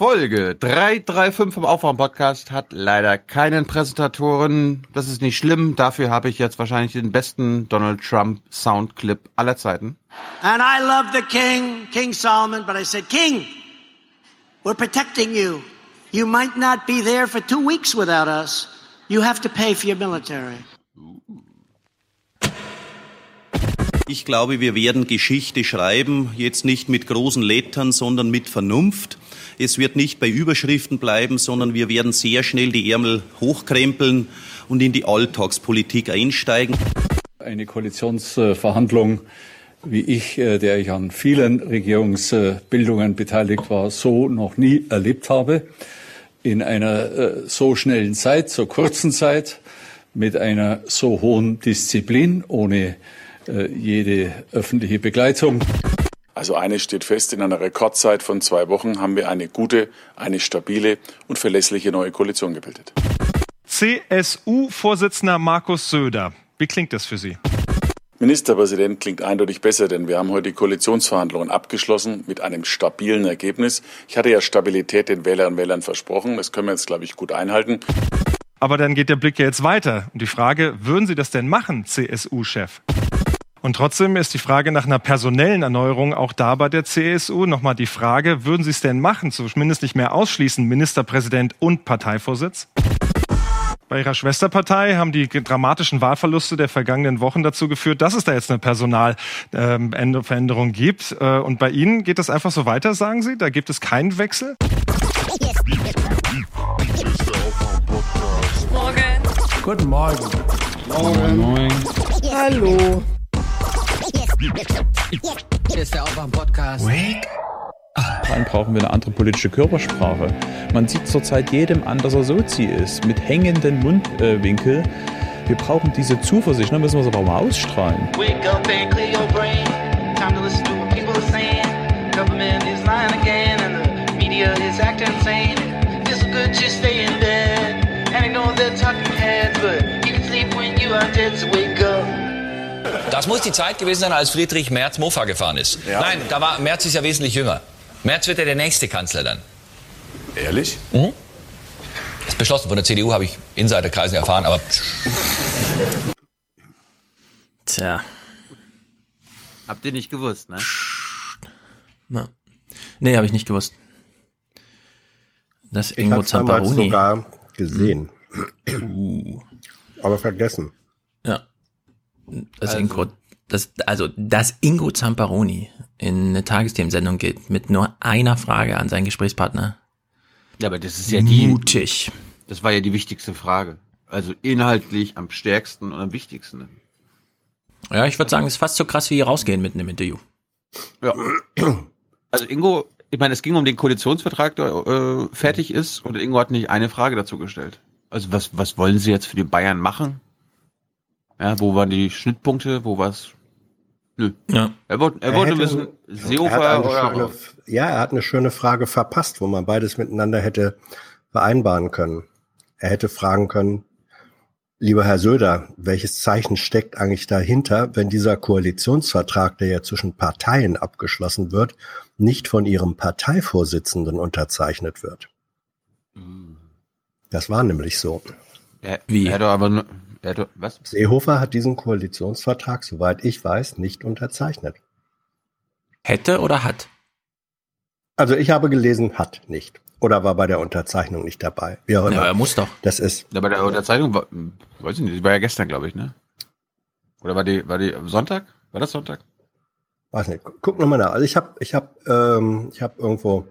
Folge 335 vom Aufwachen-Podcast hat leider keinen Präsentatoren. Das ist nicht schlimm. Dafür habe ich jetzt wahrscheinlich den besten Donald Trump Soundclip aller Zeiten. And I love the king, King Solomon, but I said, King, we're protecting you. You might not be there for two weeks without us. You have to pay for your military. Ich glaube, wir werden Geschichte schreiben, jetzt nicht mit großen Lettern, sondern mit Vernunft. Es wird nicht bei Überschriften bleiben, sondern wir werden sehr schnell die Ärmel hochkrempeln und in die Alltagspolitik einsteigen. Eine Koalitionsverhandlung, wie ich, äh, der ich an vielen Regierungsbildungen beteiligt war, so noch nie erlebt habe. In einer äh, so schnellen Zeit, so kurzen Zeit, mit einer so hohen Disziplin, ohne äh, jede öffentliche Begleitung. Also eines steht fest, in einer Rekordzeit von zwei Wochen haben wir eine gute, eine stabile und verlässliche neue Koalition gebildet. CSU-Vorsitzender Markus Söder. Wie klingt das für Sie? Ministerpräsident klingt eindeutig besser, denn wir haben heute die Koalitionsverhandlungen abgeschlossen mit einem stabilen Ergebnis. Ich hatte ja Stabilität den Wählerinnen und Wählern versprochen. Das können wir jetzt, glaube ich, gut einhalten. Aber dann geht der Blick ja jetzt weiter. Und die Frage, würden Sie das denn machen, CSU-Chef? Und trotzdem ist die Frage nach einer personellen Erneuerung auch da bei der CSU. Nochmal die Frage, würden Sie es denn machen, zumindest nicht mehr ausschließen, Ministerpräsident und Parteivorsitz? Bei Ihrer Schwesterpartei haben die dramatischen Wahlverluste der vergangenen Wochen dazu geführt, dass es da jetzt eine Personalveränderung ähm, gibt. Äh, und bei Ihnen geht das einfach so weiter, sagen Sie? Da gibt es keinen Wechsel? Morgen. Guten Morgen. Morgen. Morgen. Hallo. Hier ist der Aufwach-Podcast. Wake dann brauchen wir eine andere politische Körpersprache. Man sieht zurzeit jedem an, dass er Sozi ist, mit hängenden Mundwinkel. wir brauchen diese Zuversicht, dann müssen wir es aber auch mal ausstrahlen. Wake up and clear your brain. Time to listen to what people are saying. Government is lying again and the media is acting insane. Das muss die Zeit gewesen sein, als Friedrich Merz Mofa gefahren ist. Ja. Nein, da war Merz ist ja wesentlich jünger. Merz wird ja der nächste Kanzler dann. Ehrlich? Mhm. Das ist beschlossen von der CDU, habe ich Insiderkreisen erfahren, aber. Tja. Habt ihr nicht gewusst, ne? Na. Nee, habe ich nicht gewusst. Das Ingo Zamparoni. Ich sogar gesehen. Uh. Aber vergessen. Das also. Ingo, das, also, dass Ingo Zamparoni in eine Tagesthemensendung geht mit nur einer Frage an seinen Gesprächspartner. Ja, aber das ist ja die. Mutig. Das war ja die wichtigste Frage. Also inhaltlich am stärksten und am wichtigsten. Ja, ich würde sagen, es ist fast so krass wie hier rausgehen mitten im Interview. Ja. Also Ingo, ich meine, es ging um den Koalitionsvertrag, der äh, fertig ist, und Ingo hat nicht eine Frage dazu gestellt. Also was, was wollen Sie jetzt für die Bayern machen? Ja, wo waren die Schnittpunkte? Wo war's? Nö. Ja. Er wollte, er, er wollte wissen, Seehofer oder. Schöne, ja, er hat eine schöne Frage verpasst, wo man beides miteinander hätte vereinbaren können. Er hätte fragen können, lieber Herr Söder, welches Zeichen steckt eigentlich dahinter, wenn dieser Koalitionsvertrag, der ja zwischen Parteien abgeschlossen wird, nicht von Ihrem Parteivorsitzenden unterzeichnet wird? Hm. Das war nämlich so. Ja, Wie? Er hätte aber, er, was? Seehofer hat diesen Koalitionsvertrag, soweit ich weiß, nicht unterzeichnet. Hätte oder hat? Also ich habe gelesen, hat nicht. Oder war bei der Unterzeichnung nicht dabei. Wie auch immer. Ja, er muss doch. Das ist. Ja, bei der Unterzeichnung war, weiß ich nicht, die war ja gestern, glaube ich, ne? Oder war die, war die Sonntag? War das Sonntag? Weiß nicht. Guck nochmal nach. Also ich habe, ich habe, ähm, ich habe irgendwo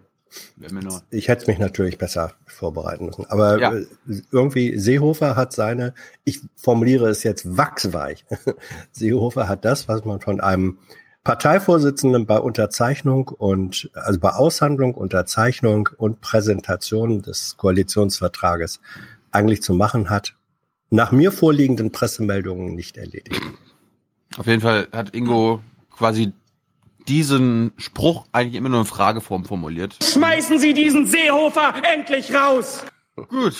ich hätte mich natürlich besser vorbereiten müssen. Aber ja. Äh, irgendwie, Seehofer hat seine, ich formuliere es jetzt wachsweich. Seehofer hat das, was man von einem Parteivorsitzenden bei Unterzeichnung und, also bei Aushandlung, Unterzeichnung und Präsentation des Koalitionsvertrages eigentlich zu machen hat, nach mir vorliegenden Pressemeldungen nicht erledigt. Auf jeden Fall hat Ingo quasi diesen Spruch eigentlich immer nur in Frageform formuliert. Schmeißen Sie diesen Seehofer endlich raus! Gut.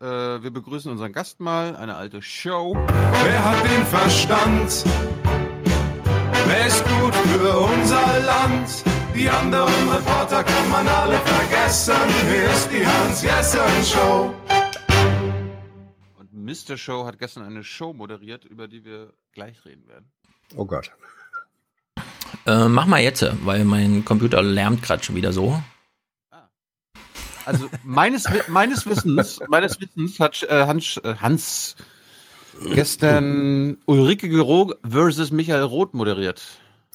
Äh, wir begrüßen unseren Gast mal, eine alte Show. Wer hat den Verstand? Wer ist gut für unser Land? Die anderen Reporter kann man alle vergessen. Hans Jessen Show. Und Mr. Show hat gestern eine Show moderiert, über die wir gleich reden werden. Oh Gott. Äh, mach mal jetzt, weil mein Computer lärmt gerade schon wieder so. Also meines, meines Wissens, meines Wissens hat äh, Hans, äh, Hans gestern Ulrike Gero versus Michael Roth moderiert.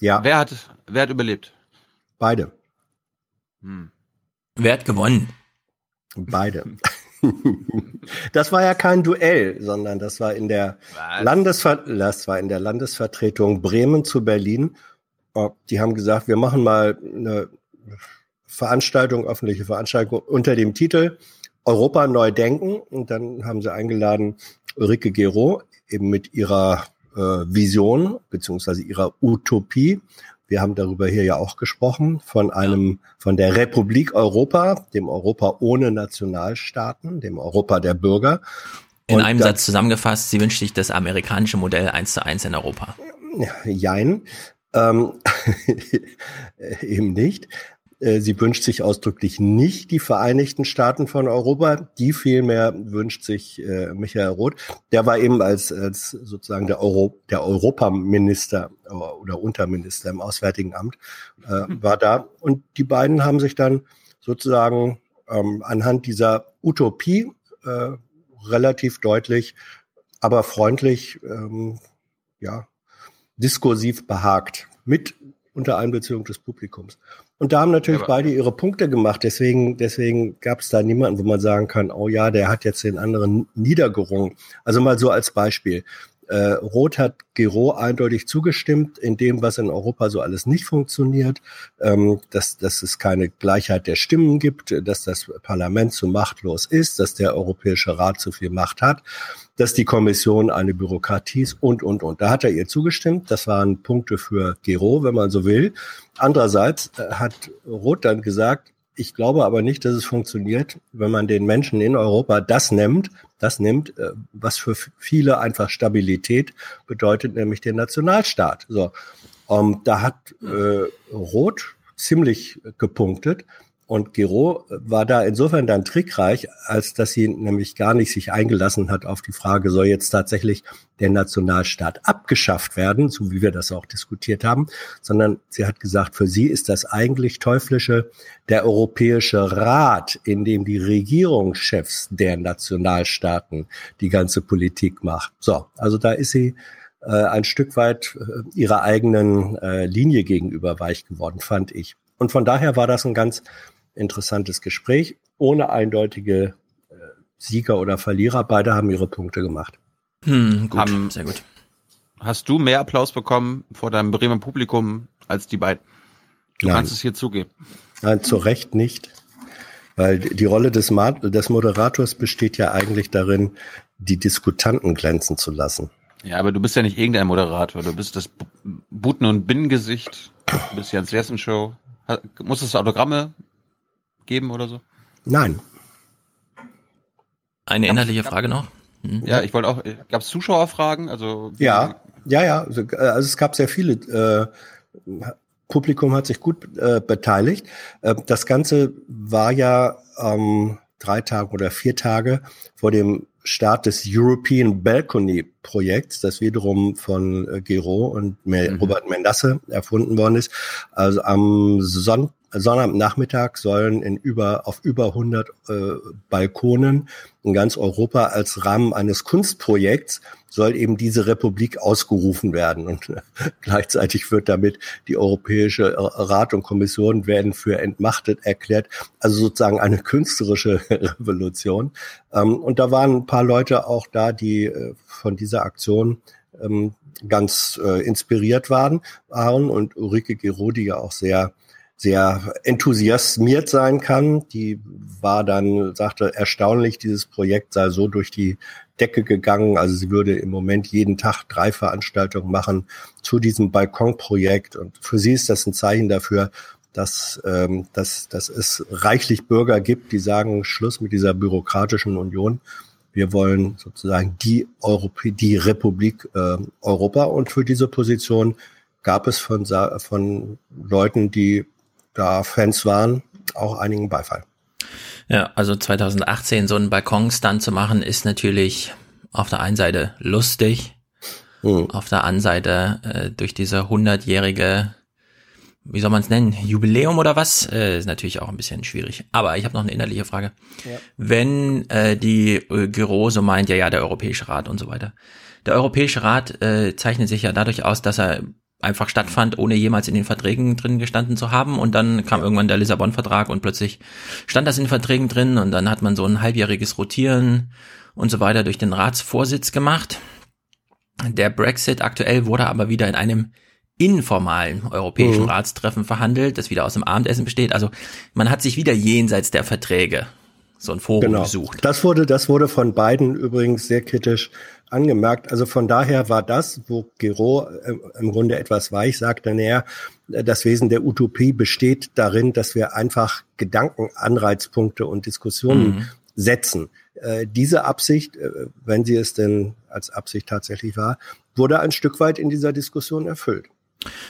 Ja. Wer hat, wer hat überlebt? Beide. Hm. Wer hat gewonnen? Beide. das war ja kein Duell, sondern das war in der Landesver das war in der Landesvertretung Bremen zu Berlin. Die haben gesagt, wir machen mal eine Veranstaltung, öffentliche Veranstaltung unter dem Titel Europa neu denken. Und dann haben sie eingeladen Ulrike Gero eben mit ihrer äh, Vision beziehungsweise ihrer Utopie. Wir haben darüber hier ja auch gesprochen von einem, von der Republik Europa, dem Europa ohne Nationalstaaten, dem Europa der Bürger. In Und einem Satz zusammengefasst, sie wünscht sich das amerikanische Modell eins zu eins in Europa. Jein. Ähm, eben nicht. Äh, sie wünscht sich ausdrücklich nicht die Vereinigten Staaten von Europa. Die vielmehr wünscht sich äh, Michael Roth. Der war eben als, als sozusagen der, Euro, der Europaminister äh, oder Unterminister im Auswärtigen Amt äh, war da. Und die beiden haben sich dann sozusagen ähm, anhand dieser Utopie äh, relativ deutlich, aber freundlich, ähm, ja, diskursiv behagt mit unter Einbeziehung des Publikums. Und da haben natürlich ja, beide ihre Punkte gemacht. Deswegen, deswegen gab es da niemanden, wo man sagen kann, oh ja, der hat jetzt den anderen niedergerungen. Also mal so als Beispiel. Äh, Roth hat Giro eindeutig zugestimmt in dem, was in Europa so alles nicht funktioniert, ähm, dass, dass es keine Gleichheit der Stimmen gibt, dass das Parlament zu machtlos ist, dass der Europäische Rat zu viel Macht hat, dass die Kommission eine Bürokratie ist und, und, und. Da hat er ihr zugestimmt. Das waren Punkte für Giro, wenn man so will. Andererseits äh, hat Roth dann gesagt, ich glaube aber nicht, dass es funktioniert, wenn man den Menschen in Europa das nimmt, das nimmt, äh, was für viele einfach Stabilität bedeutet, nämlich den Nationalstaat. So, um, da hat äh, Roth ziemlich gepunktet. Und Giro war da insofern dann trickreich, als dass sie nämlich gar nicht sich eingelassen hat auf die Frage, soll jetzt tatsächlich der Nationalstaat abgeschafft werden, so wie wir das auch diskutiert haben, sondern sie hat gesagt, für sie ist das eigentlich teuflische der Europäische Rat, in dem die Regierungschefs der Nationalstaaten die ganze Politik macht. So, also da ist sie äh, ein Stück weit äh, ihrer eigenen äh, Linie gegenüber weich geworden, fand ich. Und von daher war das ein ganz interessantes Gespräch, ohne eindeutige äh, Sieger oder Verlierer. Beide haben ihre Punkte gemacht. Hm, gut, haben, sehr gut. Hast du mehr Applaus bekommen vor deinem Bremer Publikum als die beiden? Du Nein. kannst es hier zugeben. Nein, zu Recht nicht. Weil die Rolle des, des Moderators besteht ja eigentlich darin, die Diskutanten glänzen zu lassen. Ja, aber du bist ja nicht irgendein Moderator. Du bist das Buten- und Binnengesicht. Du bist Jens Jessen Show. Musstest du Autogramme geben oder so? Nein. Eine inhaltliche Frage noch? Hm? Ja, ich wollte auch, gab es Zuschauerfragen? Also ja, ja, ja. Also, also es gab sehr viele. Äh, Publikum hat sich gut äh, beteiligt. Äh, das Ganze war ja ähm, drei Tage oder vier Tage vor dem Start des European Balcony Projekts, das wiederum von äh, Gero und mhm. Robert Mendasse erfunden worden ist. Also am Sonntag Sonnabendnachmittag sollen in über, auf über 100 äh, Balkonen in ganz Europa als Rahmen eines Kunstprojekts soll eben diese Republik ausgerufen werden. Und äh, gleichzeitig wird damit die Europäische Rat und Kommission werden für entmachtet erklärt. Also sozusagen eine künstlerische Revolution. Ähm, und da waren ein paar Leute auch da, die äh, von dieser Aktion ähm, ganz äh, inspiriert waren, waren und Ulrike Gero, die ja auch sehr sehr enthusiasmiert sein kann. Die war dann, sagte, erstaunlich, dieses Projekt sei so durch die Decke gegangen. Also sie würde im Moment jeden Tag drei Veranstaltungen machen zu diesem Balkonprojekt. Und für sie ist das ein Zeichen dafür, dass, ähm, dass, dass es reichlich Bürger gibt, die sagen, Schluss mit dieser bürokratischen Union. Wir wollen sozusagen die, Europä die Republik äh, Europa. Und für diese Position gab es von, von Leuten, die da Fans waren, auch einigen Beifall. Ja, also 2018 so einen Balkonstand zu machen, ist natürlich auf der einen Seite lustig, mhm. auf der anderen Seite äh, durch diese hundertjährige, wie soll man es nennen, Jubiläum oder was, äh, ist natürlich auch ein bisschen schwierig. Aber ich habe noch eine innerliche Frage. Ja. Wenn äh, die äh, Giro so meint, ja, ja, der Europäische Rat und so weiter. Der Europäische Rat äh, zeichnet sich ja dadurch aus, dass er einfach stattfand, ohne jemals in den Verträgen drin gestanden zu haben. Und dann kam irgendwann der Lissabon-Vertrag und plötzlich stand das in den Verträgen drin und dann hat man so ein halbjähriges Rotieren und so weiter durch den Ratsvorsitz gemacht. Der Brexit aktuell wurde aber wieder in einem informalen europäischen mhm. Ratstreffen verhandelt, das wieder aus dem Abendessen besteht. Also man hat sich wieder jenseits der Verträge so ein Forum genau. gesucht. Das wurde, das wurde von beiden übrigens sehr kritisch angemerkt. Also von daher war das, wo Gero äh, im Grunde etwas weich sagte, naja, das Wesen der Utopie besteht darin, dass wir einfach Gedankenanreizpunkte und Diskussionen mhm. setzen. Äh, diese Absicht, äh, wenn sie es denn als Absicht tatsächlich war, wurde ein Stück weit in dieser Diskussion erfüllt.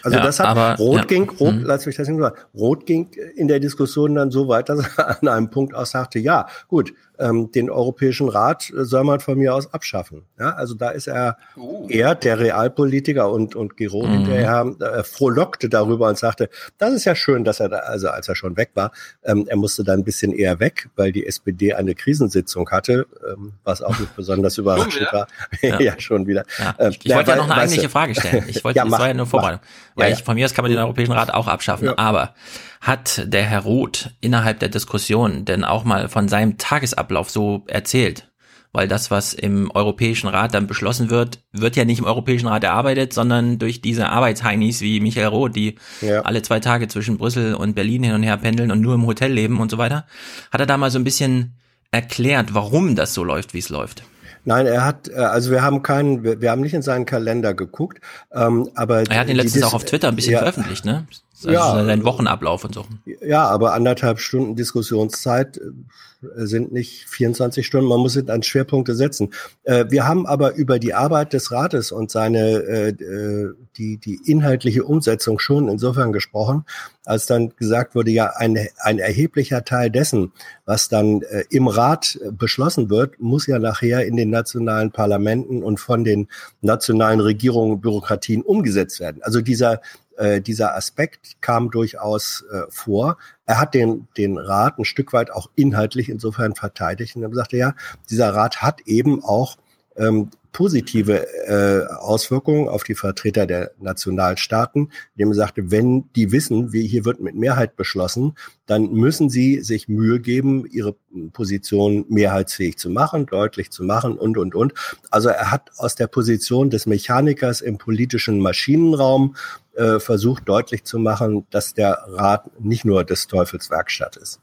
Also ja, das hat aber, Rot ja. ging, Rot, mhm. lass mich das nicht sagen, Rot ging in der Diskussion dann so weit, dass er an einem Punkt auch sagte, ja, gut, ähm, den Europäischen Rat soll man von mir aus abschaffen. Ja, also da ist er, oh. er, der Realpolitiker und, und Giro mhm. hinterher äh, frohlockte darüber und sagte, das ist ja schön, dass er da, also als er schon weg war, ähm, er musste dann ein bisschen eher weg, weil die SPD eine Krisensitzung hatte, ähm, was auch nicht besonders überraschend war. Ja. ja. schon wieder. Ja. Ähm, ich wollte ja noch eine eigentliche Frage stellen. Ich wollte, ja, das war ja nur Vorbereitung. Weil ich, von mir aus kann man den Europäischen Rat auch abschaffen, aber hat der Herr Roth innerhalb der Diskussion denn auch mal von seinem Tagesablauf so erzählt? Weil das, was im Europäischen Rat dann beschlossen wird, wird ja nicht im Europäischen Rat erarbeitet, sondern durch diese Arbeitsheinis wie Michael Roth, die ja. alle zwei Tage zwischen Brüssel und Berlin hin und her pendeln und nur im Hotel leben und so weiter. Hat er da mal so ein bisschen erklärt, warum das so läuft, wie es läuft? Nein, er hat, äh, also wir haben keinen, wir, wir haben nicht in seinen Kalender geguckt, ähm, aber er hat ihn letztens auch auf Twitter ein bisschen ja, veröffentlicht, ne? Also ja, sein Wochenablauf und so. Ja, aber anderthalb Stunden Diskussionszeit äh, sind nicht 24 Stunden. Man muss es an Schwerpunkte setzen. Äh, wir haben aber über die Arbeit des Rates und seine äh, die die inhaltliche Umsetzung schon insofern gesprochen, als dann gesagt wurde, ja ein ein erheblicher Teil dessen, was dann im Rat beschlossen wird, muss ja nachher in den nationalen Parlamenten und von den nationalen Regierungen Bürokratien umgesetzt werden. Also dieser äh, dieser Aspekt kam durchaus äh, vor. Er hat den, den Rat ein Stück weit auch inhaltlich insofern verteidigt und er sagte, ja, dieser Rat hat eben auch ähm, positive äh, Auswirkungen auf die Vertreter der Nationalstaaten, indem er sagte, wenn die wissen, wie hier wird mit Mehrheit beschlossen, dann müssen sie sich Mühe geben, ihre Position mehrheitsfähig zu machen, deutlich zu machen und, und, und. Also er hat aus der Position des Mechanikers im politischen Maschinenraum äh, versucht deutlich zu machen, dass der Rat nicht nur des Teufels Werkstatt ist.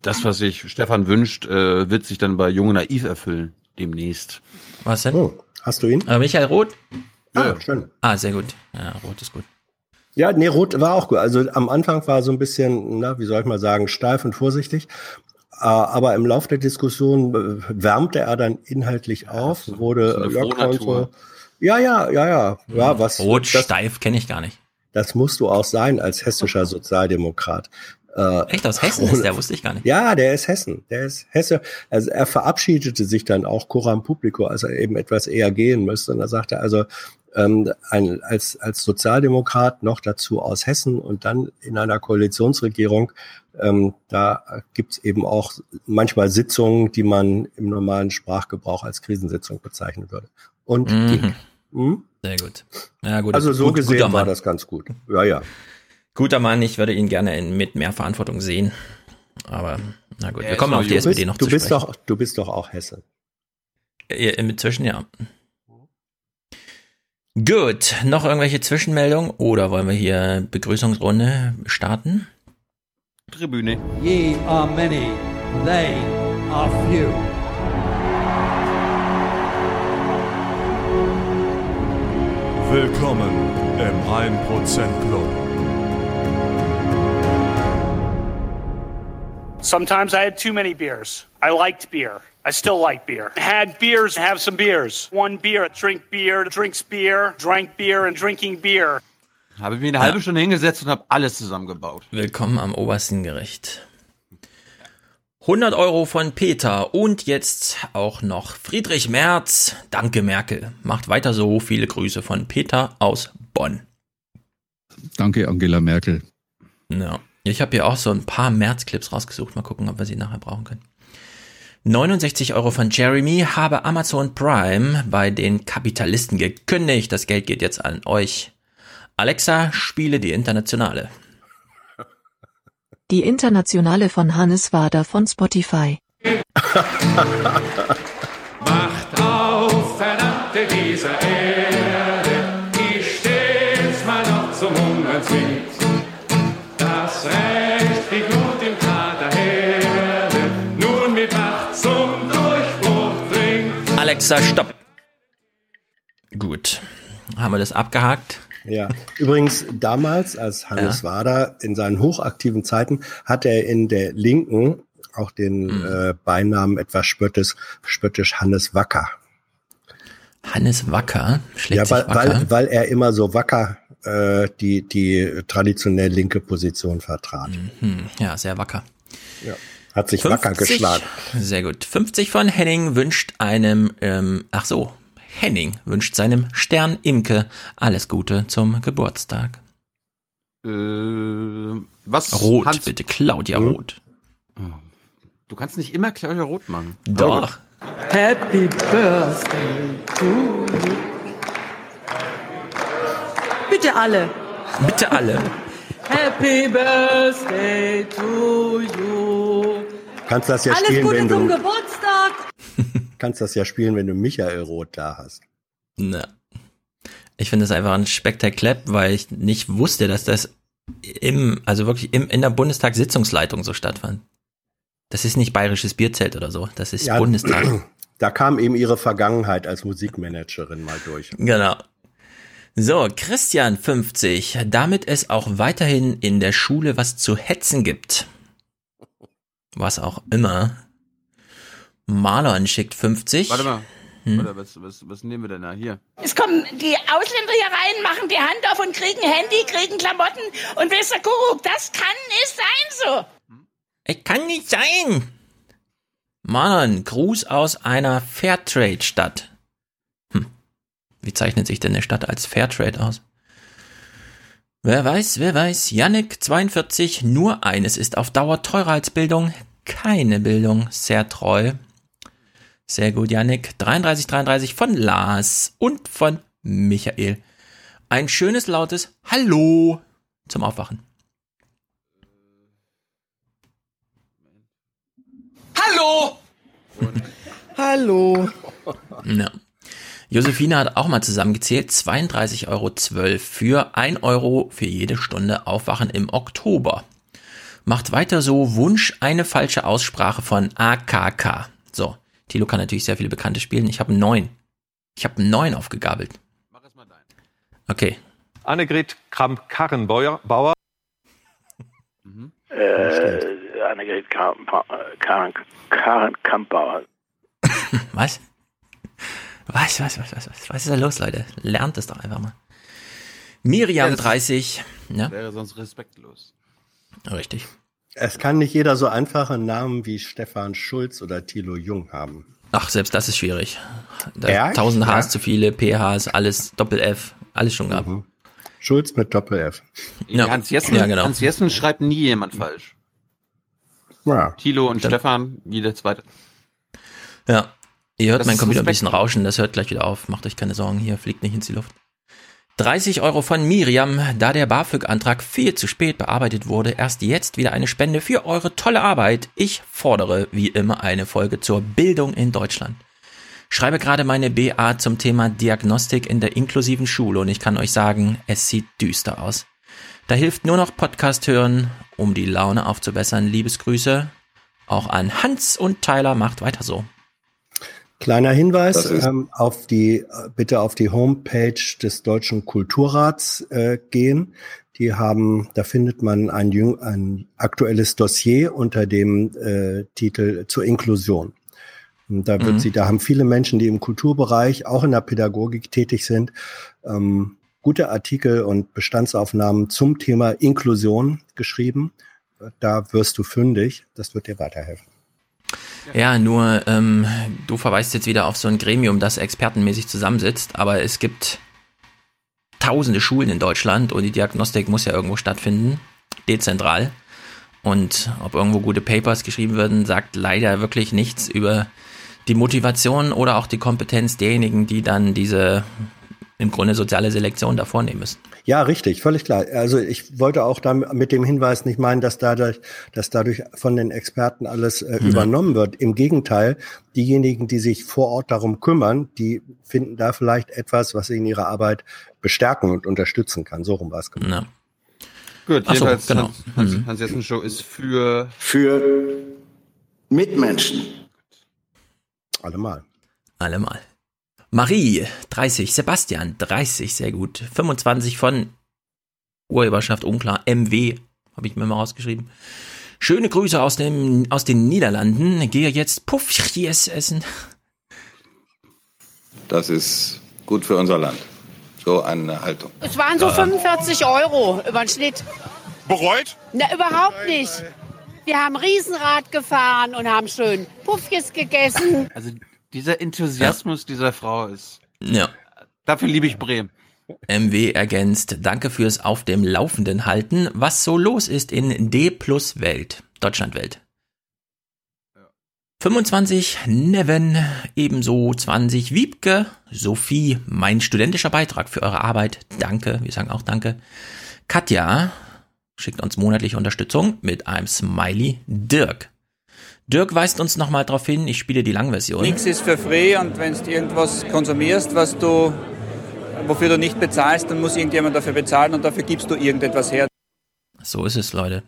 Das, was sich Stefan wünscht, äh, wird sich dann bei Junge Naiv erfüllen demnächst. Was denn? Oh, hast du ihn? Äh, Michael Roth? Ah, ja, schön. Ah, sehr gut. Ja, Rot ist gut. Ja, nee, Rot war auch gut. Also am Anfang war so ein bisschen, na, wie soll ich mal sagen, steif und vorsichtig. Äh, aber im Laufe der Diskussion äh, wärmte er dann inhaltlich auf, ja, wurde locker und so. Ja, ja, ja, ja. ja was, Rot das, steif kenne ich gar nicht. Das musst du auch sein als hessischer Sozialdemokrat. Äh, Echt aus Hessen ist der, wusste ich gar nicht. Ja, der ist Hessen. Der ist Hesse. Also er verabschiedete sich dann auch Coram Publico, als er eben etwas eher gehen müsste. Und er sagte also, ähm, ein, als, als Sozialdemokrat noch dazu aus Hessen und dann in einer Koalitionsregierung, ähm, da gibt's eben auch manchmal Sitzungen, die man im normalen Sprachgebrauch als Krisensitzung bezeichnen würde. Und mhm. Hm? Sehr gut. Ja, gut. Also so gut, gesehen war das ganz gut. Ja, ja. Guter Mann, ich würde ihn gerne in, mit mehr Verantwortung sehen. Aber na gut, wir kommen auf die SPD bist, noch du zu bist sprechen. Doch, du bist doch auch Hesse. Inzwischen ja. Gut, noch irgendwelche Zwischenmeldungen oder wollen wir hier Begrüßungsrunde starten? Tribüne. Ye are many, they are few. Willkommen im 1% Club. Sometimes I had too many beers. I liked beer. I still like beer. Had beers, have some beers. One beer, drink beer, drinks beer, drank beer and drinking beer. Habe ich mir eine halbe Stunde hingesetzt und habe alles zusammengebaut. Willkommen am obersten Gericht. 100 Euro von Peter und jetzt auch noch Friedrich Merz. Danke Merkel. Macht weiter so. Viele Grüße von Peter aus Bonn. Danke Angela Merkel. Ja. Ich habe hier auch so ein paar März-Clips rausgesucht. Mal gucken, ob wir sie nachher brauchen können. 69 Euro von Jeremy habe Amazon Prime bei den Kapitalisten gekündigt. Das Geld geht jetzt an euch. Alexa, spiele die Internationale. Die Internationale von Hannes Wader von Spotify. Macht auf, verdammte dieser Erde, Das Recht wie Blut im Kader Herde, nun mit Macht zum Durchbruch dringt. Alexa, stopp. Gut. Haben wir das abgehakt? Ja, übrigens damals, als Hannes ja. Wader in seinen hochaktiven Zeiten, hat er in der Linken auch den mhm. äh, Beinamen etwas spöttisch, spöttisch Hannes Wacker. Hannes Wacker? Schlägt ja, weil, wacker? Weil, weil er immer so wacker äh, die, die traditionell linke Position vertrat. Mhm. Ja, sehr wacker. Ja. Hat sich 50, wacker geschlagen. Sehr gut. 50 von Henning wünscht einem, ähm, ach so, Henning wünscht seinem Stern Imke alles Gute zum Geburtstag. Äh, was? Rot, Hans bitte, Claudia hm? Rot. Du kannst nicht immer Claudia Rot machen. Doch. Happy Birthday to you. Bitte alle. Bitte alle. Happy Birthday to you. Kannst das ja Alles spielen, Gute wenn zum du Geburtstag. kannst das ja spielen, wenn du Michael Roth da hast. Na. Ich finde es einfach ein Spektakel, weil ich nicht wusste, dass das im, also wirklich im, in der Bundestagssitzungsleitung so stattfand. Das ist nicht bayerisches Bierzelt oder so, das ist ja, Bundestag. Da kam eben ihre Vergangenheit als Musikmanagerin mal durch. Genau. So, Christian 50, damit es auch weiterhin in der Schule was zu hetzen gibt. Was auch immer. Marlon schickt 50. Warte mal. Hm? Oder was, was, was nehmen wir denn da hier? Es kommen die Ausländer hier rein, machen die Hand auf und kriegen Handy, kriegen Klamotten und der Kuckuck? Das kann nicht sein so. Es kann nicht sein. Marlon, Gruß aus einer Fairtrade-Stadt. Wie zeichnet sich denn eine Stadt als Fairtrade aus? Wer weiß, wer weiß. Yannick 42, nur eines ist auf Dauer teurer als Bildung. Keine Bildung. Sehr treu. Sehr gut, Yannick. 33, 33 von Lars und von Michael. Ein schönes, lautes Hallo zum Aufwachen. Hallo! Hallo. Ja. Josephine hat auch mal zusammengezählt, 32,12 Euro für 1 Euro für jede Stunde Aufwachen im Oktober. Macht weiter so, Wunsch eine falsche Aussprache von AKK. So, Tilo kann natürlich sehr viele bekannte spielen. Ich habe neun. Ich habe neun aufgegabelt. Mach es mal dein. Okay. Annegret Kramp-Karrenbauer. Bauer. Mhm. Äh, Annegret Kramp-Karrenbauer. was? Was, was, was, was, was, was ist da los, Leute? Lernt es doch einfach mal. Miriam ja, 30. Ja? Wäre sonst respektlos. Richtig. Es kann nicht jeder so einfache Namen wie Stefan Schulz oder Thilo Jung haben. Ach, selbst das ist schwierig. Da 1000 Hs ja. zu viele, PHs, alles Doppel-F, alles schon gehabt. Mhm. Schulz mit Doppel-F. Ja. Hans, Jessen, ja, genau. Hans Jessen schreibt nie jemand falsch. Ja. Thilo und Stimmt. Stefan, jeder zweite. Ja. Ihr hört das mein Computer ein bisschen rauschen, das hört gleich wieder auf. Macht euch keine Sorgen, hier fliegt nicht ins die Luft. 30 Euro von Miriam, da der BAföG-Antrag viel zu spät bearbeitet wurde, erst jetzt wieder eine Spende für eure tolle Arbeit. Ich fordere wie immer eine Folge zur Bildung in Deutschland. Schreibe gerade meine BA zum Thema Diagnostik in der inklusiven Schule und ich kann euch sagen, es sieht düster aus. Da hilft nur noch Podcast hören, um die Laune aufzubessern. Liebesgrüße auch an Hans und Tyler, macht weiter so. Kleiner Hinweis ähm, auf die bitte auf die Homepage des Deutschen Kulturrats äh, gehen. Die haben, da findet man ein, ein aktuelles Dossier unter dem äh, Titel zur Inklusion. Und da wird mhm. sie, da haben viele Menschen, die im Kulturbereich, auch in der Pädagogik tätig sind, ähm, gute Artikel und Bestandsaufnahmen zum Thema Inklusion geschrieben. Da wirst du fündig. Das wird dir weiterhelfen. Ja, nur ähm, du verweist jetzt wieder auf so ein Gremium, das expertenmäßig zusammensitzt, aber es gibt tausende Schulen in Deutschland und die Diagnostik muss ja irgendwo stattfinden, dezentral. Und ob irgendwo gute Papers geschrieben werden, sagt leider wirklich nichts über die Motivation oder auch die Kompetenz derjenigen, die dann diese im Grunde soziale Selektion da vornehmen müssen. Ja, richtig, völlig klar. Also ich wollte auch da mit dem Hinweis nicht meinen, dass dadurch, dass dadurch von den Experten alles äh, Mhm. übernommen wird. Im Gegenteil, diejenigen, die sich vor Ort darum kümmern, die finden da vielleicht etwas, was sie in ihrer Arbeit bestärken und unterstützen kann. So rum war es gemeint. Ja. Gut, Ach so, jedenfalls genau. Hans, Hans, Mhm. Hans Jessen Show ist für für Mitmenschen. Allemal. Allemal. Marie, 30. Sebastian, 30, sehr gut. 25 von Urheberschaft unklar. MW, habe ich mir mal rausgeschrieben. Schöne Grüße aus, dem, aus den Niederlanden. Gehe jetzt Puffjes essen. Das ist gut für unser Land. So eine Haltung. Es waren so Ja. 45 Euro über den Schnitt. Bereut? Na, überhaupt nicht. Wir haben Riesenrad gefahren und haben schön Puffjes gegessen. Also dieser Enthusiasmus dieser Frau ist. Ja. Dafür liebe ich Bremen. MW ergänzt, danke fürs auf dem Laufenden halten, was so los ist in D plus Welt, Deutschlandwelt. 25 Neven, ebenso 20 Wiebke, Sophie, mein studentischer Beitrag für eure Arbeit, danke, wir sagen auch danke. Katja schickt uns monatliche Unterstützung mit einem Smiley. Dirk. Dirk weist uns nochmal darauf hin, ich spiele die Langversion. Nichts ist für free und wenn du irgendwas konsumierst, was du, wofür du nicht bezahlst, dann muss irgendjemand dafür bezahlen und dafür gibst du irgendetwas her. So ist es, Leute.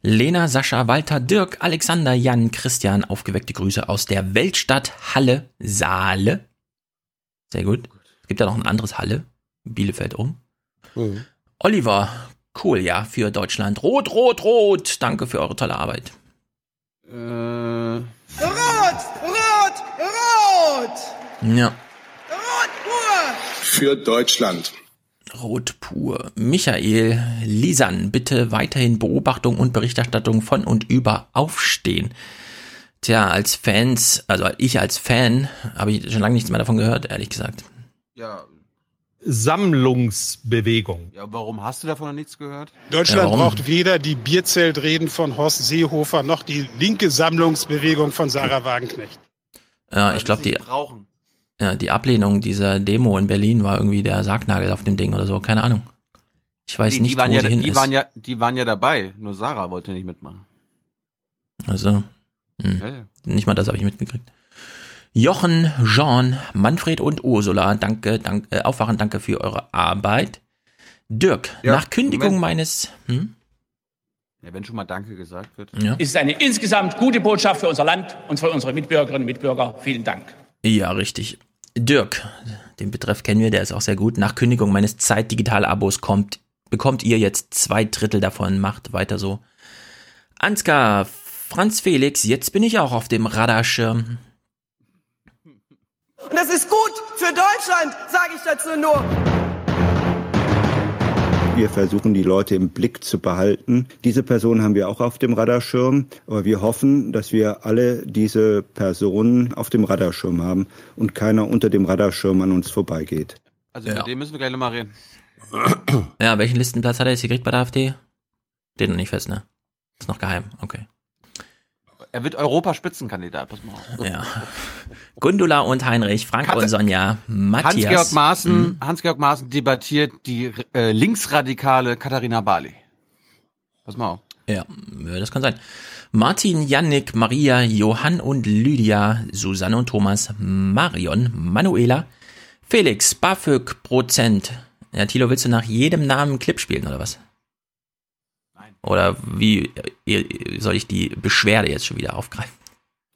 Lena, Sascha, Walter, Dirk, Alexander, Jan, Christian, aufgeweckte Grüße aus der Weltstadt Halle, Saale. Sehr gut. Es gibt ja noch ein anderes Halle, Bielefeld um. Oliver, cool, ja, für Deutschland. Rot, rot, rot. Danke für eure tolle Arbeit. Äh, Rot, rot, rot! Ja, Rot pur! Für Deutschland. rot pur. Michael, Lisan, bitte weiterhin Beobachtung und Berichterstattung von und über Aufstehen. Tja, als Fans, also ich als Fan, habe ich schon lange nichts mehr davon gehört, ehrlich gesagt. ja, Sammlungsbewegung. ja, warum hast du davon noch nichts gehört? Deutschland Ja, braucht weder die Bierzeltreden von Horst Seehofer noch die linke Sammlungsbewegung von Sarah Wagenknecht. Ja, ich glaube, die, brauchen. ja, die Ablehnung dieser Demo in Berlin war irgendwie der Sargnagel auf dem Ding oder so, keine Ahnung. Ich weiß die, nicht, die waren wo ja, sie hin die ist. waren ja, die waren ja dabei. Nur Sarah wollte nicht mitmachen. Also, hm. Ja, ja. nicht mal das habe ich mitgekriegt. Jochen, Jean, Manfred und Ursula, danke, danke, äh, Aufwachen, danke für eure Arbeit. Dirk, Ja, nach Kündigung Moment. meines, hm? Ja, wenn schon mal Danke gesagt wird. Ja. ist eine insgesamt gute Botschaft für unser Land und für unsere Mitbürgerinnen und Mitbürger. Vielen Dank. Ja, richtig. Dirk, den Betreff kennen wir, der ist auch sehr gut. Nach Kündigung meines Zeit-Digital-Abos kommt, bekommt ihr jetzt zwei Drittel davon. Macht weiter so. Ansgar, Franz Felix, jetzt bin ich auch auf dem Radarschirm. Und das ist gut für Deutschland, sage ich dazu nur. Wir versuchen, die Leute im Blick zu behalten. Diese Person haben wir auch auf dem Radarschirm, aber wir hoffen, dass wir alle diese Personen auf dem Radarschirm haben und keiner unter dem Radarschirm an uns vorbeigeht. Also Ja. mit dem müssen wir gleich nochmal reden. Ja, welchen Listenplatz hat er jetzt gekriegt bei der AfD? Den noch nicht fest, ne? Ist noch geheim, okay. Er wird Europaspitzenkandidat, pass mal auf. Ja. Gundula und Heinrich, Frank Hatte- und Sonja, Matthias. Hans-Georg Maaßen, Hm. Hans-Georg Maaßen debattiert die äh, linksradikale Katharina Barley. Pass mal auf. Ja, ja, das kann sein. Martin, Yannick, Maria, Johann und Lydia, Susanne und Thomas, Marion, Manuela, Felix, BAföG, Prozent. Ja, Tilo, willst du nach jedem Namen einen Clip spielen oder was? Oder wie äh, soll ich die Beschwerde jetzt schon wieder aufgreifen?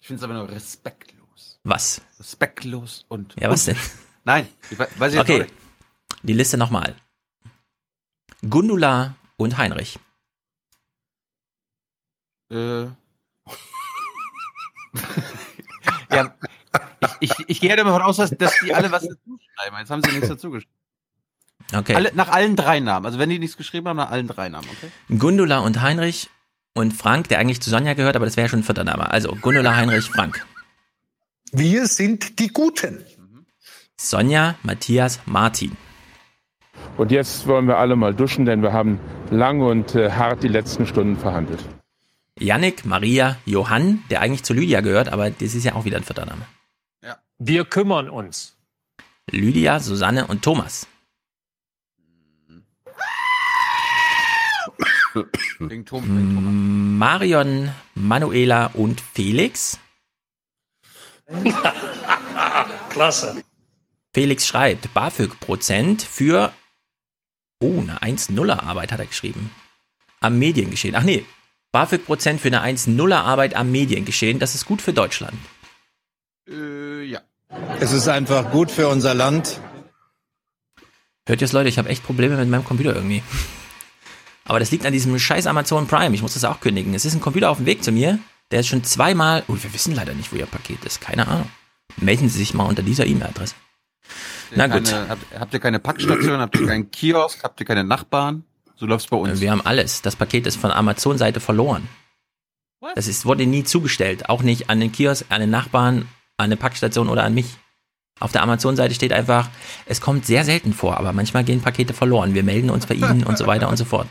Ich finde es aber nur respektlos. Was? Respektlos und. Ja, was denn? Nein, ich we- weiß ich Okay, nicht. die Liste nochmal. Gundula und Heinrich. Äh. ja, ich, ich, ich gehe ja davon aus, dass, dass die alle was dazu schreiben. Jetzt haben sie nichts dazu geschrieben. Okay. Alle, nach allen drei Namen. Also wenn die nichts geschrieben haben, nach allen drei Namen, okay? Gundula und Heinrich Und Frank, der eigentlich zu Sonja gehört, aber das wäre schon ein vierter Name. Also Gundula Heinrich Frank. Wir sind die Guten. Sonja Matthias Martin. Und jetzt wollen wir alle mal duschen, denn wir haben lang und äh, hart die letzten Stunden verhandelt. Yannick Maria Johann, der eigentlich zu Lydia gehört, aber das ist ja auch wieder ein vierter Name. Wir kümmern uns. Lydia, Susanne und Thomas. Wegen Tom, wegen Thomas. Marion, Manuela und Felix. Klasse. Felix schreibt, BAföG-Prozent für, oh, eine 1-0er Arbeit hat er geschrieben. Am Mediengeschehen. Ach nee, BAföG-Prozent für eine 1-0er Arbeit am Mediengeschehen, das ist gut für Deutschland. Äh, ja. Es ist einfach gut für unser Land. Hört ihr es, Leute, ich habe echt Probleme mit meinem Computer irgendwie. Aber das liegt an diesem scheiß Amazon Prime. Ich muss das auch kündigen. Es ist ein Computer auf dem Weg zu mir, der ist schon zweimal. Oh, wir wissen leider nicht, wo Ihr Paket ist. Keine Ahnung. Melden Sie sich mal unter dieser E-Mail-Adresse. Na gut. Keine, habt, habt ihr keine Packstation? habt ihr keinen Kiosk? Habt ihr keine Nachbarn? So läuft's bei uns. Wir haben alles. Das Paket ist von Amazon-Seite verloren. Das ist, wurde nie zugestellt. Auch nicht an den Kiosk, an den Nachbarn, an eine Packstation oder an mich. Auf der Amazon-Seite steht einfach, es kommt sehr selten vor, aber manchmal gehen Pakete verloren. Wir melden uns bei Ihnen und so weiter und so fort.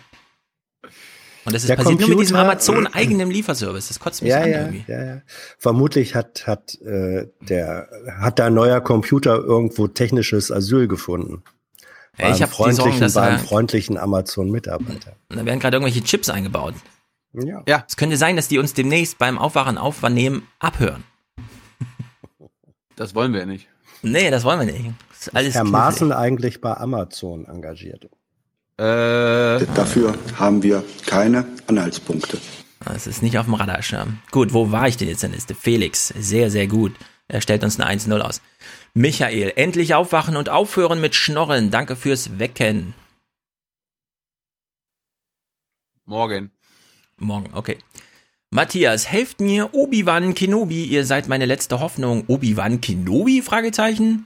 Und das ist Der passiert nur mit diesem Computer- Amazon-eigenen Lieferservice. Das kotzt mich Ja, an ja, irgendwie. ja, ja. Vermutlich hat, hat, äh, der, hat da ein neuer Computer irgendwo technisches Asyl gefunden. Ja, ich Beim hab die Sorgen, freundlichen, dass beim er- freundlichen Amazon-Mitarbeiter. Und da werden gerade irgendwelche Chips eingebaut. Ja. Ja. Es könnte sein, dass die uns demnächst beim Aufwachen aufnehmen, abhören. Das wollen wir ja nicht. Nee, das wollen wir nicht. Ist alles Herr. Maaßen eigentlich bei Amazon engagiert. Äh, Dafür haben wir keine Anhaltspunkte. Das ist nicht auf dem Radarschirm. Gut, wo war ich denn jetzt in der Liste? Felix, sehr, sehr gut. Er stellt uns eine 1-0 aus. Michael, endlich aufwachen und aufhören mit Schnorren. Danke fürs Wecken. Morgen. Morgen, okay. Matthias, helft mir, Obi-Wan Kenobi, ihr seid meine letzte Hoffnung. Obi-Wan Kenobi? Fragezeichen.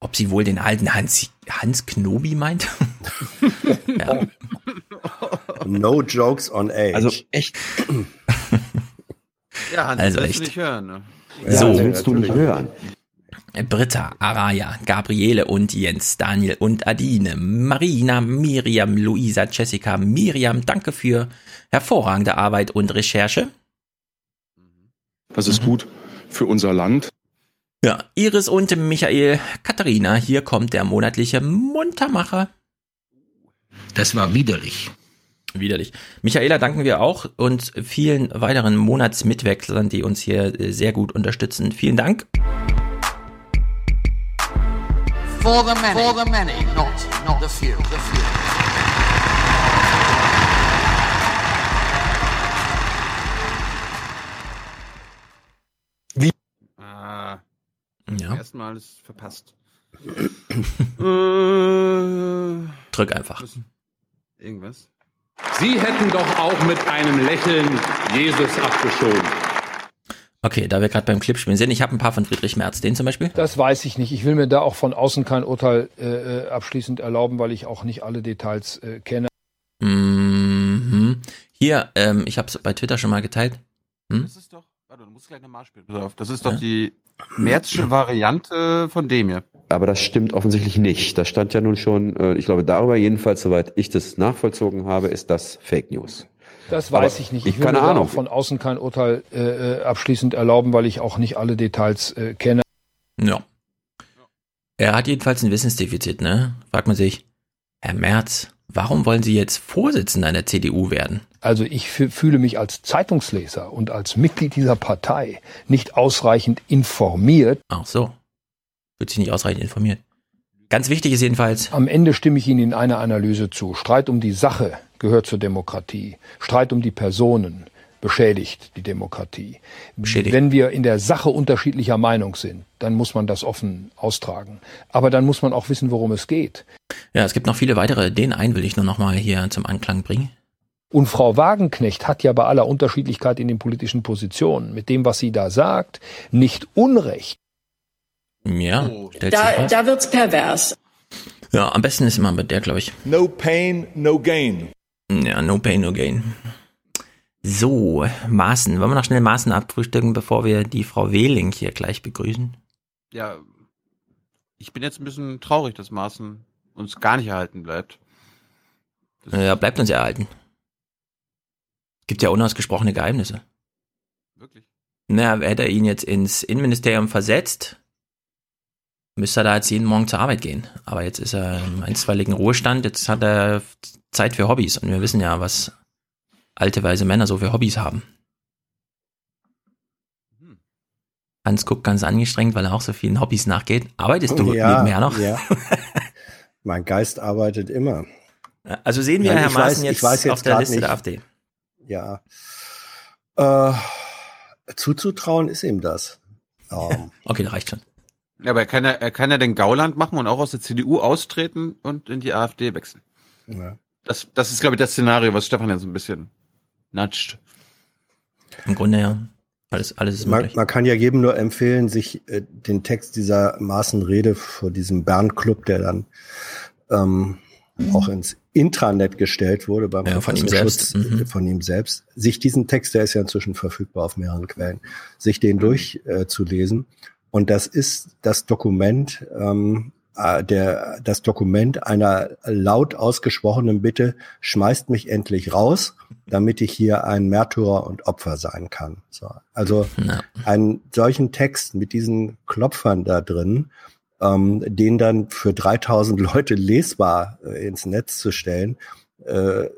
Ob sie wohl den alten Hans, Hans Knobi meint? ja. No jokes on age. Also echt. Ja, Hans, Also willst echt. du nicht hören, ne? so. willst du nicht hören. Britta, Araya, Gabriele und Jens, Daniel und Adine, Marina, Miriam, Luisa, Jessica, Miriam, danke für hervorragende Arbeit und Recherche. Das ist gut für unser Land. Ja, Iris und Michael, Katharina, hier kommt der monatliche Muntermacher. Das war widerlich. Widerlich. Michaela danken wir auch und vielen weiteren Monatsmitwechslern, die uns hier äh, sehr gut unterstützen. Vielen Dank. For the many, for the many, not, not the few, the few. Ah, Ja. Erstmal ist verpasst. äh, Drück einfach. irgendwas. Sie hätten doch auch mit einem Lächeln Jesus abgeschoben. Okay, da wir gerade beim Clipspielen sind, ich habe ein paar von Friedrich Merz, den zum Beispiel. Das weiß ich nicht. Ich will mir da auch von außen kein Urteil äh, äh, abschließend erlauben, weil ich auch nicht alle Details äh, kenne. Mhm. Hier, ähm, ich habe es bei Twitter schon mal geteilt. Hm? Das ist doch, warte, du musst gleich nochmal spielen. Pass auf, das ist doch die Märzsche Variante von dem hier. Aber das stimmt offensichtlich nicht. Das stand ja nun schon, äh, ich glaube, darüber jedenfalls, soweit ich das nachvollzogen habe, ist das Fake News. Das weiß Aber ich nicht. ich- Ich will keine Ahnung. auch von außen kein Urteil äh, äh, abschließend erlauben, weil ich auch nicht alle Details äh, kenne. Ja. Er hat jedenfalls ein Wissensdefizit, ne? Fragt man sich, Herr Merz, warum wollen Sie jetzt Vorsitzender der CDU werden? Also ich fü- fühle mich als Zeitungsleser und als Mitglied dieser Partei nicht ausreichend informiert. Ach so. Wird sich nicht ausreichend informiert. Ganz wichtig ist jedenfalls. Am Ende stimme ich Ihnen in einer Analyse zu. Streit um die Sache gehört zur Demokratie. Streit um die Personen beschädigt die Demokratie. Beschädigt. Wenn wir in der Sache unterschiedlicher Meinung sind, dann muss man das offen austragen. Aber dann muss man auch wissen, worum es geht. Ja, es gibt noch viele weitere. Den einen will ich nur noch mal hier zum Anklang bringen. Und Frau Wagenknecht hat ja bei aller Unterschiedlichkeit in den politischen Positionen mit dem, was sie da sagt, nicht Unrecht. Ja, stellt sich Da, da wird's pervers. Ja, am besten ist immer bei der, glaube ich. No pain, no gain. Ja, no pain, no gain. So, Maßen. Wollen wir noch schnell Maßen abfrühstücken, bevor wir die Frau Wehling hier gleich begrüßen? Ja, ich bin jetzt ein bisschen traurig, dass Maaßen uns gar nicht erhalten bleibt. Das ja, bleibt uns erhalten. Gibt ja unausgesprochene Geheimnisse. Wirklich? Na, hätte er ihn jetzt ins Innenministerium versetzt, müsste er da jetzt jeden Morgen zur Arbeit gehen. Aber jetzt ist er im einstweiligen Ruhestand, jetzt hat er Zeit für Hobbys und wir wissen ja, was alte weise Männer so für Hobbys haben. Hm. Hans guckt ganz angestrengt, weil er auch so vielen Hobbys nachgeht. Arbeitest du ja, nebenher noch? Ja. mein Geist arbeitet immer. Also sehen wir Nein, Herr Maaßen jetzt, jetzt, auf der Liste nicht, der AfD. Ja. Äh, zuzutrauen ist ihm das. Um, ähm. okay, das reicht schon. Ja, aber er kann ja, er kann ja den Gauland machen und auch aus der CDU austreten und in die AfD wechseln. Ja. Das, das ist, glaube ich, das Szenario, was Stefan jetzt ein bisschen natscht. Im Grunde ja. Alles, alles ist man, man kann ja jedem nur empfehlen, sich äh, den Text dieser Maßenrede vor diesem Bern-Club, der dann ähm, auch ins Intranet gestellt wurde beim ja, von ihm selbst. Mhm. von ihm selbst, sich diesen Text, der ist ja inzwischen verfügbar auf mehreren Quellen, sich den mhm. durchzulesen. Äh, Und das ist das Dokument ähm, äh, der, das Dokument einer laut ausgesprochenen Bitte, schmeißt mich endlich raus, damit ich hier ein Märtyrer und Opfer sein kann. So, also ja. einen solchen Text mit diesen Klopfern da drin, ähm, den dann für 3000 Leute lesbar äh, ins Netz zu stellen, äh,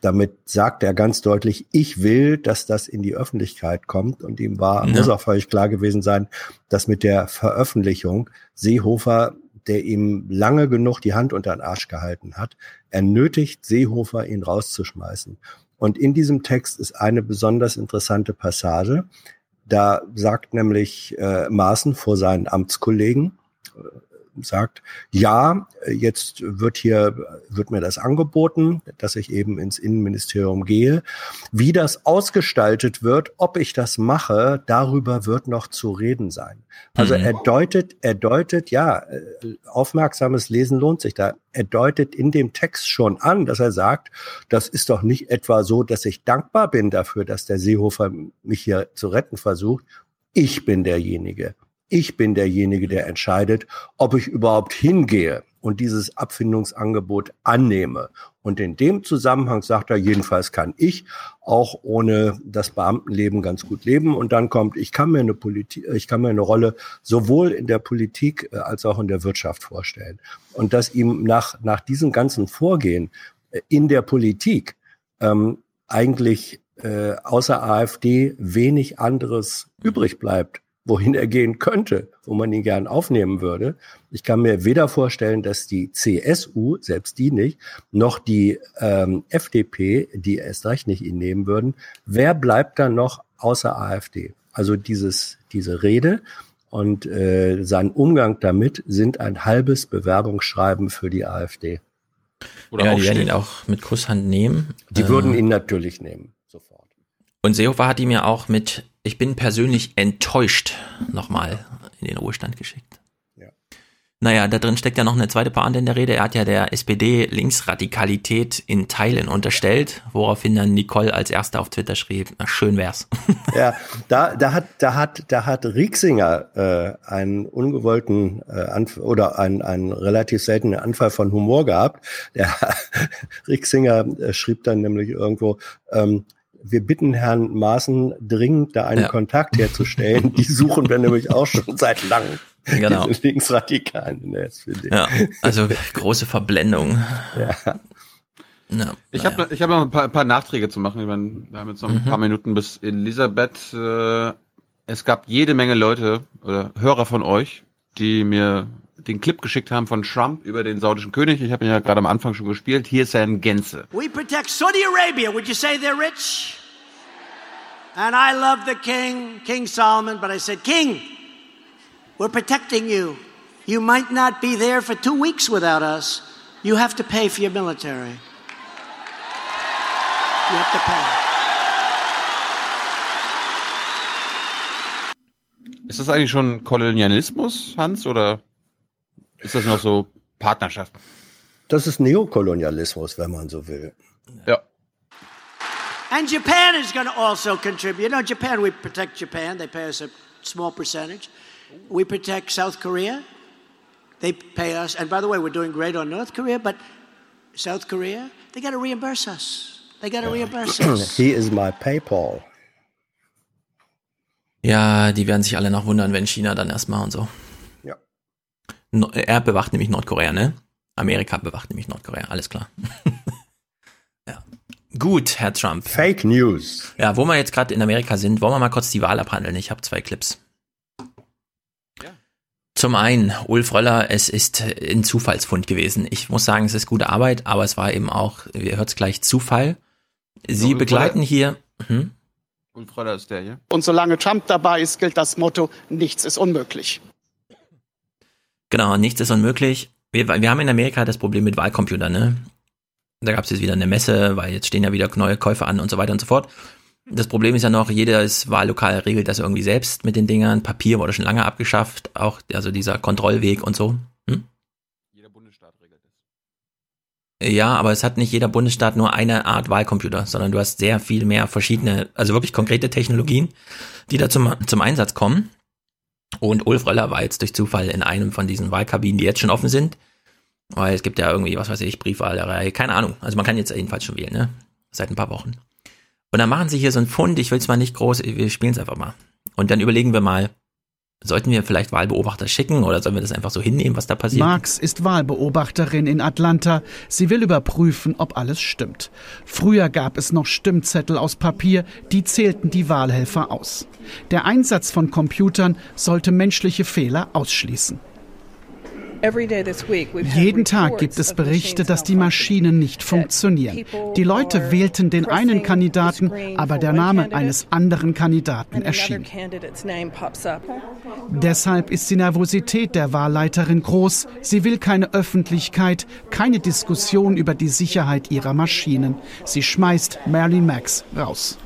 damit sagt er ganz deutlich, ich will, dass das in die Öffentlichkeit kommt. Und ihm war, ja. muss auch völlig klar gewesen sein, dass mit der Veröffentlichung Seehofer der ihm lange genug die Hand unter den Arsch gehalten hat, er nötigt Seehofer, ihn rauszuschmeißen. Und in diesem Text ist eine besonders interessante Passage. Da sagt nämlich äh, Maaßen vor seinen Amtskollegen, sagt, ja, jetzt wird hier, wird mir das angeboten, dass ich eben ins Innenministerium gehe. Wie das ausgestaltet wird, ob ich das mache, darüber wird noch zu reden sein. Also mhm. er deutet, er deutet, ja, äh, aufmerksames Lesen lohnt sich da. Er deutet in dem Text schon an, dass er sagt, das ist doch nicht etwa so, dass ich dankbar bin dafür, dass der Seehofer mich hier zu retten versucht. Ich bin derjenige, ich bin derjenige, der entscheidet, ob ich überhaupt hingehe und dieses Abfindungsangebot annehme. Und in dem Zusammenhang sagt er, jedenfalls kann ich auch ohne das Beamtenleben ganz gut leben. Und dann kommt, ich kann mir eine Politik, ich kann mir eine Rolle sowohl in der Politik äh, als auch in der Wirtschaft vorstellen. Und dass ihm nach, nach diesem ganzen Vorgehen äh, in der Politik ähm, eigentlich äh, außer AfD wenig anderes übrig bleibt wohin er gehen könnte, wo man ihn gern aufnehmen würde. Ich kann mir weder vorstellen, dass die CSU, selbst die nicht, noch die ähm, FDP, die erst recht nicht ihn nehmen würden. Wer bleibt dann noch außer AfD? Also dieses, diese Rede und äh, sein Umgang damit sind ein halbes Bewerbungsschreiben für die AfD. Oder ja, die werden ihn auch mit Kusshand nehmen. Die äh, würden ihn natürlich nehmen, sofort. Und Seehofer hat ihm ja auch mit ich bin persönlich enttäuscht nochmal in den Ruhestand geschickt. Ja. Naja, da drin steckt ja noch eine zweite Pointe in der Rede. Er hat ja der SPD Linksradikalität in Teilen unterstellt, woraufhin dann Nicole als Erste auf Twitter schrieb, na, schön wär's. Ja, da, da hat, da hat, da hat Rieksinger äh, einen ungewollten äh, Anf oder einen, einen relativ seltenen Anfall von Humor gehabt. Der Rieksinger äh, schrieb dann nämlich irgendwo, ähm, wir bitten Herrn Maaßen dringend, da einen ja. Kontakt herzustellen. Die suchen wir nämlich auch schon seit langem. Genau. Diese Linksradikalen in der SPD. Ja, also große Verblendung. Ja. Ja, ich habe ich hab noch ein paar, ein paar, Nachträge zu machen. Ich meine, wir haben jetzt noch ein mhm. paar Minuten bis Elisabeth. Äh, es gab jede Menge Leute oder Hörer von euch, die mir den Clip geschickt haben von Trump über den saudischen König. Ich habe ihn ja gerade am Anfang schon gespielt. Hier ist er in Gänze. We protect Saudi Arabia. Would you say they're rich? And I love the king, King Solomon, but I said, King, we're protecting you. You might not be there for two weeks without us. You have to pay for your military. You have to pay. Ist das eigentlich schon Kolonialismus, Hans, oder? Ist das noch so Partnerschaft? Das ist Neokolonialismus, wenn man so will. Ja. And Japan is going to also contribute. You know, Japan, we protect Japan. They pay us a small percentage. We protect South Korea. They pay us. And by the way, we're doing great on North Korea, but South Korea, they got to reimburse us. They got to reimburse us. He is my PayPal. Ja, die werden sich alle noch wundern, wenn China dann erstmal und so. No, er bewacht nämlich Nordkorea, ne? Amerika bewacht nämlich Nordkorea, alles klar. ja. Gut, Herr Trump. Fake News. Ja, wo wir jetzt gerade in Amerika sind, wollen wir mal kurz die Wahl abhandeln. Ich habe zwei Clips. Ja. Zum einen, Ulf Röller, es ist ein Zufallsfund gewesen. Ich muss sagen, es ist gute Arbeit, aber es war eben auch, ihr hört es gleich, Zufall. Sie Ulf begleiten Röller- hier. Hm? Ulf Röller ist der hier. Und solange Trump dabei ist, gilt das Motto, nichts ist unmöglich. Genau, nichts ist unmöglich. Wir, wir haben in Amerika das Problem mit Wahlcomputern, ne? Da gab es jetzt wieder eine Messe, weil jetzt stehen ja wieder neue Käufe an und so weiter und so fort. Das Problem ist ja noch, jedes Wahllokal regelt das irgendwie selbst mit den Dingern. Papier wurde schon lange abgeschafft, auch also dieser Kontrollweg und so. Hm? Jeder Bundesstaat regelt das. Ja, aber es hat nicht jeder Bundesstaat nur eine Art Wahlcomputer, sondern du hast sehr viel mehr verschiedene, also wirklich konkrete Technologien, die da zum, zum Einsatz kommen. Und Ulf Röller war jetzt durch Zufall in einem von diesen Wahlkabinen, die jetzt schon offen sind. Weil es gibt ja irgendwie, was weiß ich, Briefwahlerei, keine Ahnung. Also man kann jetzt jedenfalls schon wählen, ne? Seit ein paar Wochen. Und dann machen sie hier so einen Fund, ich will es mal nicht groß, wir spielen es einfach mal. Und dann überlegen wir mal, sollten wir vielleicht Wahlbeobachter schicken oder sollen wir das einfach so hinnehmen, was da passiert? Marx ist Wahlbeobachterin in Atlanta. Sie will überprüfen, ob alles stimmt. Früher gab es noch Stimmzettel aus Papier, die zählten die Wahlhelfer aus. Der Einsatz von sollte menschliche Fehler ausschließen. Jeden Tag gibt es Berichte, dass die Maschinen nicht funktionieren. Die Leute wählten den einen Kandidaten, aber der Name eines anderen Kandidaten erschien. Deshalb ist die Nervosität der Wahlleiterin groß. Sie will keine Öffentlichkeit, keine Diskussion über die Sicherheit ihrer Maschinen. Sie schmeißt Marilyn Max raus.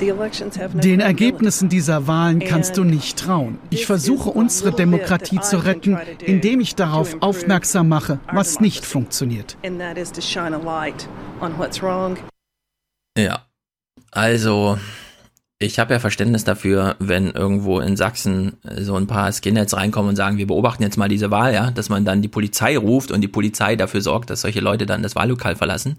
Den Ergebnissen dieser Wahlen kannst du nicht trauen. Ich versuche unsere Demokratie zu retten, indem ich darauf aufmerksam mache, was nicht funktioniert. Ja. Also, ich habe ja Verständnis dafür, wenn irgendwo in Sachsen so ein paar Skinheads reinkommen und sagen, wir beobachten jetzt mal diese Wahl, ja, dass man dann die Polizei ruft und die Polizei dafür sorgt, dass solche Leute dann das Wahllokal verlassen.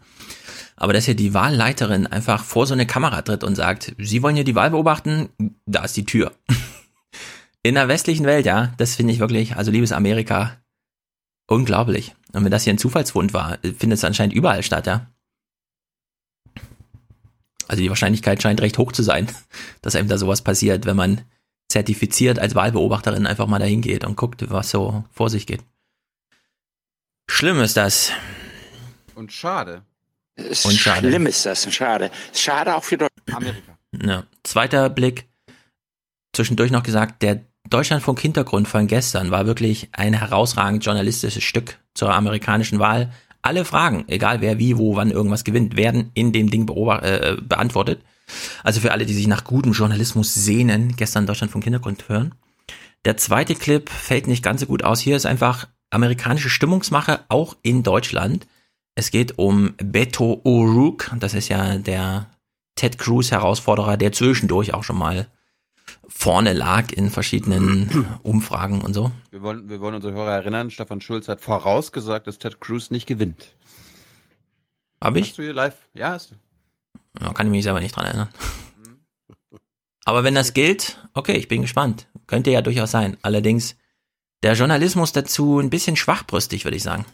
Aber dass hier die Wahlleiterin einfach vor so eine Kamera tritt und sagt, Sie wollen hier die Wahl beobachten, da ist die Tür. In der westlichen Welt, ja, das finde ich wirklich, also liebes Amerika, unglaublich. Und wenn das hier ein Zufallsfund war, findet es anscheinend überall statt, ja. Also die Wahrscheinlichkeit scheint recht hoch zu sein, dass einem da sowas passiert, wenn man zertifiziert als Wahlbeobachterin einfach mal dahin geht und guckt, was so vor sich geht. Schlimm ist das. Und schade. Und schade. Schlimm ist das, schade. Schade auch für Deutschland. Amerika. Ja. Zweiter Blick. Zwischendurch noch gesagt, der Deutschlandfunk Hintergrund von gestern war wirklich ein herausragend journalistisches Stück zur amerikanischen Wahl. Alle Fragen, egal wer, wie, wo, wann irgendwas gewinnt, werden in dem Ding äh, beantwortet. Also für alle, die sich nach gutem Journalismus sehnen, gestern Deutschlandfunk Hintergrund hören. Der zweite Clip fällt nicht ganz so gut aus. Hier ist einfach amerikanische Stimmungsmache, auch in Deutschland. Es geht um Beto O'Rourke, das ist ja der Ted Cruz Herausforderer, der zwischendurch auch schon mal vorne lag in verschiedenen Umfragen und so. Wir wollen, wir wollen unsere Hörer erinnern, Stefan Schulz hat vorausgesagt, dass Ted Cruz nicht gewinnt. Hab ich? Hast du hier live? Ja, hast du. Ja, kann ich mich selber nicht dran erinnern. Aber wenn das gilt, okay, ich bin gespannt. Könnte ja durchaus sein. Allerdings der Journalismus dazu ein bisschen schwachbrüstig, würde ich sagen.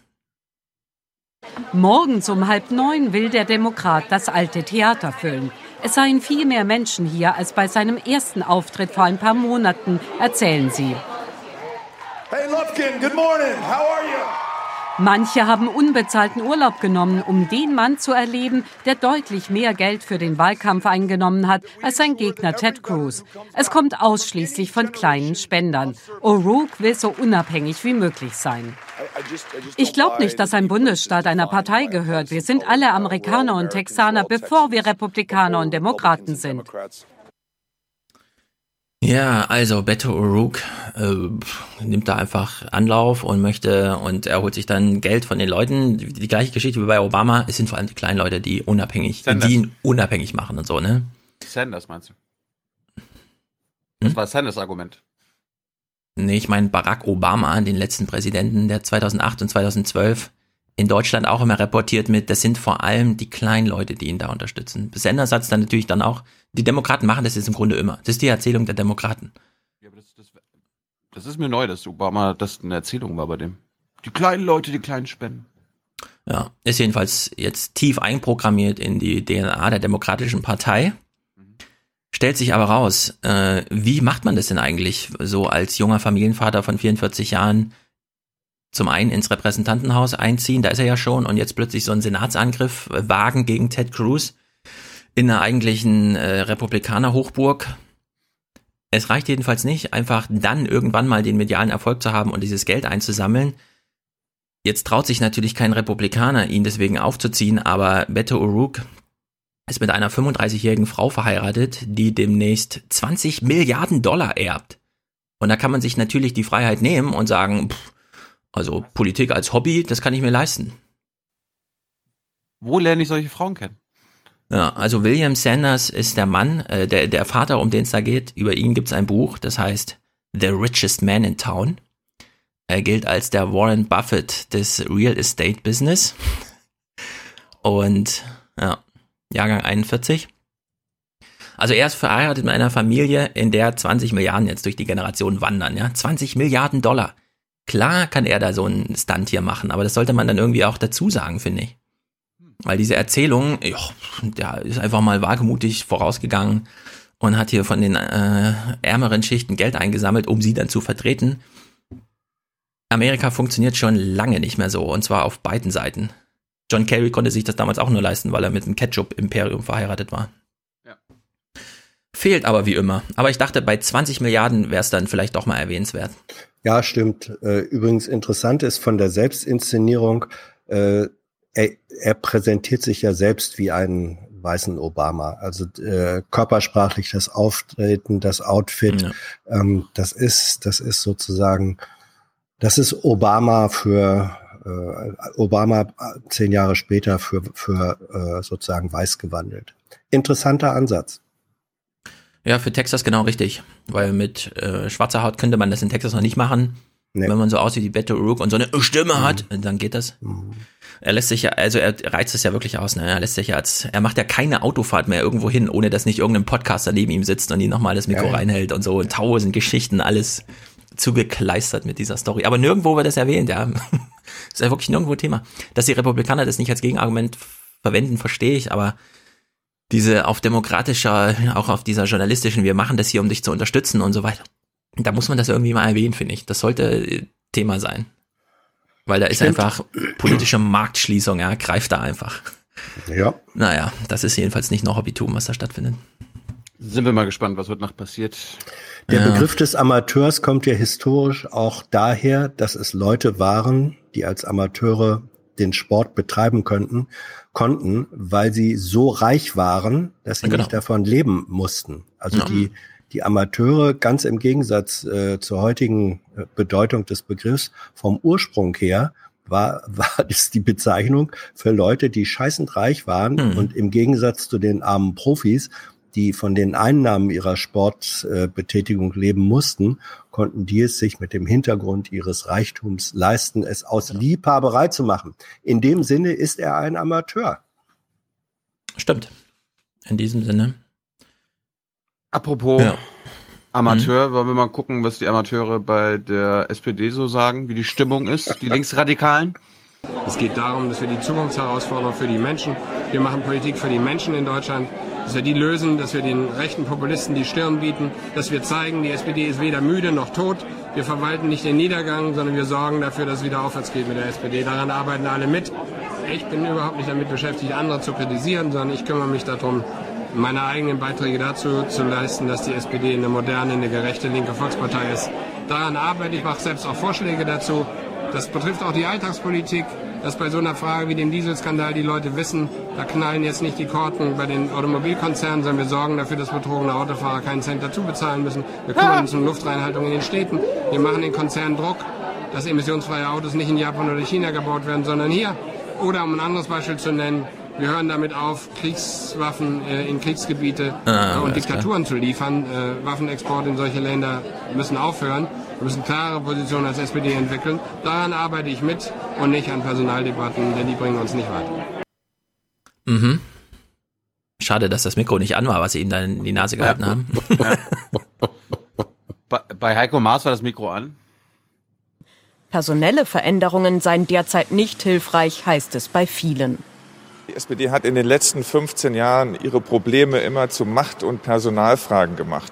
Morgens um halb neun will der Demokrat das alte Theater füllen. Es seien viel mehr Menschen hier als bei seinem ersten Auftritt vor ein paar Monaten, erzählen sie. Hey Lufkin, good morning. How are you? Manche haben unbezahlten Urlaub genommen, um den Mann zu erleben, der deutlich mehr Geld für den Wahlkampf eingenommen hat als sein Gegner Ted Cruz. Es kommt ausschließlich von kleinen Spendern. O'Rourke will so unabhängig wie möglich sein. Ich glaube nicht, dass ein Bundesstaat einer Partei gehört. Wir sind alle Amerikaner und Texaner, bevor wir Republikaner und Demokraten sind. Ja, also Beto O'Rourke äh, nimmt da einfach Anlauf und möchte und er holt sich dann Geld von den Leuten. Die, die gleiche Geschichte wie bei Obama. Es sind vor allem die kleinen Leute, die unabhängig, Sanders. die ihn unabhängig machen und so, ne? Sanders meinst du? Das war Sanders Argument. Nee, ich meine Barack Obama, den letzten Präsidenten, der 2008 und 2012 in Deutschland auch immer reportiert mit, das sind vor allem die kleinen Leute, die ihn da unterstützen. Sanders hat es dann natürlich dann auch, die Demokraten machen das jetzt im Grunde immer. Das ist die Erzählung der Demokraten. Das ist mir neu, dass Obama das eine Erzählung war bei dem. Die kleinen Leute, die kleinen Spenden. Ja, ist jedenfalls jetzt tief einprogrammiert in die DNA der Demokratischen Partei. Stellt sich aber raus, äh, wie macht man das denn eigentlich so als junger Familienvater von 44 Jahren zum einen ins Repräsentantenhaus einziehen, da ist er ja schon, und jetzt plötzlich so einen Senatsangriff äh, wagen gegen Ted Cruz in einer eigentlichen äh, Republikaner-Hochburg. Es reicht jedenfalls nicht, einfach dann irgendwann mal den medialen Erfolg zu haben und dieses Geld einzusammeln. Jetzt traut sich natürlich kein Republikaner, ihn deswegen aufzuziehen, aber Beto O'Rourke ist mit einer 35-jährigen Frau verheiratet, die demnächst 20 Milliarden Dollar erbt. Und da kann man sich natürlich die Freiheit nehmen und sagen, pff, also Politik als Hobby, das kann ich mir leisten. Wo lerne ich solche Frauen kennen? Ja, also William Sanders ist der Mann, äh, der, der Vater, um den es da geht. Über ihn gibt es ein Buch, das heißt The Richest Man in Town. Er gilt als der Warren Buffett des Real Estate Business. Und ja, Jahrgang 41. Also er ist verheiratet mit einer Familie, in der 20 Milliarden jetzt durch die Generation wandern, ja. 20 Milliarden Dollar. Klar kann er da so einen Stunt hier machen, aber das sollte man dann irgendwie auch dazu sagen, finde ich. Weil diese Erzählung, ja, der ist einfach mal wagemutig vorausgegangen und hat hier von den äh, ärmeren Schichten Geld eingesammelt, um sie dann zu vertreten. Amerika funktioniert schon lange nicht mehr so, und zwar auf beiden Seiten. John Kerry konnte sich das damals auch nur leisten, weil er mit dem Ketchup-Imperium verheiratet war. Fehlt aber wie immer. Aber ich dachte, bei 20 Milliarden wäre es dann vielleicht doch mal erwähnenswert. Ja, stimmt. Äh, Übrigens interessant ist von der Selbstinszenierung, äh, er, er präsentiert sich ja selbst wie einen weißen Obama. Also äh, körpersprachlich das Auftreten, das Outfit, Ja. ähm, das ist, das ist sozusagen, das ist Obama für äh, Obama zehn Jahre später für, für äh, sozusagen weiß gewandelt. Interessanter Ansatz. Ja, für Texas genau richtig. Weil mit äh, schwarzer Haut könnte man das in Texas noch nicht machen. Wenn man so aussieht wie Beto O'Rourke und so eine Stimme hat, dann geht das. Er lässt sich ja, also er reizt es ja wirklich aus, ne? Er lässt sich ja als, er macht ja keine Autofahrt mehr irgendwo hin, ohne dass nicht irgendein Podcaster neben ihm sitzt und ihn nochmal das Mikro Ja, ja. reinhält und so tausend Geschichten, alles zugekleistert mit dieser Story. Aber nirgendwo wird das erwähnt, ja. ist ja wirklich nirgendwo Thema. Dass die Republikaner das nicht als Gegenargument verwenden, verstehe ich, aber diese auf demokratischer, auch auf dieser journalistischen, wir machen das hier, um dich zu unterstützen und so weiter. Da muss man das irgendwie mal erwähnen, finde ich. Das sollte äh, Thema sein. Weil da ist Stimmt. einfach politische Marktschließung, ja, greift da einfach. Ja. Naja, das ist jedenfalls nicht noch Hobbytum, was da stattfindet. Sind wir mal gespannt, was heute Nacht passiert. Der Ja. Begriff des Amateurs kommt ja historisch auch daher, dass es Leute waren, die als Amateure den Sport betreiben könnten, konnten, weil sie so reich waren, dass sie Genau. nicht davon leben mussten. Also Ja. die, die Amateure, ganz im Gegensatz äh, zur heutigen äh, Bedeutung des Begriffs, vom Ursprung her, war, war es die Bezeichnung für Leute, die scheißend reich waren Mhm. und im Gegensatz zu den armen Profis, die von den Einnahmen ihrer Sportbetätigung leben mussten, konnten die es sich mit dem Hintergrund ihres Reichtums leisten, es aus Liebhaberei zu machen. In dem Sinne ist er ein Amateur. Stimmt. In diesem Sinne. Apropos Ja. Amateur, wollen wir mal gucken, was die Amateure bei der SPD so sagen, wie die Stimmung ist, die Linksradikalen. Es geht darum, dass wir die Zukunftsherausforderungen für die Menschen, wir machen Politik für die Menschen in Deutschland, dass wir die lösen, dass wir den rechten Populisten die Stirn bieten, dass wir zeigen, die SPD ist weder müde noch tot. Wir verwalten nicht den Niedergang, sondern wir sorgen dafür, dass es wieder aufwärts geht mit der SPD. Daran arbeiten alle mit. Ich bin überhaupt nicht damit beschäftigt, andere zu kritisieren, sondern ich kümmere mich darum, meine eigenen Beiträge dazu zu leisten, dass die SPD eine moderne, eine gerechte linke Volkspartei ist. Daran arbeite ich, mache selbst auch Vorschläge dazu. Das betrifft auch die Alltagspolitik. Dass bei so einer Frage wie dem Dieselskandal die Leute wissen, da knallen jetzt nicht die Korken bei den Automobilkonzernen, sondern wir sorgen dafür, dass betrogene Autofahrer keinen Cent dazu bezahlen müssen. Wir kümmern uns um Luftreinhaltung in den Städten. Wir machen den Konzernen Druck, dass emissionsfreie Autos nicht in Japan oder China gebaut werden, sondern hier. Oder um ein anderes Beispiel zu nennen, wir hören damit auf, Kriegswaffen äh, in Kriegsgebiete Ah, äh, und Diktaturen zu liefern. Äh, Waffenexporte in solche Länder müssen aufhören. Wir müssen klare Positionen als SPD entwickeln. Daran arbeite ich mit und nicht an Personaldebatten, denn die bringen uns nicht weiter. Mhm. Schade, dass das Mikro nicht an war, was sie ihm da in die Nase gehalten haben. Bei, bei Heiko Maas war das Mikro an. Personelle Veränderungen seien derzeit nicht hilfreich, heißt es bei vielen. Die SPD hat in den letzten 15 Jahren ihre Probleme immer zu Macht- und Personalfragen gemacht.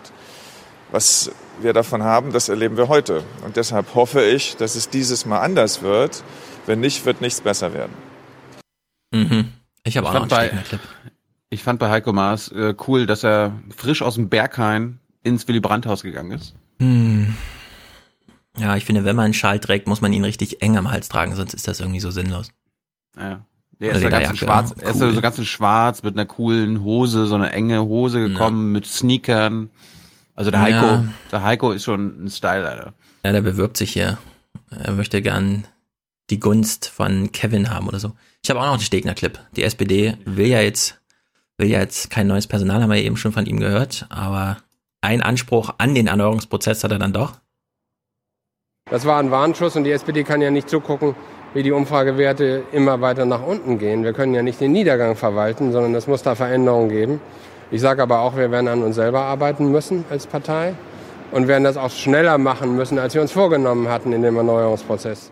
Was wir davon haben, das erleben wir heute. Und deshalb hoffe ich, dass es dieses Mal anders wird. Wenn nicht, wird nichts besser werden. Mhm. Ich habe auch noch einen bei, Stegner-Clip. Ich fand bei Heiko Maas äh, cool, dass er frisch aus dem Berghain ins Willy Brandt-Haus gegangen ist. Hm. Ja, ich finde, wenn man einen Schal trägt, muss man ihn richtig eng am Hals tragen, sonst ist das irgendwie so sinnlos. Ja. Der ist, da ganz in schwarz, ja, er ist cool. so ganz in schwarz mit einer coolen Hose, so eine enge Hose gekommen mit Sneakern. Also der Heiko, Ja. der Heiko ist schon ein Style, Alter. Ja, der bewirbt sich hier. Er möchte gern die Gunst von Kevin haben oder so. Ich habe auch noch den Stegner-Clip. Die SPD will ja jetzt, will ja jetzt kein neues Personal, haben wir eben schon von ihm gehört, aber ein Anspruch an den Erneuerungsprozess hat er dann doch. Das war ein Warnschuss und die SPD kann ja nicht zugucken, wie die Umfragewerte immer weiter nach unten gehen. Wir können ja nicht den Niedergang verwalten, sondern es muss da Veränderungen geben. Ich sage aber auch, wir werden an uns selber arbeiten müssen als Partei und werden das auch schneller machen müssen, als wir uns vorgenommen hatten in dem Erneuerungsprozess.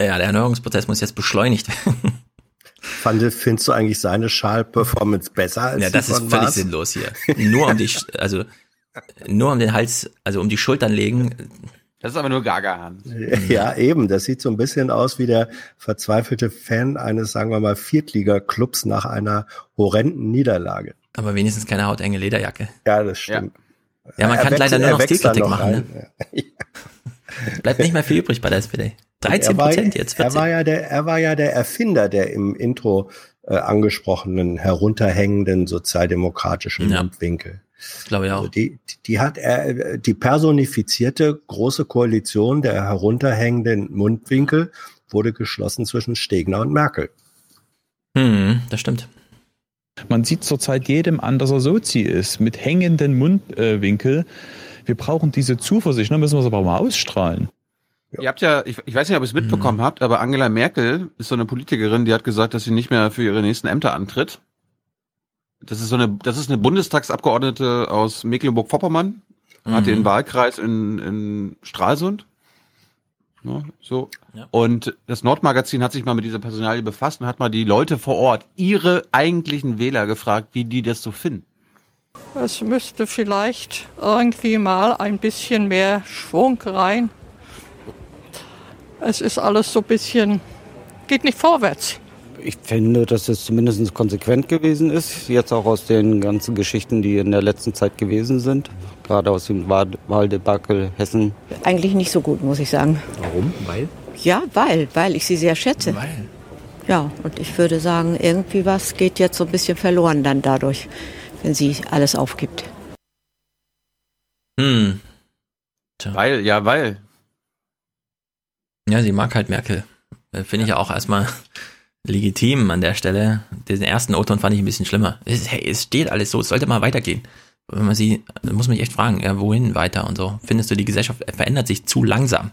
Ja, der Erneuerungsprozess muss jetzt beschleunigt werden. Fand, findest du eigentlich seine Schal-Performance besser als Ja, das ist völlig Maas? sinnlos hier. Nur um die, Sch- also, nur um den Hals, also um die Schultern legen. Das ist aber nur Gaga-Hand. Ja, eben. Das sieht so ein bisschen aus wie der verzweifelte Fan eines, sagen wir mal, Viertliga-Clubs nach einer horrenden Niederlage. Aber wenigstens keine hautenge Lederjacke. Ja, das stimmt. Ja, man Er kann leider nur er noch Stilkritik machen. Ne? Bleibt nicht mehr viel übrig bei der SPD. 13 Er war- Prozent jetzt, Er 14. war ja der, er war ja der Erfinder der im Intro äh, angesprochenen herunterhängenden sozialdemokratischen Ja. Mundwinkel. Glaube ich auch. Also die, die hat er, die personifizierte große Koalition der herunterhängenden Mundwinkel wurde geschlossen zwischen Stegner und Merkel. Hm, das stimmt. Man sieht zurzeit jedem an, dass er Sozi ist, mit hängenden Mundwinkel. Wir brauchen diese Zuversicht, ne? müssen wir es aber mal ausstrahlen. Ihr habt ja, ich, ich weiß nicht, ob ihr es mitbekommen habt, aber Angela Merkel ist so eine Politikerin, die hat gesagt, dass sie nicht mehr für ihre nächsten Ämter antritt. Das ist so eine, das ist eine Bundestagsabgeordnete aus Mecklenburg-Vorpommern, hat Mhm. den Wahlkreis in, in Stralsund. Ja, so. Ja. Und das Nordmagazin hat sich mal mit dieser Personalie befasst und hat mal die Leute vor Ort, ihre eigentlichen Wähler gefragt, wie die das so finden. Es müsste vielleicht irgendwie mal ein bisschen mehr Schwung rein. Es ist alles so ein bisschen, geht nicht vorwärts. Ich finde, dass es zumindest konsequent gewesen ist, jetzt auch aus den ganzen Geschichten, die in der letzten Zeit gewesen sind, gerade aus dem Wahl Wahldebakel Hessen. Eigentlich nicht so gut, muss ich sagen. Warum? Weil? Ja, weil, weil ich sie sehr schätze. Weil. Ja, und ich würde sagen, irgendwie was geht jetzt so ein bisschen verloren dann dadurch, wenn sie alles aufgibt. Hm. Weil, ja, weil. Ja, sie mag halt Merkel. Äh, Finde ich ja auch erstmal legitim an der Stelle. Den ersten O-Ton fand ich ein bisschen schlimmer. Es, hey, es steht alles so, es sollte mal weitergehen. Wenn man sie, da muss man sich echt fragen, ja, wohin weiter und so. Findest du, die Gesellschaft verändert sich zu langsam?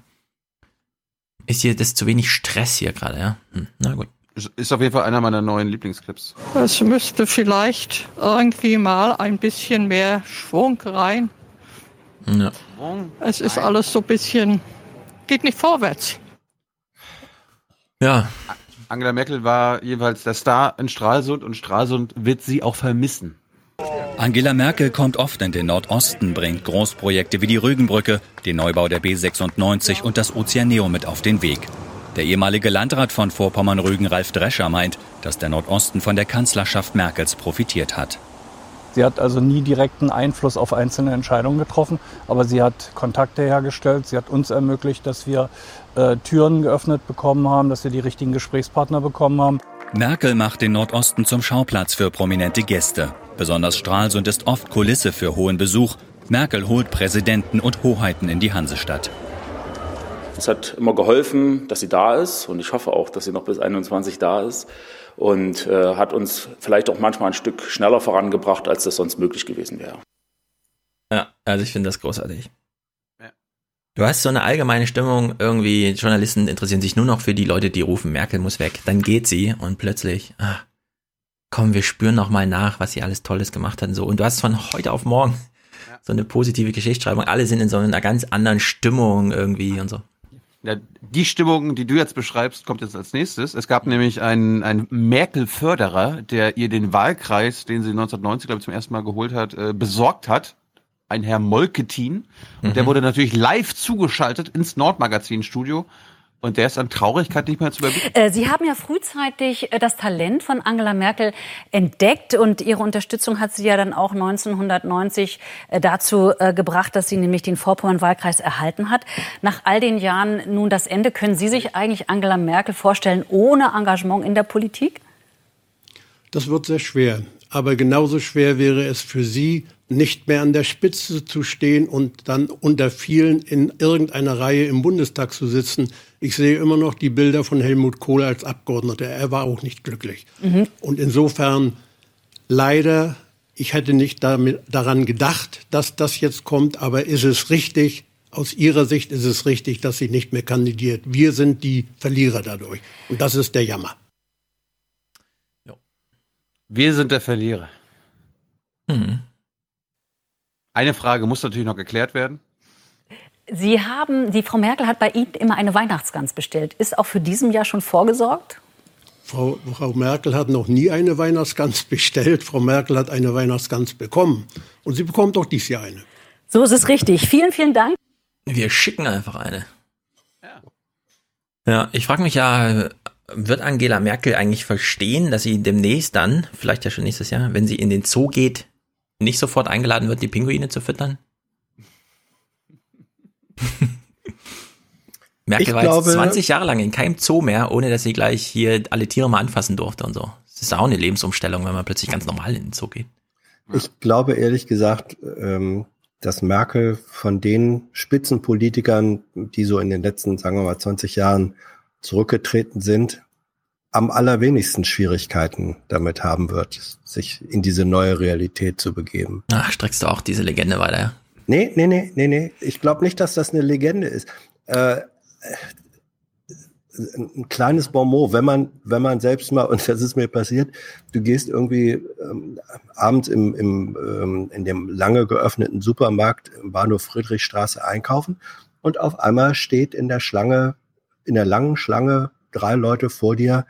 Ist hier das zu wenig Stress hier gerade, ja? Hm, na gut. Ist- Ist auf jeden Fall einer meiner neuen Lieblingsclips. Es müsste vielleicht irgendwie mal ein bisschen mehr Schwung rein. Ja. Es ist alles so ein bisschen, geht nicht vorwärts. Ja. Angela Merkel war jeweils der Star in Stralsund und Stralsund wird sie auch vermissen. Angela Merkel kommt oft in den Nordosten, bringt Großprojekte wie die Rügenbrücke, den Neubau der B96 und das Ozeaneum mit auf den Weg. Der ehemalige Landrat von Vorpommern-Rügen, Ralf Drescher, meint, dass der Nordosten von der Kanzlerschaft Merkels profitiert hat. Sie hat also nie direkten Einfluss auf einzelne Entscheidungen getroffen, aber sie hat Kontakte hergestellt. Sie hat uns ermöglicht, dass wir äh, Türen geöffnet bekommen haben, dass wir die richtigen Gesprächspartner bekommen haben. Merkel macht den Nordosten zum Schauplatz für prominente Gäste. Besonders Stralsund ist oft Kulisse für hohen Besuch. Merkel holt Präsidenten und Hoheiten in die Hansestadt. Es hat immer geholfen, dass sie da ist und ich hoffe auch, dass sie noch bis 21 da ist und äh, hat uns vielleicht auch manchmal ein Stück schneller vorangebracht, als das sonst möglich gewesen wäre. Ja, also ich finde das großartig. Du hast so eine allgemeine Stimmung, irgendwie Journalisten interessieren sich nur noch für die Leute, die rufen, Merkel muss weg. Dann geht sie und plötzlich, ah, komm, wir spüren noch mal nach, was sie alles Tolles gemacht hat und so. Und du hast von heute auf morgen so eine positive Geschichtsschreibung. Alle sind in so einer ganz anderen Stimmung irgendwie und so. Ja, die Stimmung, die du jetzt beschreibst, kommt jetzt als nächstes. Es gab nämlich einen, einen Merkel-Förderer, der ihr den Wahlkreis, den sie 1990, glaube ich, zum ersten Mal geholt hat, äh, besorgt hat. Ein Herr Molketin. Und Mhm. der wurde natürlich live zugeschaltet ins Nordmagazin-Studio. Und der ist an Traurigkeit nicht mehr zu überbieten. Äh, Sie haben ja frühzeitig äh, das Talent von Angela Merkel entdeckt und Ihre Unterstützung hat sie ja dann auch 1990 äh, dazu äh, gebracht, dass sie nämlich den Vorpommern-Wahlkreis erhalten hat. Nach all den Jahren nun das Ende. Können Sie sich eigentlich Angela Merkel vorstellen ohne Engagement in der Politik? Das wird sehr schwer. Aber genauso schwer wäre es für Sie, nicht mehr an der Spitze zu stehen und dann unter vielen in irgendeiner Reihe im Bundestag zu sitzen. Ich sehe immer noch die Bilder von Helmut Kohl als Abgeordneter. Er war auch nicht glücklich. Und insofern leider, ich hätte nicht damit, daran gedacht, dass das jetzt kommt, aber ist es richtig? Aus Ihrer Sicht ist es richtig, dass sie nicht mehr kandidiert. Wir sind die Verlierer dadurch. Und das ist der Jammer. Wir sind der Verlierer. Mhm. Eine Frage muss natürlich noch geklärt werden. Sie haben, die Frau Merkel hat bei Ihnen immer eine Weihnachtsgans bestellt. Ist auch für diesem Jahr schon vorgesorgt? Frau, Frau Merkel hat noch nie eine Weihnachtsgans bestellt. Frau Merkel hat eine Weihnachtsgans bekommen. Und sie bekommt auch dieses Jahr eine. So ist es richtig. Vielen, vielen Dank. Wir schicken einfach eine. Ja, ich frage mich ja, wird Angela Merkel eigentlich verstehen, dass sie demnächst dann, vielleicht ja schon nächstes Jahr, wenn sie in den Zoo geht, nicht sofort eingeladen wird, die Pinguine zu füttern? Merkel Ich war glaube- jetzt 20 Jahre lang in keinem Zoo mehr, ohne dass sie gleich hier alle Tiere mal anfassen durfte und so. Das ist auch eine Lebensumstellung, wenn man plötzlich ganz normal in den Zoo geht. Ich glaube ehrlich gesagt, ähm, dass Merkel von den Spitzenpolitikern, die so in den letzten, sagen wir mal, 20 Jahren zurückgetreten sind, am allerwenigsten Schwierigkeiten damit haben wird, sich in diese neue Realität zu begeben. Ach, streckst du auch diese Legende weiter? Nee, nee, nee, nee, nee. Ich glaube nicht, dass das eine Legende ist. Äh, ein kleines Bonmot, wenn man, wenn man selbst mal, und das ist mir passiert, du gehst irgendwie ähm, abends im, im, ähm, in dem lange geöffneten Supermarkt im Bahnhof Friedrichstraße einkaufen und auf einmal steht in der Schlange, in der langen Schlange drei Leute vor dir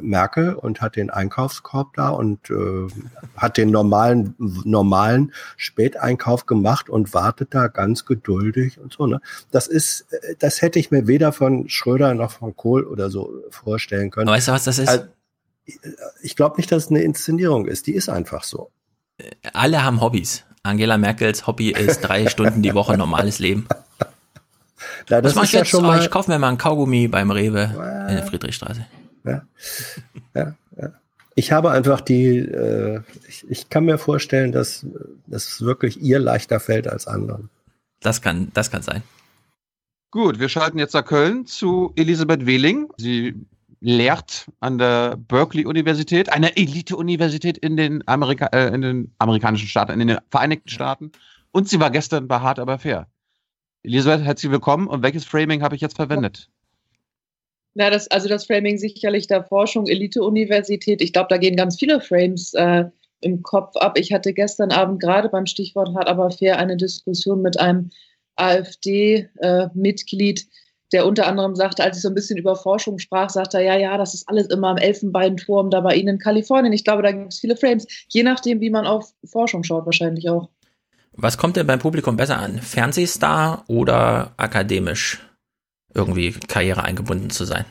Merkel und hat den Einkaufskorb da und äh, hat den normalen normalen Späteinkauf gemacht und wartet da ganz geduldig und so. Ne? Das ist, das hätte ich mir weder von Schröder noch von Kohl oder so vorstellen können. Weißt du, was das ist? Also, ich glaube nicht, dass es eine Inszenierung ist. Die ist einfach so. Alle haben Hobbys. Angela Merkels Hobby ist drei Stunden die Woche normales Leben. Na, das Was mach ich ja jetzt? schon Oh, mal. ich kaufe mir mal einen Kaugummi beim Rewe in der Friedrichstraße. Ja. Ja, ja. Ich habe einfach die, äh, ich, ich kann mir vorstellen, dass das wirklich ihr leichter fällt als anderen. Das kann, das kann sein. Gut, wir schalten jetzt nach Köln zu Elisabeth Wehling. Sie lehrt an der Berkeley-Universität, einer Elite-Universität in, den Amerika äh, in den amerikanischen Staaten, in den Vereinigten Staaten. Und sie war gestern bei Hart aber fair. Elisabeth, herzlich willkommen. Und welches Framing habe ich jetzt verwendet? Na, das, also das Framing sicherlich der Forschung, Elite-Universität. Ich glaube, da gehen ganz viele Frames äh, im Kopf ab. Ich hatte gestern Abend gerade beim Stichwort hart aber fair eine Diskussion mit einem AfD-Mitglied, der unter anderem sagte, als ich so ein bisschen über Forschung sprach, sagte er, ja, ja, das ist alles immer am Elfenbeinturm da bei Ihnen in Kalifornien. Ich glaube, da gibt es viele Frames, je nachdem, wie man auf Forschung schaut, wahrscheinlich auch. Was kommt denn beim Publikum besser an? Fernsehstar oder akademisch irgendwie Karriere eingebunden zu sein?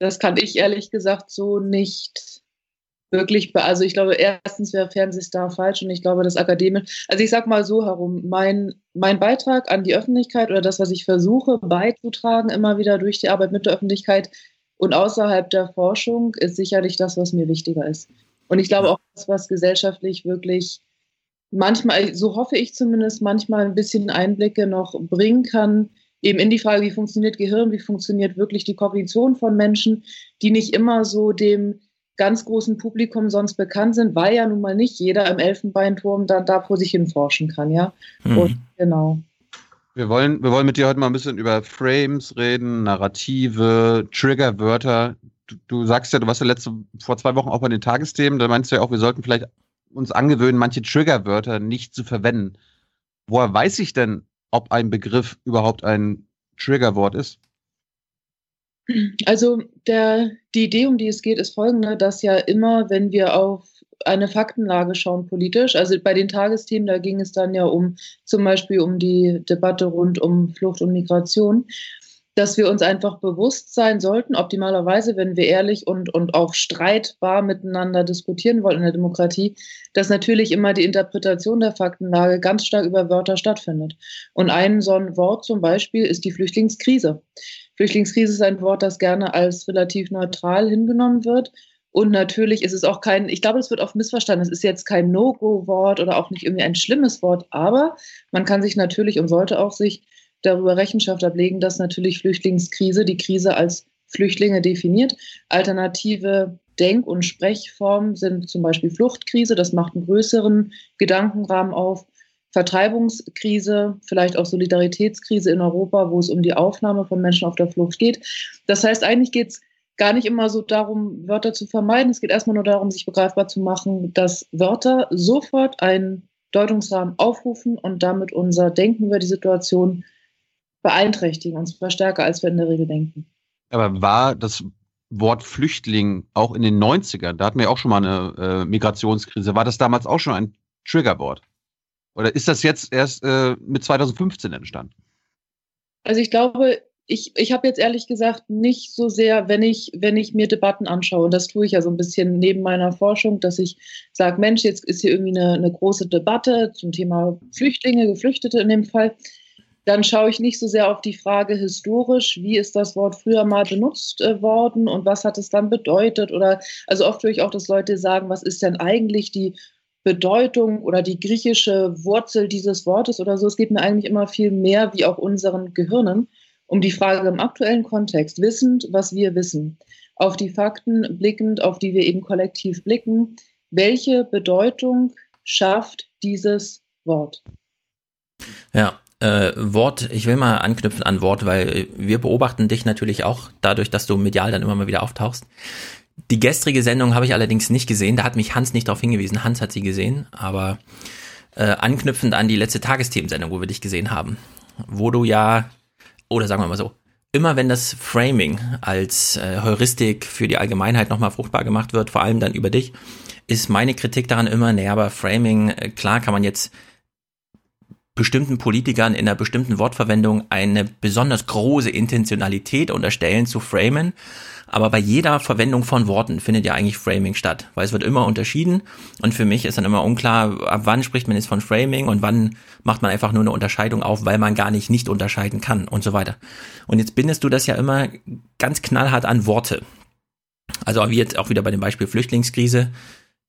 Das kann ich ehrlich gesagt so nicht wirklich, also ich glaube, erstens wäre Fernsehstar falsch und ich glaube, das akademisch, also ich sag mal so herum, mein, mein Beitrag an die Öffentlichkeit oder das, was ich versuche beizutragen, immer wieder durch die Arbeit mit der Öffentlichkeit und außerhalb der Forschung, ist sicherlich das, was mir wichtiger ist. Und ich glaube auch das, was gesellschaftlich wirklich manchmal, so hoffe ich zumindest, manchmal ein bisschen Einblicke noch bringen kann, eben in die Frage, wie funktioniert Gehirn, wie funktioniert wirklich die Kognition von Menschen, die nicht immer so dem ganz großen Publikum sonst bekannt sind, weil ja nun mal nicht jeder im Elfenbeinturm dann da vor sich hin forschen kann, ja. Mhm. Und genau. Wir wollen, wir wollen mit dir heute mal ein bisschen über Frames reden, Narrative, Triggerwörter. Du, du sagst ja, du warst ja letzte, vor zwei Wochen auch bei den Tagesthemen, da meinst du ja auch, wir sollten vielleicht uns angewöhnen, manche Triggerwörter nicht zu verwenden. Woher weiß ich denn, ob ein Begriff überhaupt ein Triggerwort ist? Also der, die Idee, um die es geht, ist folgende, dass ja immer, wenn wir auf eine Faktenlage schauen politisch, also bei den Tagesthemen, da ging es dann ja um zum Beispiel um die Debatte rund um Flucht und Migration, dass wir uns einfach bewusst sein sollten, optimalerweise, wenn wir ehrlich und, und auch streitbar miteinander diskutieren wollen in der Demokratie, dass natürlich immer die Interpretation der Faktenlage ganz stark über Wörter stattfindet. Und ein so ein Wort zum Beispiel ist die Flüchtlingskrise. Flüchtlingskrise ist ein Wort, das gerne als relativ neutral hingenommen wird. Und natürlich ist es auch kein, ich glaube, es wird oft missverstanden. Es ist jetzt kein No-Go-Wort oder auch nicht irgendwie ein schlimmes Wort, aber man kann sich natürlich und sollte auch sich darüber Rechenschaft ablegen, dass natürlich Flüchtlingskrise die Krise als Flüchtlinge definiert. Alternative Denk- und Sprechformen sind zum Beispiel Fluchtkrise, das macht einen größeren Gedankenrahmen auf. Vertreibungskrise, vielleicht auch Solidaritätskrise in Europa, wo es um die Aufnahme von Menschen auf der Flucht geht. Das heißt, eigentlich geht es gar nicht immer so darum, Wörter zu vermeiden. Es geht erstmal nur darum, sich begreifbar zu machen, dass Wörter sofort einen Deutungsrahmen aufrufen und damit unser Denken über die Situation beeinträchtigen, und zwar stärker, als wir in der Regel denken. Aber war das Wort Flüchtling auch in den 90ern, da hatten wir auch schon mal eine äh, Migrationskrise, war das damals auch schon ein Triggerwort? Oder ist das jetzt erst äh, mit 2015 entstanden? Also ich glaube, ich, ich habe jetzt ehrlich gesagt nicht so sehr, wenn ich, wenn ich mir Debatten anschaue, und das tue ich ja so ein bisschen neben meiner Forschung, dass ich sage, Mensch, jetzt ist hier irgendwie eine, eine große Debatte zum Thema Flüchtlinge, Geflüchtete in dem Fall. Dann schaue ich nicht so sehr auf die Frage historisch, wie ist das Wort früher mal benutzt äh, worden und was hat es dann bedeutet? Oder also oft höre ich auch, dass Leute sagen, was ist denn eigentlich die Bedeutung oder die griechische Wurzel dieses Wortes oder so. Es geht mir eigentlich immer viel mehr, wie auch unseren Gehirnen, um die Frage im aktuellen Kontext, wissend, was wir wissen, auf die Fakten blickend, auf die wir eben kollektiv blicken. Welche Bedeutung schafft dieses Wort? Ja, äh, Wort, ich will mal anknüpfen an Wort, weil wir beobachten dich natürlich auch dadurch, dass du medial dann immer mal wieder auftauchst. Die gestrige Sendung habe ich allerdings nicht gesehen. Da hat mich Hans nicht darauf hingewiesen. Hans hat sie gesehen, aber äh, anknüpfend an die letzte Tagesthemensendung, wo wir dich gesehen haben, wo du ja, oder sagen wir mal so, immer wenn das Framing als äh, Heuristik für die Allgemeinheit nochmal fruchtbar gemacht wird, vor allem dann über dich, ist meine Kritik daran immer, naja, aber Framing, äh, klar kann man jetzt bestimmten Politikern in einer bestimmten Wortverwendung eine besonders große Intentionalität unterstellen zu framen. Aber bei jeder Verwendung von Worten findet ja eigentlich Framing statt, weil es wird immer unterschieden und für mich ist dann immer unklar, ab wann spricht man jetzt von Framing und wann macht man einfach nur eine Unterscheidung auf, weil man gar nicht nicht unterscheiden kann und so weiter. Und jetzt bindest du das ja immer ganz knallhart an Worte. Also wie jetzt auch wieder bei dem Beispiel Flüchtlingskrise.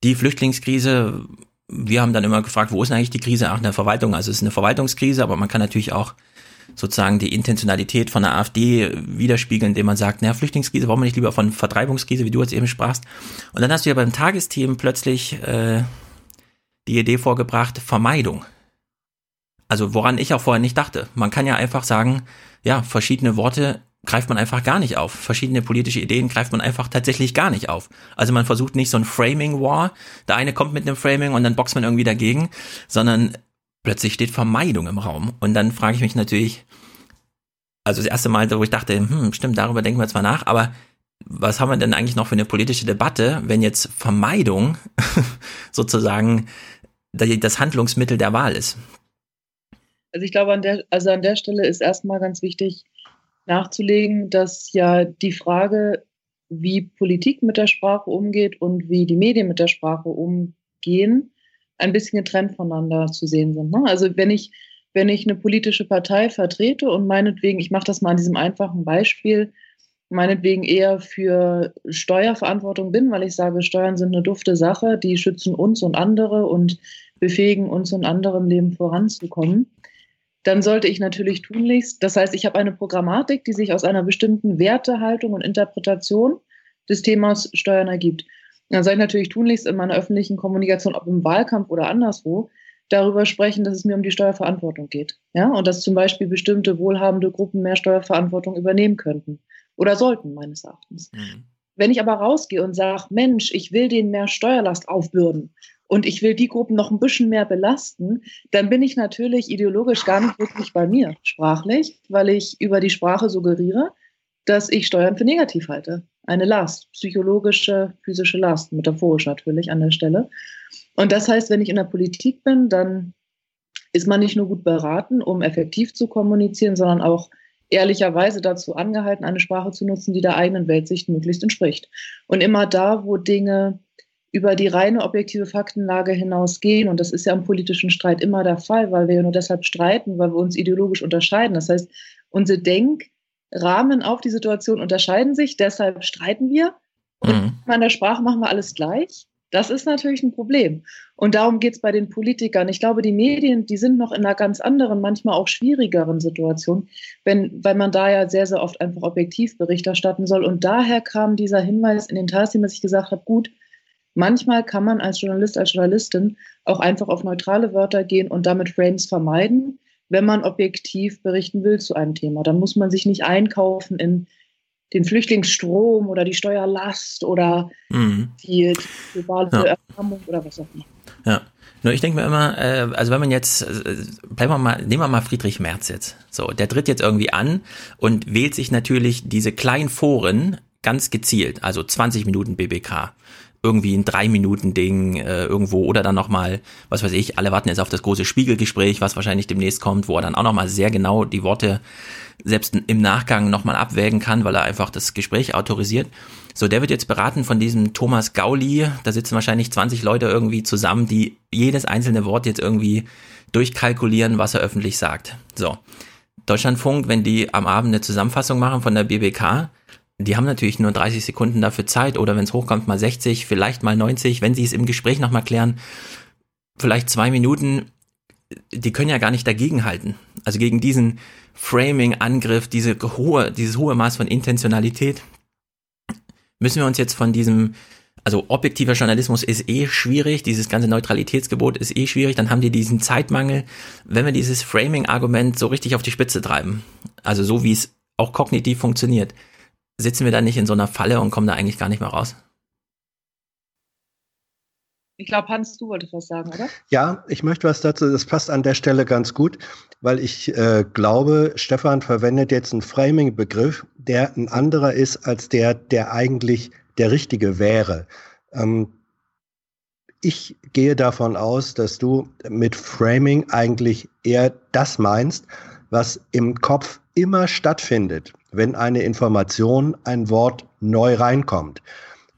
Die Flüchtlingskrise, wir haben dann immer gefragt, wo ist eigentlich die Krise? Ach, in der Verwaltung. Also es ist eine Verwaltungskrise, aber man kann natürlich auch sozusagen die Intentionalität von der AfD widerspiegeln, indem man sagt, naja, Flüchtlingskrise, warum nicht lieber von Vertreibungskrise, wie du jetzt eben sprachst. Und dann hast du ja beim Tagesthemen plötzlich äh, die Idee vorgebracht, Vermeidung. Also woran ich auch vorher nicht dachte. Man kann ja einfach sagen, ja, verschiedene Worte greift man einfach gar nicht auf. Verschiedene politische Ideen greift man einfach tatsächlich gar nicht auf. Also man versucht nicht so ein Framing War, der eine kommt mit einem Framing und dann boxt man irgendwie dagegen, sondern plötzlich steht Vermeidung im Raum. Und dann frage ich mich natürlich, also das erste Mal, wo ich dachte, hm, stimmt, darüber denken wir zwar nach, aber was haben wir denn eigentlich noch für eine politische Debatte, wenn jetzt Vermeidung sozusagen das Handlungsmittel der Wahl ist? Also ich glaube, an der, also an der Stelle ist erstmal ganz wichtig nachzulegen, dass ja die Frage, wie Politik mit der Sprache umgeht und wie die Medien mit der Sprache umgehen, ein bisschen getrennt voneinander zu sehen sind. Ne? Also wenn ich, wenn ich eine politische Partei vertrete und meinetwegen, ich mache das mal an diesem einfachen Beispiel, meinetwegen eher für Steuerverantwortung bin, weil ich sage, Steuern sind eine dufte Sache, die schützen uns und andere und befähigen uns und anderen Leben voranzukommen, dann sollte ich natürlich tunlichst, das heißt, ich habe eine Programmatik, die sich aus einer bestimmten Wertehaltung und Interpretation des Themas Steuern ergibt. Dann soll ich natürlich tunlichst in meiner öffentlichen Kommunikation, ob im Wahlkampf oder anderswo, darüber sprechen, dass es mir um die Steuerverantwortung geht. Ja, und dass zum Beispiel bestimmte wohlhabende Gruppen mehr Steuerverantwortung übernehmen könnten oder sollten, meines Erachtens. Mhm. Wenn ich aber rausgehe und sage, Mensch, ich will denen mehr Steuerlast aufbürden und ich will die Gruppen noch ein bisschen mehr belasten, dann bin ich natürlich ideologisch gar nicht wirklich bei mir sprachlich, weil ich über die Sprache suggeriere, dass ich Steuern für negativ halte. Eine Last, psychologische, physische Last, metaphorisch natürlich an der Stelle. Und das heißt, wenn ich in der Politik bin, dann ist man nicht nur gut beraten, um effektiv zu kommunizieren, sondern auch ehrlicherweise dazu angehalten, eine Sprache zu nutzen, die der eigenen Weltsicht möglichst entspricht. Und immer da, wo Dinge über die reine objektive Faktenlage hinausgehen. Und das ist ja im politischen Streit immer der Fall, weil wir ja nur deshalb streiten, weil wir uns ideologisch unterscheiden. Das heißt, unsere Denkrahmen auf die Situation unterscheiden sich, deshalb streiten wir. Und mhm. in der Sprache machen wir alles gleich. Das ist natürlich ein Problem. Und darum geht es bei den Politikern. Ich glaube, die Medien, die sind noch in einer ganz anderen, manchmal auch schwierigeren Situation, wenn, weil man da ja sehr, sehr oft einfach objektiv Bericht erstatten soll. Und daher kam dieser Hinweis in den Tassim, dass ich gesagt habe, gut, Manchmal kann man als Journalist, als Journalistin auch einfach auf neutrale Wörter gehen und damit Frames vermeiden, wenn man objektiv berichten will zu einem Thema. Dann muss man sich nicht einkaufen in den Flüchtlingsstrom oder die Steuerlast oder mhm. die, die globale ja. Erwärmung oder was auch immer. Ja. Nur ich denke mir immer, äh, also wenn man jetzt, äh, bleiben wir mal, nehmen wir mal Friedrich Merz jetzt. So, der tritt jetzt irgendwie an und wählt sich natürlich diese kleinen Foren ganz gezielt, also 20 Minuten BBK, irgendwie ein drei Minuten Ding äh, irgendwo oder dann nochmal, was weiß ich, alle warten jetzt auf das große Spiegelgespräch, was wahrscheinlich demnächst kommt, wo er dann auch nochmal sehr genau die Worte selbst im Nachgang nochmal abwägen kann, weil er einfach das Gespräch autorisiert. So, der wird jetzt beraten von diesem Thomas Gauli, da sitzen wahrscheinlich 20 Leute irgendwie zusammen, die jedes einzelne Wort jetzt irgendwie durchkalkulieren, was er öffentlich sagt. So. Deutschlandfunk, wenn die am Abend eine Zusammenfassung machen von der BBK, die haben natürlich nur 30 Sekunden dafür Zeit oder wenn es hochkommt mal 60, vielleicht mal 90, wenn sie es im Gespräch nochmal klären, vielleicht zwei Minuten, die können ja gar nicht dagegenhalten. Also gegen diesen Framing-Angriff, diese hohe, dieses hohe Maß von Intentionalität, müssen wir uns jetzt von diesem, also objektiver Journalismus ist eh schwierig, dieses ganze Neutralitätsgebot ist eh schwierig, dann haben die diesen Zeitmangel, wenn wir dieses Framing-Argument so richtig auf die Spitze treiben, also so wie es auch kognitiv funktioniert, sitzen wir da nicht in so einer Falle und kommen da eigentlich gar nicht mehr raus? Ich glaube, Hans, du wolltest was sagen, oder? Ja, ich möchte was dazu. Das passt an der Stelle ganz gut, weil ich äh, glaube, Stefan verwendet jetzt einen Framing-Begriff, der ein anderer ist als der, der eigentlich der richtige wäre. Ähm, ich gehe davon aus, dass du mit Framing eigentlich eher das meinst, was im Kopf immer stattfindet wenn eine Information, ein Wort neu reinkommt.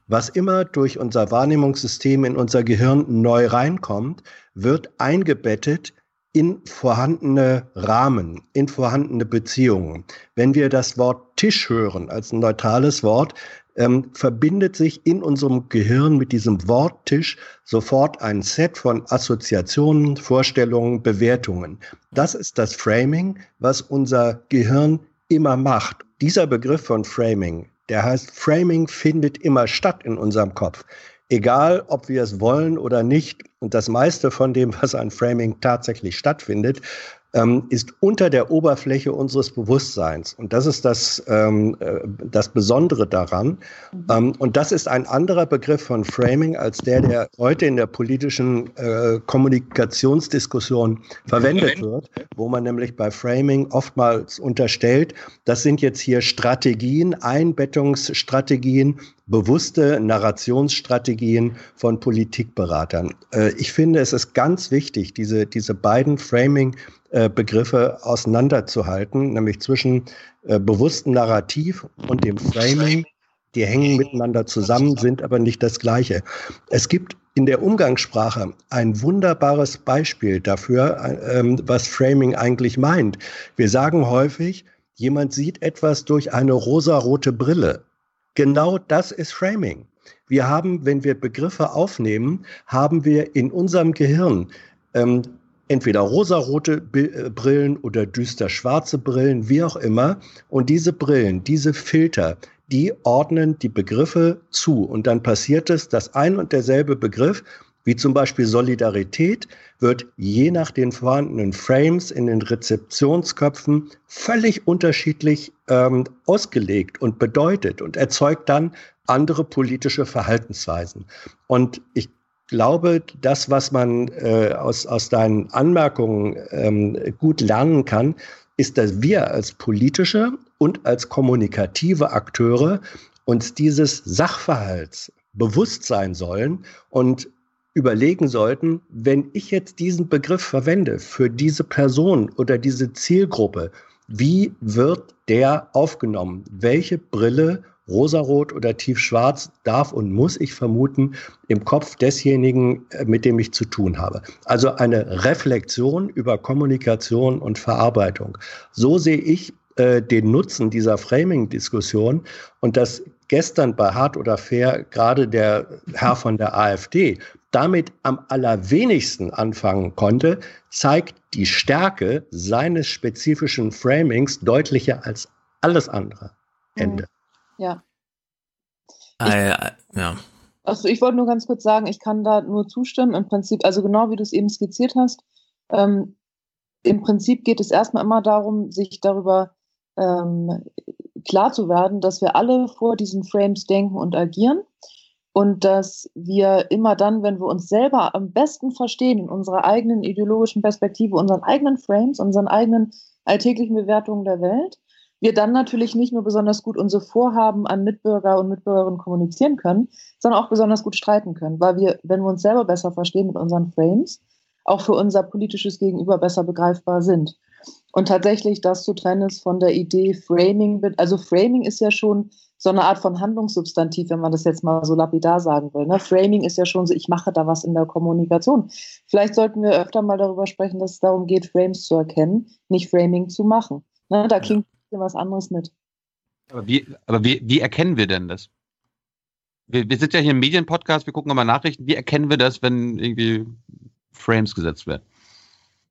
Was immer durch unser Wahrnehmungssystem in unser Gehirn neu reinkommt, wird eingebettet in vorhandene Rahmen, in vorhandene Beziehungen. Wenn wir das Wort Tisch hören als ein neutrales Wort, ähm, verbindet sich in unserem Gehirn mit diesem Wort Tisch sofort ein Set von Assoziationen, Vorstellungen, Bewertungen. Das ist das Framing, was unser Gehirn immer macht. Dieser Begriff von Framing, der heißt, Framing findet immer statt in unserem Kopf. Egal, ob wir es wollen oder nicht. Und das meiste von dem, was an Framing tatsächlich stattfindet, ähm, ist unter der Oberfläche unseres Bewusstseins. Und das ist das, ähm, äh, das Besondere daran. Mhm. Ähm, und das ist ein anderer Begriff von Framing als der, der heute in der politischen äh, Kommunikationsdiskussion verwendet wird, wo man nämlich bei Framing oftmals unterstellt, das sind jetzt hier Strategien, Einbettungsstrategien, bewusste Narrationsstrategien von Politikberatern. Äh, ich finde, es ist ganz wichtig, diese, diese beiden Framing Begriffe auseinanderzuhalten, nämlich zwischen äh, bewusstem Narrativ und dem Framing die hängen miteinander zusammen, sind aber nicht das Gleiche. Es gibt in der Umgangssprache ein wunderbares Beispiel dafür, ähm, was Framing eigentlich meint. Wir sagen häufig, jemand sieht etwas durch eine rosarote Brille. Genau das ist Framing. Wir haben, wenn wir Begriffe aufnehmen, haben wir in unserem Gehirn ähm, entweder rosarote äh, Brillen oder düster schwarze Brillen, wie auch immer. Und diese Brillen, diese Filter, die ordnen die Begriffe zu. Und dann passiert es, dass ein und derselbe Begriff, wie zum Beispiel Solidarität, wird je nach den vorhandenen Frames in den Rezeptionsköpfen völlig unterschiedlich ähm, ausgelegt und bedeutet und erzeugt dann andere politische Verhaltensweisen. Und ich glaube, das, was man äh, aus, aus deinen Anmerkungen ähm, gut lernen kann, ist, dass wir als politische und als kommunikative Akteure uns dieses Sachverhalts bewusst sein sollen und überlegen sollten, wenn ich jetzt diesen Begriff verwende für diese Person oder diese Zielgruppe, wie wird der aufgenommen? Welche Brille rosarot oder tiefschwarz darf und muss ich vermuten im Kopf desjenigen, äh, mit dem ich zu tun habe. Also eine Reflexion über Kommunikation und Verarbeitung. So sehe ich äh, den Nutzen dieser Framing-Diskussion und dass gestern bei Hart oder Fair gerade der Herr von der AfD damit am allerwenigsten anfangen konnte, zeigt die Stärke seines spezifischen Framings deutlicher als alles andere. Ende. Ja. Ich, äh, ja. Also ich wollte nur ganz kurz sagen, ich kann da nur zustimmen. Im Prinzip, also genau wie du es eben skizziert hast, ähm, im Prinzip geht es erstmal immer darum, sich darüber ähm, klar zu werden, dass wir alle vor diesen Frames denken und agieren und dass wir immer dann, wenn wir uns selber am besten verstehen in unserer eigenen ideologischen Perspektive, unseren eigenen Frames, unseren eigenen alltäglichen Bewertungen der Welt, wir dann natürlich nicht nur besonders gut unsere Vorhaben an Mitbürger und Mitbürgerinnen kommunizieren können, sondern auch besonders gut streiten können, weil wir, wenn wir uns selber besser verstehen mit unseren Frames, auch für unser politisches Gegenüber besser begreifbar sind. Und tatsächlich das zu trennen ist von der Idee Framing, also Framing ist ja schon so eine Art von Handlungssubstantiv, wenn man das jetzt mal so lapidar sagen will. Ne? Framing ist ja schon so, ich mache da was in der Kommunikation. Vielleicht sollten wir öfter mal darüber sprechen, dass es darum geht, Frames zu erkennen, nicht Framing zu machen. Ne? Da klingt was anderes mit. Aber wie, aber wie, wie erkennen wir denn das? Wir, wir sind ja hier im Medienpodcast, wir gucken immer Nachrichten. Wie erkennen wir das, wenn irgendwie Frames gesetzt werden?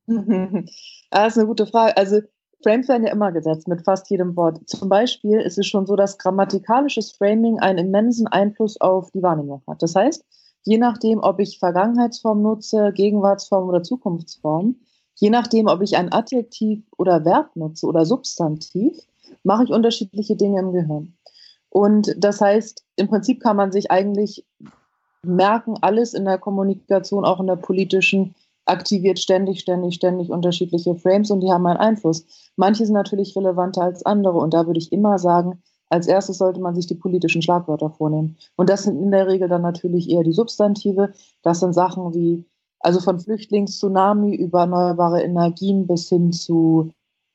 das ist eine gute Frage. Also Frames werden ja immer gesetzt mit fast jedem Wort. Zum Beispiel ist es schon so, dass grammatikalisches Framing einen immensen Einfluss auf die Wahrnehmung hat. Das heißt, je nachdem, ob ich Vergangenheitsform nutze, Gegenwartsform oder Zukunftsform, Je nachdem, ob ich ein Adjektiv oder Verb nutze oder Substantiv, mache ich unterschiedliche Dinge im Gehirn. Und das heißt, im Prinzip kann man sich eigentlich merken, alles in der Kommunikation, auch in der politischen, aktiviert ständig, ständig, ständig unterschiedliche Frames und die haben einen Einfluss. Manche sind natürlich relevanter als andere und da würde ich immer sagen, als erstes sollte man sich die politischen Schlagwörter vornehmen. Und das sind in der Regel dann natürlich eher die Substantive. Das sind Sachen wie also von Flüchtlingstsunami über erneuerbare Energien bis hin zu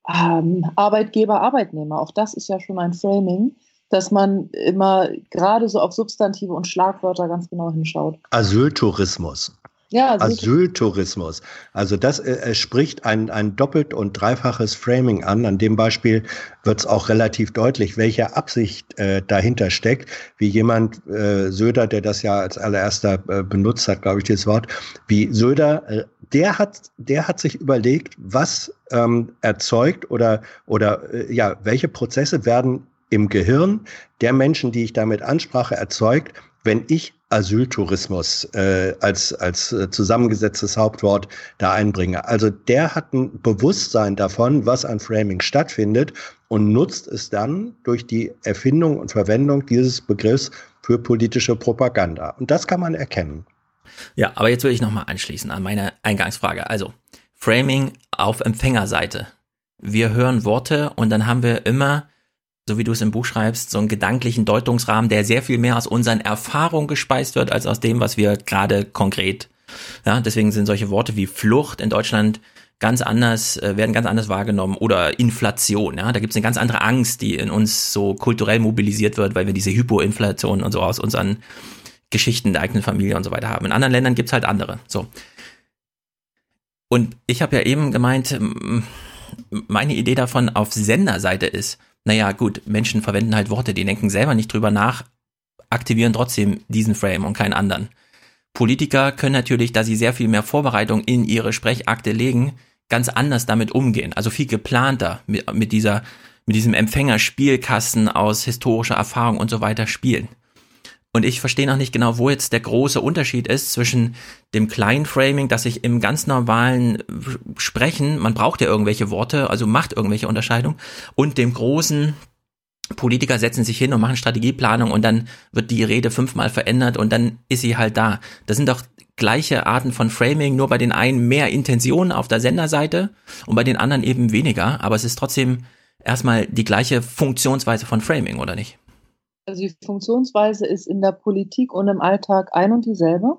ähm, Arbeitgeber, Arbeitnehmer. Auch das ist ja schon ein Framing, dass man immer gerade so auf Substantive und Schlagwörter ganz genau hinschaut. Asyltourismus. Ja, Asyltourismus. Also das äh, spricht ein, ein doppelt und dreifaches Framing an. An dem Beispiel wird es auch relativ deutlich, welche Absicht äh, dahinter steckt. Wie jemand, äh, Söder, der das ja als allererster äh, benutzt hat, glaube ich, dieses Wort, wie Söder, äh, der hat, der hat sich überlegt, was ähm, erzeugt oder, oder äh, ja, welche Prozesse werden im Gehirn der Menschen, die ich damit ansprache, erzeugt, wenn ich Asyltourismus äh, als, als äh, zusammengesetztes Hauptwort da einbringe. Also der hat ein Bewusstsein davon, was an Framing stattfindet und nutzt es dann durch die Erfindung und Verwendung dieses Begriffs für politische Propaganda. Und das kann man erkennen. Ja, aber jetzt will ich nochmal anschließen an meine Eingangsfrage. Also, Framing auf Empfängerseite. Wir hören Worte und dann haben wir immer so wie du es im Buch schreibst, so einen gedanklichen Deutungsrahmen, der sehr viel mehr aus unseren Erfahrungen gespeist wird, als aus dem, was wir gerade konkret. Ja, deswegen sind solche Worte wie Flucht in Deutschland ganz anders, äh, werden ganz anders wahrgenommen oder Inflation, ja, da gibt es eine ganz andere Angst, die in uns so kulturell mobilisiert wird, weil wir diese Hypoinflation und so aus unseren Geschichten der eigenen Familie und so weiter haben. In anderen Ländern gibt's halt andere. So. Und ich habe ja eben gemeint, meine Idee davon auf Senderseite ist, naja, gut, Menschen verwenden halt Worte, die denken selber nicht drüber nach, aktivieren trotzdem diesen Frame und keinen anderen. Politiker können natürlich, da sie sehr viel mehr Vorbereitung in ihre Sprechakte legen, ganz anders damit umgehen. Also viel geplanter mit, mit dieser, mit diesem Empfängerspielkasten aus historischer Erfahrung und so weiter spielen. Und ich verstehe noch nicht genau, wo jetzt der große Unterschied ist zwischen dem kleinen Framing, dass ich im ganz normalen Sprechen, man braucht ja irgendwelche Worte, also macht irgendwelche Unterscheidung, und dem großen, Politiker setzen sich hin und machen Strategieplanung und dann wird die Rede fünfmal verändert und dann ist sie halt da. Das sind doch gleiche Arten von Framing, nur bei den einen mehr Intention auf der Senderseite und bei den anderen eben weniger, aber es ist trotzdem erstmal die gleiche Funktionsweise von Framing, oder nicht? Also die Funktionsweise ist in der Politik und im Alltag ein und dieselbe.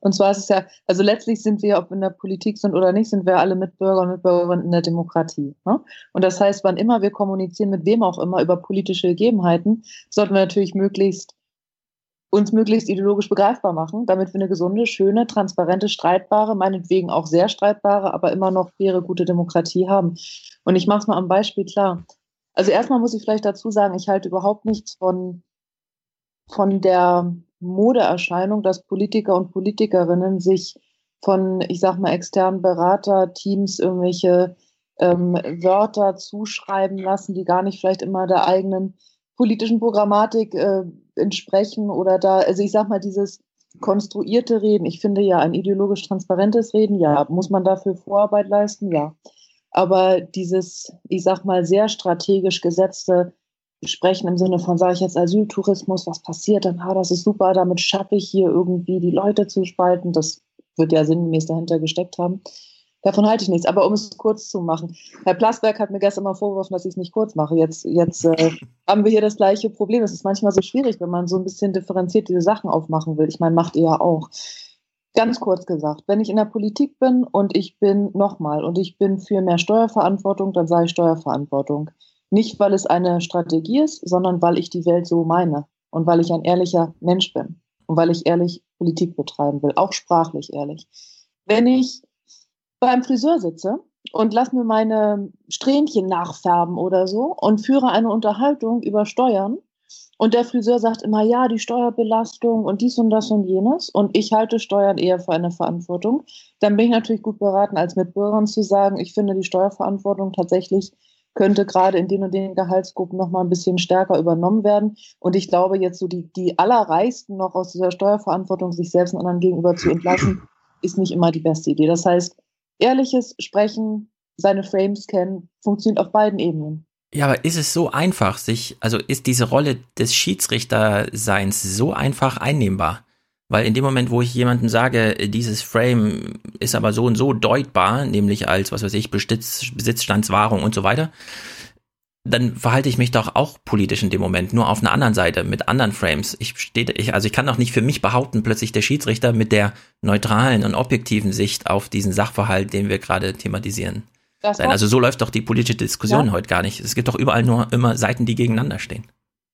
Und zwar ist es ja, also letztlich sind wir, ob wir in der Politik sind oder nicht, sind wir alle Mitbürger und Mitbürgerinnen in der Demokratie. Ne? Und das heißt, wann immer wir kommunizieren, mit wem auch immer, über politische Gegebenheiten, sollten wir natürlich möglichst uns möglichst ideologisch begreifbar machen, damit wir eine gesunde, schöne, transparente, streitbare, meinetwegen auch sehr streitbare, aber immer noch faire, gute Demokratie haben. Und ich mache es mal am Beispiel klar. Also erstmal muss ich vielleicht dazu sagen, ich halte überhaupt nichts von, von der Modeerscheinung, dass Politiker und Politikerinnen sich von, ich sag mal, externen Beraterteams irgendwelche ähm, Wörter zuschreiben lassen, die gar nicht vielleicht immer der eigenen politischen Programmatik äh, entsprechen oder da, also ich sag mal, dieses konstruierte Reden. Ich finde ja ein ideologisch transparentes Reden, ja. Muss man dafür Vorarbeit leisten? Ja. Aber dieses, ich sag mal, sehr strategisch gesetzte sprechen im Sinne von, sage ich jetzt Asyltourismus, was passiert dann? Ah, das ist super, damit schaffe ich hier irgendwie die Leute zu spalten. Das wird ja sinngemäß dahinter gesteckt haben. Davon halte ich nichts. Aber um es kurz zu machen. Herr Plasberg hat mir gestern mal vorgeworfen, dass ich es nicht kurz mache. Jetzt, jetzt äh, haben wir hier das gleiche Problem. Es ist manchmal so schwierig, wenn man so ein bisschen differenziert diese Sachen aufmachen will. Ich meine, macht ihr ja auch. Ganz kurz gesagt, wenn ich in der Politik bin und ich bin nochmal und ich bin für mehr Steuerverantwortung, dann sage ich Steuerverantwortung. Nicht, weil es eine Strategie ist, sondern weil ich die Welt so meine und weil ich ein ehrlicher Mensch bin und weil ich ehrlich Politik betreiben will, auch sprachlich ehrlich. Wenn ich beim Friseur sitze und lass mir meine Strähnchen nachfärben oder so und führe eine Unterhaltung über Steuern und der Friseur sagt immer, ja, die Steuerbelastung und dies und das und jenes und ich halte Steuern eher für eine Verantwortung, dann bin ich natürlich gut beraten, als Mitbürgerin zu sagen, ich finde die Steuerverantwortung tatsächlich könnte gerade in den und den Gehaltsgruppen noch mal ein bisschen stärker übernommen werden. Und ich glaube, jetzt so die, die Allerreichsten noch aus dieser Steuerverantwortung sich selbst und anderen gegenüber zu entlassen, ist nicht immer die beste Idee. Das heißt, ehrliches Sprechen, seine Frames kennen, funktioniert auf beiden Ebenen. Ja, aber ist es so einfach, sich, also ist diese Rolle des Schiedsrichterseins so einfach einnehmbar? Weil in dem Moment, wo ich jemandem sage, dieses Frame ist aber so und so deutbar, nämlich als, was weiß ich, Besitz, Besitzstandswahrung und so weiter, dann verhalte ich mich doch auch politisch in dem Moment, nur auf einer anderen Seite, mit anderen Frames. Ich stehe, ich, also ich kann doch nicht für mich behaupten, plötzlich der Schiedsrichter mit der neutralen und objektiven Sicht auf diesen Sachverhalt, den wir gerade thematisieren. Also so läuft doch die politische Diskussion ja. heute gar nicht. Es gibt doch überall nur immer Seiten, die gegeneinander stehen.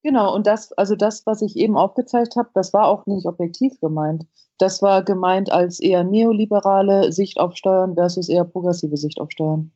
Genau, und das, also das, was ich eben aufgezeigt habe, das war auch nicht objektiv gemeint. Das war gemeint als eher neoliberale Sicht auf Steuern versus eher progressive Sicht auf Steuern.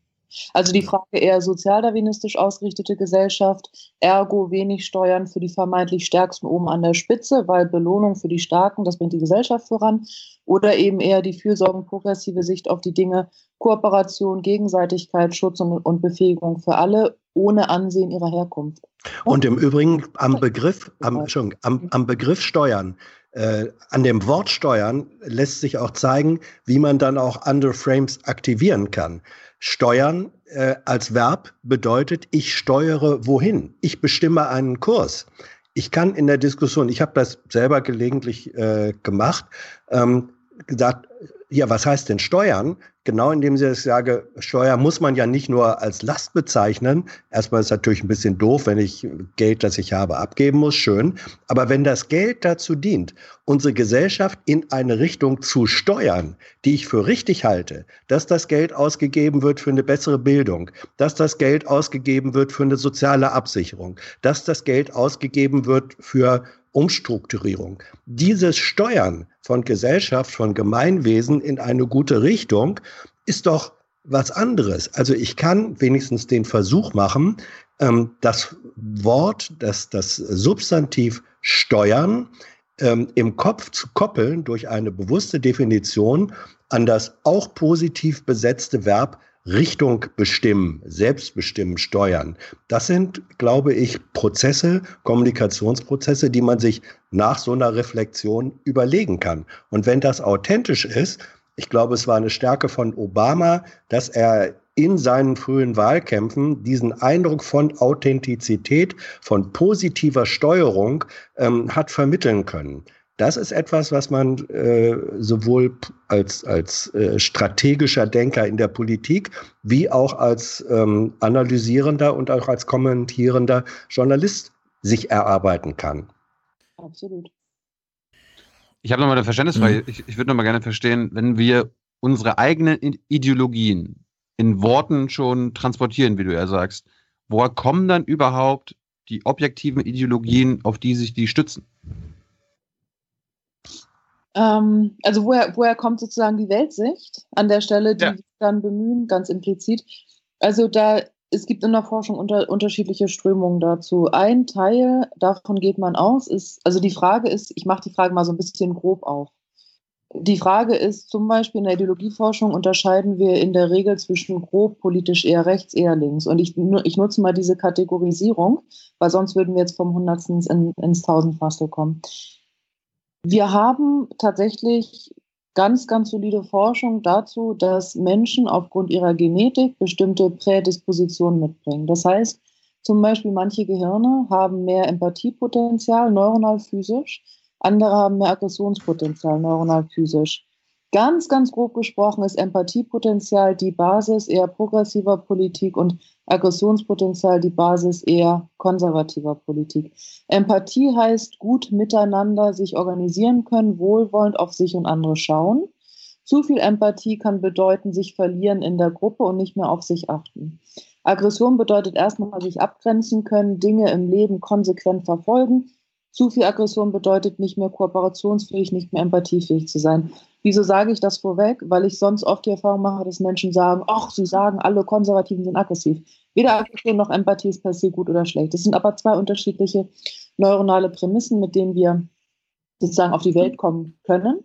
Also die Frage eher sozialdarwinistisch ausgerichtete Gesellschaft, ergo wenig Steuern für die vermeintlich Stärksten oben an der Spitze, weil Belohnung für die Starken, das bringt die Gesellschaft voran. Oder eben eher die fürsorgen progressive Sicht auf die Dinge, Kooperation, Gegenseitigkeit, Schutz und, und Befähigung für alle, ohne Ansehen ihrer Herkunft. Und im Übrigen am Begriff, am, am, am Begriff Steuern, äh, an dem Wort Steuern lässt sich auch zeigen, wie man dann auch andere Frames aktivieren kann. Steuern äh, als Verb bedeutet, ich steuere wohin. Ich bestimme einen Kurs. Ich kann in der Diskussion, ich habe das selber gelegentlich äh, gemacht, ähm, gesagt, Ja, was heißt denn Steuern? Genau indem Sie das sage, Steuer muss man ja nicht nur als Last bezeichnen. Erstmal ist es natürlich ein bisschen doof, wenn ich Geld, das ich habe, abgeben muss. Schön. Aber wenn das Geld dazu dient, unsere Gesellschaft in eine Richtung zu steuern, die ich für richtig halte, dass das Geld ausgegeben wird für eine bessere Bildung, dass das Geld ausgegeben wird für eine soziale Absicherung, dass das Geld ausgegeben wird für Umstrukturierung. Dieses Steuern von Gesellschaft, von Gemeinwesen in eine gute Richtung ist doch was anderes. Also ich kann wenigstens den Versuch machen, ähm, das Wort, das, das Substantiv steuern ähm, im Kopf zu koppeln durch eine bewusste Definition an das auch positiv besetzte Verb Richtung bestimmen, selbstbestimmen, steuern. Das sind, glaube ich, Prozesse, Kommunikationsprozesse, die man sich nach so einer Reflexion überlegen kann. Und wenn das authentisch ist, ich glaube, es war eine Stärke von Obama, dass er in seinen frühen Wahlkämpfen diesen Eindruck von Authentizität, von positiver Steuerung ähm, hat vermitteln können. Das ist etwas, was man äh, sowohl als, als äh, strategischer Denker in der Politik wie auch als ähm, analysierender und auch als kommentierender Journalist sich erarbeiten kann. Absolut. Ich habe nochmal eine Verständnisfrage. Mhm. Ich, ich würde nochmal gerne verstehen, wenn wir unsere eigenen Ideologien in Worten schon transportieren, wie du ja sagst, woher kommen dann überhaupt die objektiven Ideologien, auf die sich die stützen? Ähm, also woher, woher kommt sozusagen die Weltsicht an der Stelle, die ja. wir dann bemühen, ganz implizit? Also da, es gibt in der Forschung unter, unterschiedliche Strömungen dazu. Ein Teil, davon geht man aus, ist, also die Frage ist, ich mache die Frage mal so ein bisschen grob auf. Die Frage ist zum Beispiel in der Ideologieforschung unterscheiden wir in der Regel zwischen grob politisch eher rechts, eher links. Und ich, ich nutze mal diese Kategorisierung, weil sonst würden wir jetzt vom Hundertsten ins, ins Tausendfaste kommen. Wir haben tatsächlich ganz, ganz solide Forschung dazu, dass Menschen aufgrund ihrer Genetik bestimmte Prädispositionen mitbringen. Das heißt, zum Beispiel manche Gehirne haben mehr Empathiepotenzial, neuronal physisch, andere haben mehr Aggressionspotenzial, neuronal physisch. Ganz, ganz grob gesprochen ist Empathiepotenzial die Basis eher progressiver Politik und Aggressionspotenzial die Basis eher konservativer Politik. Empathie heißt gut miteinander sich organisieren können, wohlwollend auf sich und andere schauen. Zu viel Empathie kann bedeuten, sich verlieren in der Gruppe und nicht mehr auf sich achten. Aggression bedeutet erstmal sich abgrenzen können, Dinge im Leben konsequent verfolgen. Zu viel Aggression bedeutet nicht mehr kooperationsfähig, nicht mehr empathiefähig zu sein. Wieso sage ich das vorweg? Weil ich sonst oft die Erfahrung mache, dass Menschen sagen, ach, sie sagen, alle Konservativen sind aggressiv. Weder Aggression noch Empathie ist per se gut oder schlecht. Das sind aber zwei unterschiedliche neuronale Prämissen, mit denen wir sozusagen auf die Welt kommen können.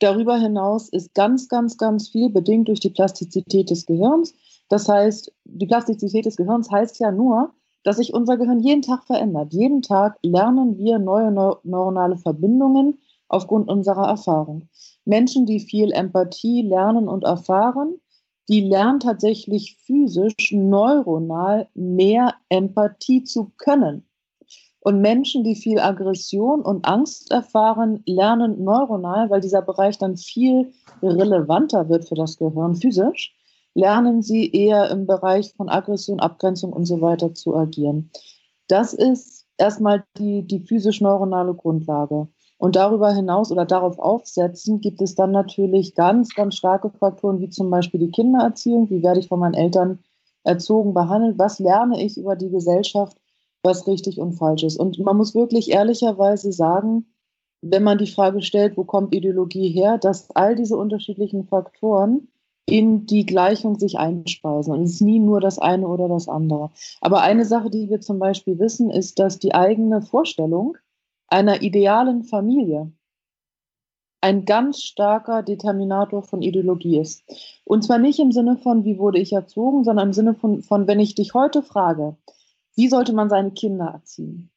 Darüber hinaus ist ganz, ganz, ganz viel bedingt durch die Plastizität des Gehirns. Das heißt, die Plastizität des Gehirns heißt ja nur, dass sich unser Gehirn jeden Tag verändert. Jeden Tag lernen wir neue neuronale Verbindungen aufgrund unserer Erfahrung. Menschen, die viel Empathie lernen und erfahren, die lernen tatsächlich physisch, neuronal mehr Empathie zu können. Und Menschen, die viel Aggression und Angst erfahren, lernen neuronal, weil dieser Bereich dann viel relevanter wird für das Gehirn physisch, lernen sie eher im Bereich von Aggression, Abgrenzung und so weiter zu agieren. Das ist erstmal die, die physisch-neuronale Grundlage. Und darüber hinaus oder darauf aufsetzen, gibt es dann natürlich ganz, ganz starke Faktoren, wie zum Beispiel die Kindererziehung. Wie werde ich von meinen Eltern erzogen, behandelt? Was lerne ich über die Gesellschaft, was richtig und falsch ist? Und man muss wirklich ehrlicherweise sagen, wenn man die Frage stellt, wo kommt Ideologie her, dass all diese unterschiedlichen Faktoren in die Gleichung sich einspeisen. Und es ist nie nur das eine oder das andere. Aber eine Sache, die wir zum Beispiel wissen, ist, dass die eigene Vorstellung, einer idealen Familie ein ganz starker Determinator von Ideologie ist. Und zwar nicht im Sinne von, wie wurde ich erzogen, sondern im Sinne von, von wenn ich dich heute frage, wie sollte man seine Kinder erziehen?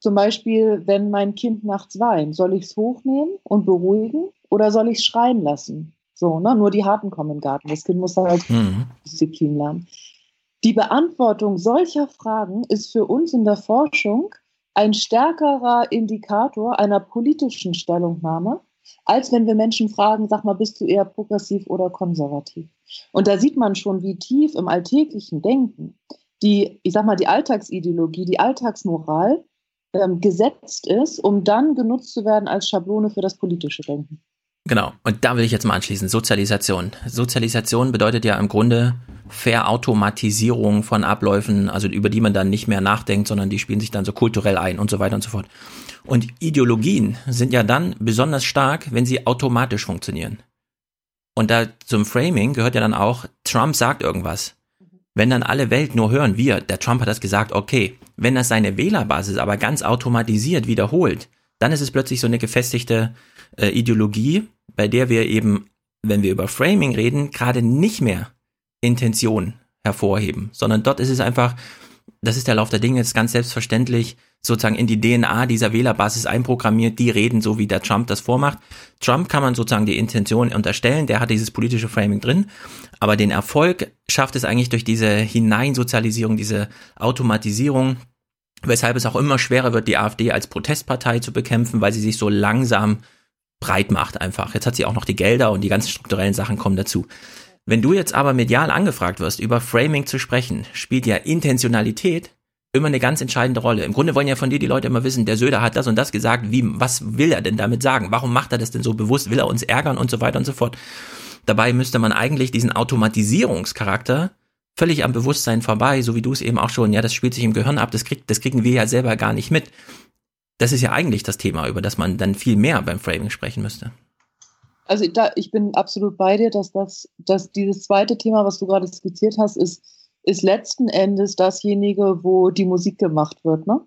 Zum Beispiel, wenn mein Kind nachts weint, soll ich es hochnehmen und beruhigen oder soll ich es schreien lassen? So, ne? Nur die Harten kommen im Garten. Das Kind muss halt mhm. Disziplin lernen. Die Beantwortung solcher Fragen ist für uns in der Forschung ein stärkerer Indikator einer politischen Stellungnahme als wenn wir Menschen fragen, sag mal, bist du eher progressiv oder konservativ? Und da sieht man schon, wie tief im alltäglichen Denken die, ich sag mal, die Alltagsideologie, die Alltagsmoral ähm, gesetzt ist, um dann genutzt zu werden als Schablone für das politische Denken. Genau, und da will ich jetzt mal anschließen, Sozialisation. Sozialisation bedeutet ja im Grunde Verautomatisierung von Abläufen, also über die man dann nicht mehr nachdenkt, sondern die spielen sich dann so kulturell ein und so weiter und so fort. Und Ideologien sind ja dann besonders stark, wenn sie automatisch funktionieren. Und da zum Framing gehört ja dann auch, Trump sagt irgendwas. Wenn dann alle Welt nur hören, wir, der Trump hat das gesagt, okay. Wenn das seine Wählerbasis aber ganz automatisiert wiederholt, dann ist es plötzlich so eine gefestigte äh, Ideologie, bei der wir eben, wenn wir über Framing reden, gerade nicht mehr Intention hervorheben, sondern dort ist es einfach, das ist der Lauf der Dinge, ist ganz selbstverständlich sozusagen in die DNA dieser Wählerbasis einprogrammiert, die reden so, wie der Trump das vormacht. Trump kann man sozusagen die Intention unterstellen, der hat dieses politische Framing drin, aber den Erfolg schafft es eigentlich durch diese Hineinsozialisierung, diese Automatisierung, weshalb es auch immer schwerer wird, die AfD als Protestpartei zu bekämpfen, weil sie sich so langsam breit macht einfach. Jetzt hat sie auch noch die Gelder und die ganzen strukturellen Sachen kommen dazu. Wenn du jetzt aber medial angefragt wirst, über Framing zu sprechen, spielt ja Intentionalität immer eine ganz entscheidende Rolle. Im Grunde wollen ja von dir die Leute immer wissen, der Söder hat das und das gesagt, wie, was will er denn damit sagen? Warum macht er das denn so bewusst? Will er uns ärgern und so weiter und so fort? Dabei müsste man eigentlich diesen Automatisierungscharakter völlig am Bewusstsein vorbei, so wie du es eben auch schon, ja, das spielt sich im Gehirn ab, das, kriegt, das kriegen wir ja selber gar nicht mit. Das ist ja eigentlich das Thema, über das man dann viel mehr beim Framing sprechen müsste. Also da, ich bin absolut bei dir, dass das, dass dieses zweite Thema, was du gerade skizziert hast, ist, ist letzten Endes dasjenige, wo die Musik gemacht wird. Ne?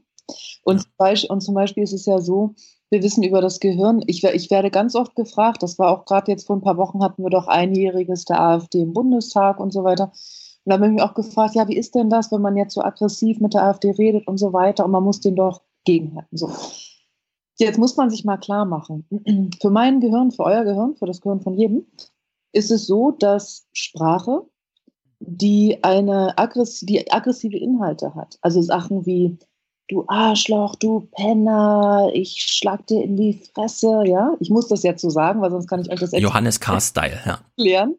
Und, zum Beispiel, und zum Beispiel ist es ja so, wir wissen über das Gehirn, ich, ich werde ganz oft gefragt, das war auch gerade jetzt vor ein paar Wochen, hatten wir doch einjähriges der AfD im Bundestag und so weiter. Und da habe ich mich auch gefragt, ja, wie ist denn das, wenn man jetzt so aggressiv mit der AfD redet und so weiter und man muss den doch gegenhalten. So. Jetzt muss man sich mal klar machen, für mein Gehirn, für euer Gehirn, für das Gehirn von jedem, ist es so, dass Sprache, die eine aggress die aggressive Inhalte hat, also Sachen wie du Arschloch, du Penner, ich schlag dir in die Fresse, ja, ich muss das jetzt so sagen, weil sonst kann ich euch das Johannes K-Style, ja. erklären,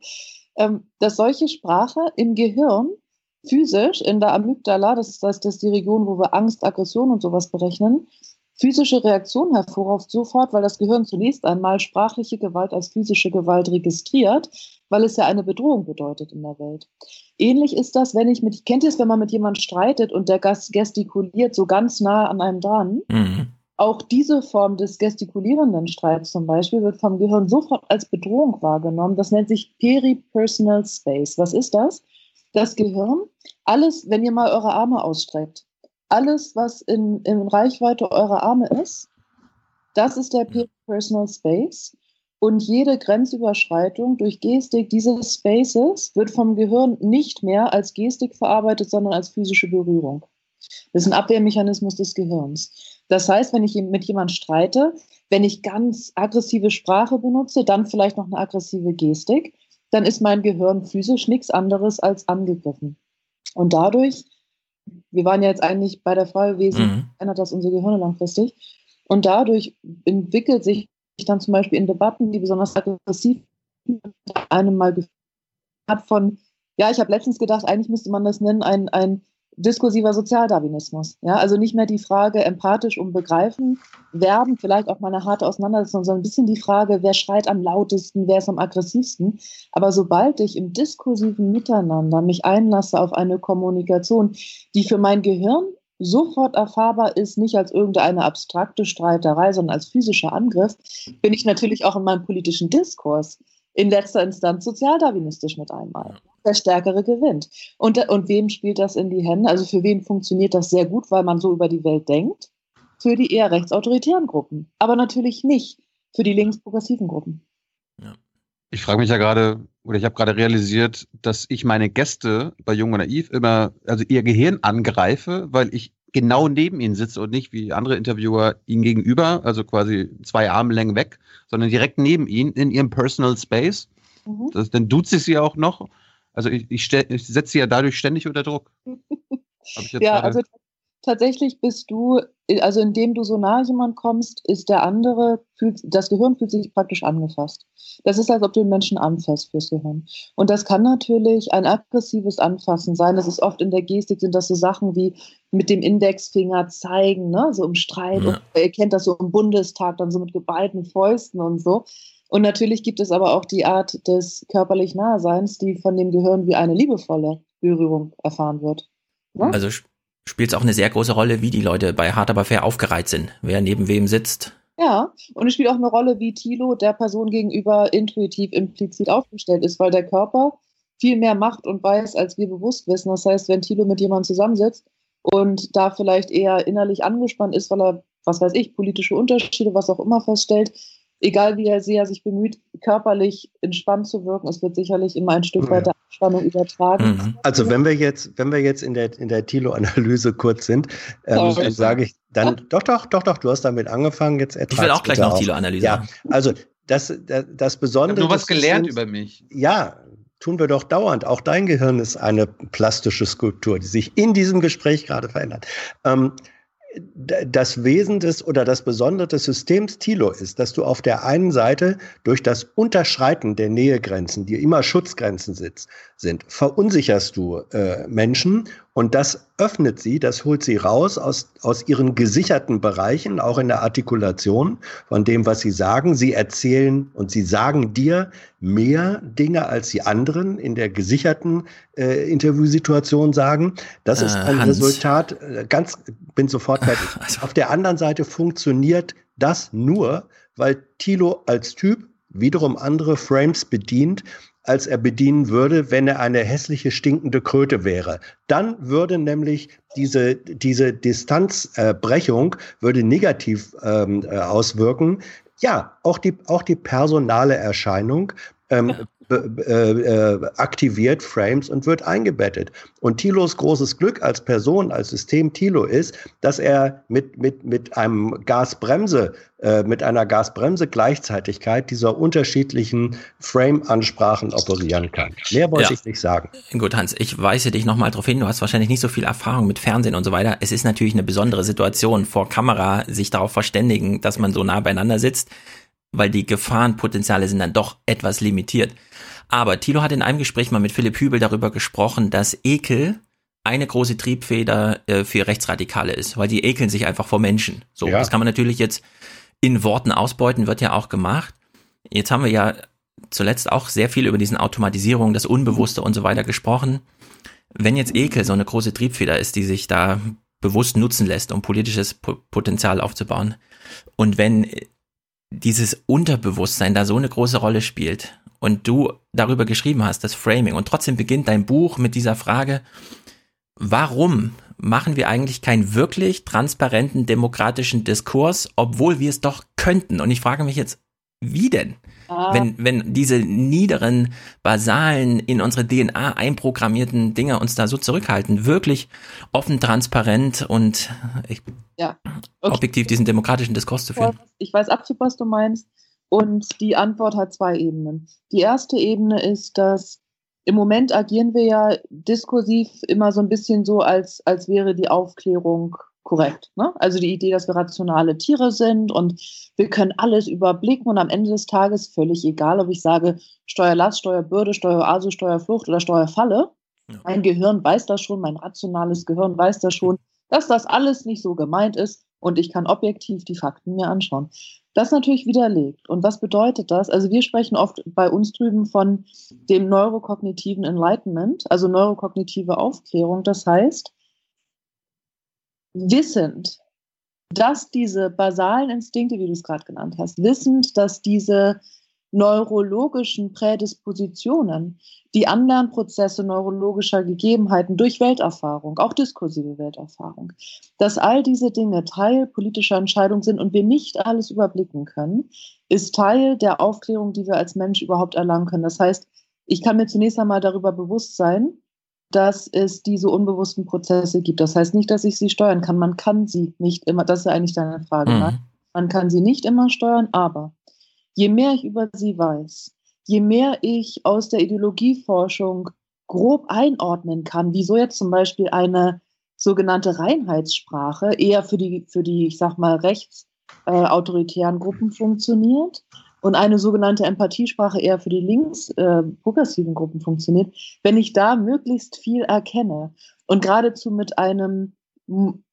ähm, dass solche Sprache im Gehirn physisch in der Amygdala, das ist, das ist die Region, wo wir Angst, Aggression und sowas berechnen, physische Reaktion hervorruft sofort, weil das Gehirn zunächst einmal sprachliche Gewalt als physische Gewalt registriert, weil es ja eine Bedrohung bedeutet in der Welt. Ähnlich ist das, wenn ich mit, kennt ihr es, wenn man mit jemandem streitet und der Gast gestikuliert so ganz nah an einem dran? Mhm. Auch diese Form des gestikulierenden Streits zum Beispiel wird vom Gehirn sofort als Bedrohung wahrgenommen. Das nennt sich Peripersonal Space. Was ist das? Das Gehirn, alles, wenn ihr mal eure Arme ausstreckt, alles, was in, in Reichweite eurer Arme ist, das ist der Personal Space. Und jede Grenzüberschreitung durch Gestik dieses Spaces wird vom Gehirn nicht mehr als Gestik verarbeitet, sondern als physische Berührung. Das ist ein Abwehrmechanismus des Gehirns. Das heißt, wenn ich mit jemandem streite, wenn ich ganz aggressive Sprache benutze, dann vielleicht noch eine aggressive Gestik, dann ist mein Gehirn physisch nichts anderes als angegriffen. Und dadurch wir waren ja jetzt eigentlich bei der Frage gewesen, mhm. ändert das unsere Gehirne langfristig? Und dadurch entwickelt sich dann zum Beispiel in Debatten, die besonders aggressiv einem mal hat von, ja, ich habe letztens gedacht, eigentlich müsste man das nennen, ein, ein diskursiver Sozialdarwinismus. Ja, also nicht mehr die Frage empathisch um begreifen, werben, vielleicht auch mal eine harte Auseinandersetzung, sondern ein bisschen die Frage, wer schreit am lautesten, wer ist am aggressivsten. Aber sobald ich im diskursiven Miteinander mich einlasse auf eine Kommunikation, die für mein Gehirn sofort erfahrbar ist, nicht als irgendeine abstrakte Streiterei, sondern als physischer Angriff, bin ich natürlich auch in meinem politischen Diskurs in letzter Instanz sozialdarwinistisch mit einmal. Der Stärkere gewinnt. Und, und wem spielt das in die Hände? Also für wen funktioniert das sehr gut, weil man so über die Welt denkt? Für die eher rechtsautoritären Gruppen. Aber natürlich nicht für die linksprogressiven Gruppen. Ja. Ich frage mich ja gerade, oder ich habe gerade realisiert, dass ich meine Gäste bei Jung und Naiv immer, also ihr Gehirn angreife, weil ich genau neben ihnen sitze und nicht wie andere Interviewer ihnen gegenüber, also quasi zwei Armlängen weg, sondern direkt neben ihnen in ihrem Personal Space. Mhm. Das, dann duzt sie sie auch noch. Also ich, ich, ich setze sie ja dadurch ständig unter Druck. ja, also tatsächlich bist du, also indem du so nahe jemand kommst, ist der andere, fühlt, das Gehirn fühlt sich praktisch angefasst. Das ist, als ob du den Menschen anfasst fürs Gehirn. Und das kann natürlich ein aggressives Anfassen sein. Das ist oft in der Gestik, sind das so Sachen wie mit dem Indexfinger zeigen, ne? so im Streit. Ja. Und ihr kennt das so im Bundestag, dann so mit geballten Fäusten und so. Und natürlich gibt es aber auch die Art des körperlich Naheseins, die von dem Gehirn wie eine liebevolle Berührung erfahren wird. Ne? Also spielt es auch eine sehr große Rolle, wie die Leute bei Hard aber fair aufgereiht sind, wer neben wem sitzt. Ja, und es spielt auch eine Rolle, wie Thilo der Person gegenüber intuitiv implizit aufgestellt ist, weil der Körper viel mehr macht und weiß, als wir bewusst wissen. Das heißt, wenn Thilo mit jemandem zusammensitzt und da vielleicht eher innerlich angespannt ist, weil er, was weiß ich, politische Unterschiede, was auch immer feststellt, egal wie er sehr sich bemüht, körperlich entspannt zu wirken, es wird sicherlich immer ein Stück ja. weiter Anspannung übertragen. Mhm. Also wenn wir jetzt, wenn wir jetzt in der in der Thilo-Analyse kurz sind, ähm, dann sage ich, dann doch, doch, doch, doch, du hast damit angefangen, jetzt Ich will auch gleich noch Thilo-Analyse. Ja, also das, das, das Besondere. Ich nur was gelernt sind, über mich. Ja, tun wir doch dauernd. Auch dein Gehirn ist eine plastische Skulptur, die sich in diesem Gespräch gerade verändert. Ähm, das Wesen des oder das Besondere des Systems Tilo ist, dass du auf der einen Seite durch das Unterschreiten der Nähegrenzen, die immer Schutzgrenzen sind, verunsicherst du äh, Menschen und das öffnet sie, das holt sie raus aus, aus ihren gesicherten Bereichen, auch in der Artikulation von dem, was sie sagen. Sie erzählen und sie sagen dir mehr Dinge, als die anderen in der gesicherten äh, Interviewsituation sagen. Das ist ein Hans. Resultat, äh, ganz, bin sofort fertig. Also. Auf der anderen Seite funktioniert das nur, weil Thilo als Typ wiederum andere Frames bedient, als er bedienen würde, wenn er eine hässliche, stinkende Kröte wäre. Dann würde nämlich diese, diese Distanzbrechung würde negativ ähm, äh, auswirken. Ja, auch die, auch die personale Erscheinung ähm, äh, äh, aktiviert Frames und wird eingebettet. Und Thilos großes Glück als Person, als System Thilo ist, dass er mit, mit, mit einem Gasbremse, äh, mit einer Gasbremse-Gleichzeitigkeit dieser unterschiedlichen Frame-Ansprachen operieren kann. Mehr wollte ja. ich nicht sagen. Gut, Hans, ich weise dich nochmal darauf hin, du hast wahrscheinlich nicht so viel Erfahrung mit Fernsehen und so weiter. Es ist natürlich eine besondere Situation, vor Kamera sich darauf verständigen, dass man so nah beieinander sitzt weil die Gefahrenpotenziale sind dann doch etwas limitiert. Aber Thilo hat in einem Gespräch mal mit Philipp Hübel darüber gesprochen, dass Ekel eine große Triebfeder äh, für Rechtsradikale ist, weil die ekeln sich einfach vor Menschen. So, ja. das kann man natürlich jetzt in Worten ausbeuten, wird ja auch gemacht. Jetzt haben wir ja zuletzt auch sehr viel über diesen Automatisierung, das Unbewusste und so weiter gesprochen. Wenn jetzt Ekel so eine große Triebfeder ist, die sich da bewusst nutzen lässt, um politisches Potenzial aufzubauen, und wenn dieses Unterbewusstsein da so eine große Rolle spielt und du darüber geschrieben hast, das Framing, und trotzdem beginnt dein Buch mit dieser Frage, warum machen wir eigentlich keinen wirklich transparenten demokratischen Diskurs, obwohl wir es doch könnten? Und ich frage mich jetzt, wie denn? Ah. Wenn, wenn diese niederen, basalen, in unsere DNA einprogrammierten Dinge uns da so zurückhalten, wirklich offen, transparent und ich, ja. okay. objektiv diesen demokratischen Diskurs zu führen. Ich weiß absolut, was du meinst. Und die Antwort hat zwei Ebenen. Die erste Ebene ist, dass im Moment agieren wir ja diskursiv immer so ein bisschen so, als, als wäre die Aufklärung korrekt. Ne? Also die Idee, dass wir rationale Tiere sind und wir können alles überblicken und am Ende des Tages völlig egal, ob ich sage Steuerlast, Steuerbürde, Steuerase, Steuerflucht oder Steuerfalle. Ja. Mein Gehirn weiß das schon, mein rationales Gehirn weiß das schon, dass das alles nicht so gemeint ist und ich kann objektiv die Fakten mir anschauen. Das natürlich widerlegt. Und was bedeutet das? Also wir sprechen oft bei uns drüben von dem neurokognitiven Enlightenment, also neurokognitive Aufklärung. Das heißt, wissend, dass diese basalen Instinkte, wie du es gerade genannt hast, wissend, dass diese neurologischen Prädispositionen, die anderen Prozesse neurologischer Gegebenheiten durch Welterfahrung, auch diskursive Welterfahrung, dass all diese Dinge Teil politischer Entscheidungen sind und wir nicht alles überblicken können, ist Teil der Aufklärung, die wir als Mensch überhaupt erlangen können. Das heißt, ich kann mir zunächst einmal darüber bewusst sein, dass es diese unbewussten Prozesse gibt. Das heißt nicht, dass ich sie steuern kann. Man kann sie nicht immer, das ist ja eigentlich deine Frage. Mhm. Ne? Man kann sie nicht immer steuern, aber je mehr ich über sie weiß, je mehr ich aus der Ideologieforschung grob einordnen kann, wieso jetzt zum Beispiel eine sogenannte Reinheitssprache eher für die, für die, ich sag mal, rechtsautoritären äh, Gruppen funktioniert und eine sogenannte Empathiesprache eher für die links äh, progressiven Gruppen funktioniert, wenn ich da möglichst viel erkenne. Und geradezu mit einem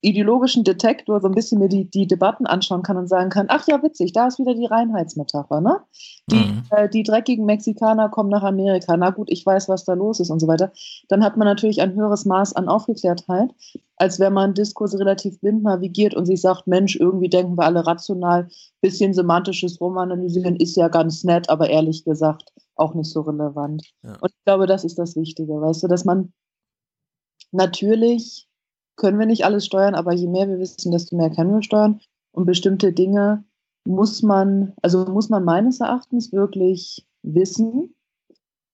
ideologischen Detektor so ein bisschen mir die, die Debatten anschauen kann und sagen kann, ach ja, witzig, da ist wieder die Reinheitsmetapher, ne? Die, mhm. äh, die dreckigen Mexikaner kommen nach Amerika, na gut, ich weiß, was da los ist und so weiter. Dann hat man natürlich ein höheres Maß an Aufgeklärtheit, als wenn man Diskurse relativ blind navigiert und sich sagt, Mensch, irgendwie denken wir alle rational, bisschen semantisches Rumanalysieren ist ja ganz nett, aber ehrlich gesagt auch nicht so relevant. Ja. Und ich glaube, das ist das Wichtige, weißt du, dass man natürlich können wir nicht alles steuern, aber je mehr wir wissen, desto mehr können wir steuern. Und bestimmte Dinge muss man, also muss man meines Erachtens wirklich wissen,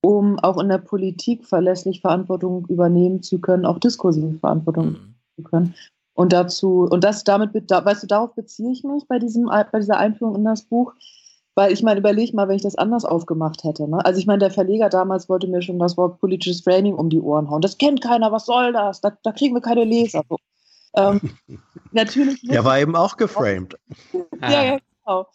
um auch in der Politik verlässlich Verantwortung übernehmen zu können, auch diskursive Verantwortung mhm. zu können. Und dazu, und das damit, weißt du, darauf beziehe ich mich bei diesem, bei dieser Einführung in das Buch, weil ich meine, überleg mal, wenn ich das anders aufgemacht hätte. Ne? Also ich meine, der Verleger damals wollte mir schon das Wort politisches Framing um die Ohren hauen. Das kennt keiner, was soll das? Da, da kriegen wir keine Leser. So. Ähm, natürlich. Der war eben auch geframed. ja, ja, genau.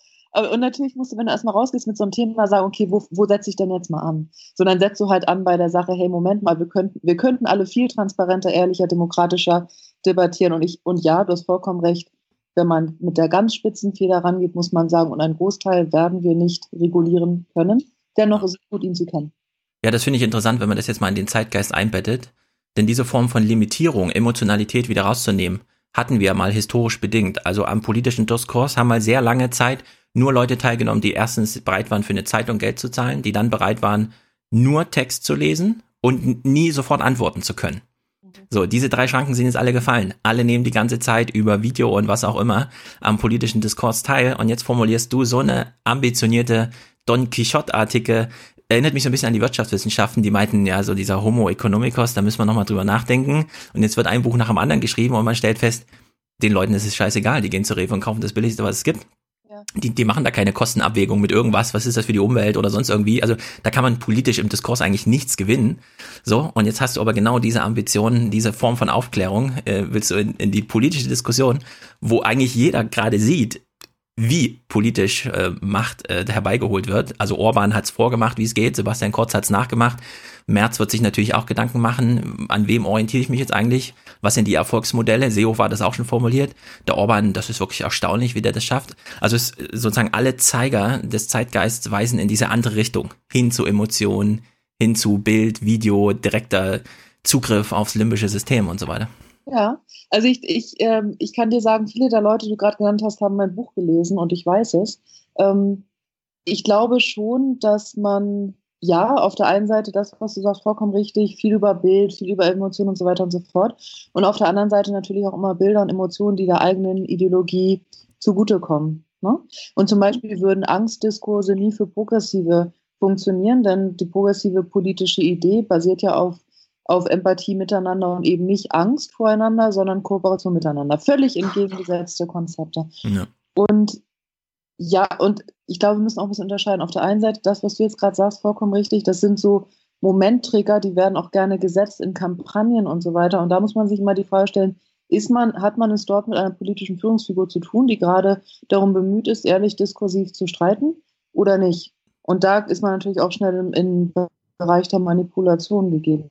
Und natürlich musst du, wenn du erstmal rausgehst mit so einem Thema, sagen, okay, wo, wo setze ich denn jetzt mal an? Sondern setzt du halt an bei der Sache, hey, Moment mal, wir könnten, wir könnten alle viel transparenter, ehrlicher, demokratischer debattieren. Und ich, und ja, du hast vollkommen recht, wenn man mit der ganz spitzen Feder rangeht, muss man sagen, und einen Großteil werden wir nicht regulieren können. Dennoch ist es gut, ihn zu kennen. Ja, das finde ich interessant, wenn man das jetzt mal in den Zeitgeist einbettet. Denn diese Form von Limitierung, Emotionalität wieder rauszunehmen, hatten wir mal historisch bedingt. Also am politischen Diskurs haben mal sehr lange Zeit nur Leute teilgenommen, die erstens bereit waren, für eine Zeitung Geld zu zahlen, die dann bereit waren, nur Text zu lesen und nie sofort antworten zu können. So, diese drei Schranken sind jetzt alle gefallen. Alle nehmen die ganze Zeit über Video und was auch immer am politischen Diskurs teil. Und jetzt formulierst du so eine ambitionierte Don Quixote-artige erinnert mich so ein bisschen an die Wirtschaftswissenschaften, die meinten, ja, so dieser Homo economicus, da müssen wir nochmal drüber nachdenken. Und jetzt wird ein Buch nach dem anderen geschrieben und man stellt fest, den Leuten ist es scheißegal, die gehen zur Rewe und kaufen das Billigste, was es gibt. Die, die machen da keine Kostenabwägung mit irgendwas, was ist das für die Umwelt oder sonst irgendwie. Also da kann man politisch im Diskurs eigentlich nichts gewinnen. So, und jetzt hast du aber genau diese Ambitionen, diese Form von Aufklärung, äh, willst du in, in die politische Diskussion, wo eigentlich jeder gerade sieht, wie politisch äh, Macht äh, herbeigeholt wird. Also Orban hat es vorgemacht, wie es geht, Sebastian Kurz hat es nachgemacht. Merz wird sich natürlich auch Gedanken machen, an wem orientiere ich mich jetzt eigentlich? Was sind die Erfolgsmodelle? Seehofer hat das auch schon formuliert. Der Orban, das ist wirklich erstaunlich, wie der das schafft. Also es, sozusagen alle Zeiger des Zeitgeists weisen in diese andere Richtung. Hin zu Emotionen, hin zu Bild, Video, direkter Zugriff aufs limbische System und so weiter. Ja, also ich, ich, ähm, ich kann dir sagen, viele der Leute, die du gerade genannt hast, haben mein Buch gelesen und ich weiß es. Ähm, ich glaube schon, dass man, ja, auf der einen Seite das, was du sagst, vollkommen richtig, viel über Bild, viel über Emotionen und so weiter und so fort. Und auf der anderen Seite natürlich auch immer Bilder und Emotionen, die der eigenen Ideologie zugutekommen. Ne? Und zum Beispiel würden Angstdiskurse nie für Progressive funktionieren, denn die progressive politische Idee basiert ja auf auf Empathie miteinander und eben nicht Angst voreinander, sondern Kooperation miteinander. Völlig entgegengesetzte Konzepte. Ja. Und ja, und ich glaube, wir müssen auch ein bisschen unterscheiden. Auf der einen Seite, das, was du jetzt gerade sagst, vollkommen richtig, das sind so Momenttrigger, die werden auch gerne gesetzt in Kampagnen und so weiter. Und da muss man sich mal die Frage stellen, ist man, hat man es dort mit einer politischen Führungsfigur zu tun, die gerade darum bemüht ist, ehrlich diskursiv zu streiten oder nicht? Und da ist man natürlich auch schnell im, im Bereich der Manipulation gegeben.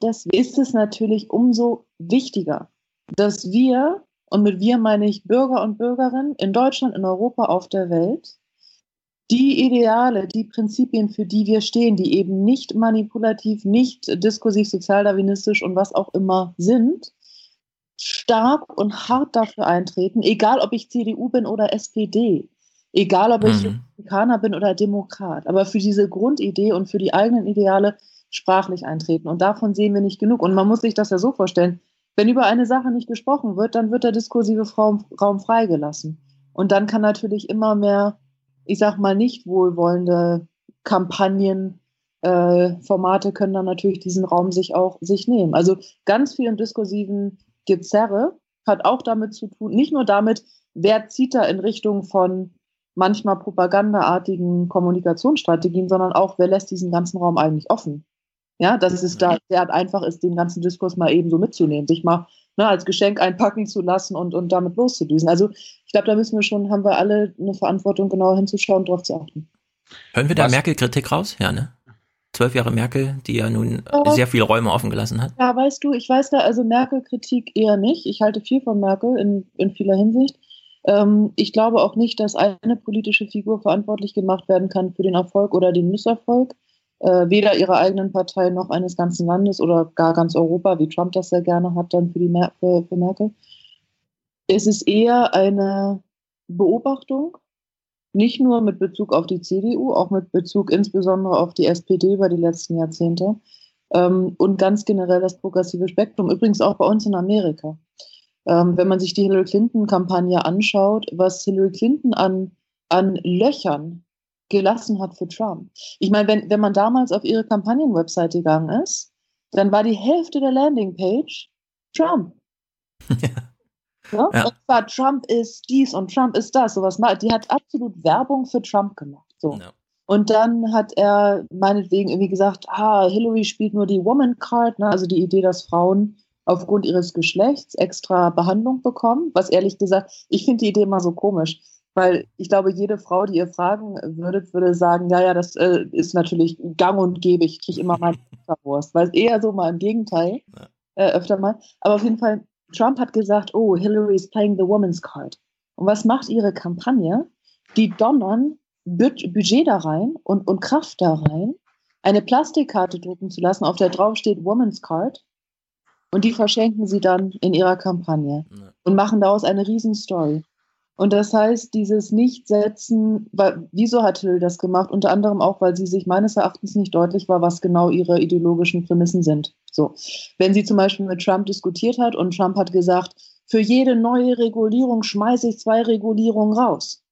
Das ist es natürlich umso wichtiger, dass wir, und mit wir meine ich Bürger und Bürgerinnen in Deutschland, in Europa, auf der Welt, die Ideale, die Prinzipien, für die wir stehen, die eben nicht manipulativ, nicht diskursiv, sozialdarwinistisch und was auch immer sind, stark und hart dafür eintreten, egal ob ich CDU bin oder SPD. Egal, ob ich mhm. Republikaner bin oder Demokrat, aber für diese Grundidee und für die eigenen Ideale sprachlich eintreten. Und davon sehen wir nicht genug. Und man muss sich das ja so vorstellen, wenn über eine Sache nicht gesprochen wird, dann wird der diskursive Raum, freigelassen. Und dann kann natürlich immer mehr, ich sag mal, nicht wohlwollende Kampagnen, äh, Formate können dann natürlich diesen Raum sich auch sich nehmen. Also ganz viel im diskursiven Gezerre hat auch damit zu tun, nicht nur damit, wer zieht da in Richtung von manchmal propagandaartigen Kommunikationsstrategien, sondern auch, wer lässt diesen ganzen Raum eigentlich offen? Ja, dass es da sehr einfach ist, den ganzen Diskurs mal eben so mitzunehmen, sich mal ne, als Geschenk einpacken zu lassen und, und damit loszudüsen. Also ich glaube, da müssen wir schon, haben wir alle eine Verantwortung, genauer hinzuschauen und darauf zu achten. Hören wir da Merkel-Kritik raus? Ja, ne? Zwölf Jahre Merkel, die ja nun ja. sehr viele Räume offen gelassen hat. Ja, weißt du, ich weiß da also Merkel-Kritik eher nicht. Ich halte viel von Merkel in, in vieler Hinsicht. Ähm, ich glaube auch nicht, dass eine politische Figur verantwortlich gemacht werden kann für den Erfolg oder den Misserfolg äh, weder ihrer eigenen Partei noch eines ganzen Landes oder gar ganz Europa, wie Trump das sehr gerne hat, dann für, die Mer für, für Merkel. Es ist eher eine Beobachtung, nicht nur mit Bezug auf die CDU, auch mit Bezug insbesondere auf die SPD über die letzten Jahrzehnte ähm, und ganz generell das progressive Spektrum, übrigens auch bei uns in Amerika. Ähm, wenn man sich die Hillary Clinton-Kampagne anschaut, was Hillary Clinton an, an Löchern gelassen hat für Trump. Ich meine, wenn, wenn man damals auf ihre Kampagnenwebseite gegangen ist, dann war die Hälfte der Landingpage Trump. Ja. ja? Und zwar Trump ist dies und Trump ist das. Sowas die hat absolut Werbung für Trump gemacht. So. Ja. Und dann hat er meinetwegen irgendwie gesagt, ah, Hillary spielt nur die Woman Card, ne? also die Idee, dass Frauen aufgrund ihres Geschlechts extra Behandlung bekommen, was ehrlich gesagt, ich finde die Idee immer so komisch. Weil ich glaube, jede Frau, die ihr fragen würdet, würde sagen, ja, ja, das äh, ist natürlich gang und gäbe. Ich kriege immer meine Wurst. Weil eher so mal im Gegenteil, äh, öfter mal. Aber auf jeden Fall, Trump hat gesagt, oh, Hillary is playing the woman's card. Und was macht ihre Kampagne? Die donnern Budget da rein und, und Kraft da rein, eine Plastikkarte drucken zu lassen, auf der drauf steht Woman's Card. Und die verschenken sie dann in ihrer Kampagne und machen daraus eine Riesenstory. Und das heißt, dieses Nichtsetzen, weil, wieso hat Hill das gemacht? Unter anderem auch, weil sie sich meines Erachtens nicht deutlich war, was genau ihre ideologischen Prämissen sind. So. Wenn sie zum Beispiel mit Trump diskutiert hat und Trump hat gesagt, für jede neue Regulierung schmeiße ich zwei Regulierungen raus.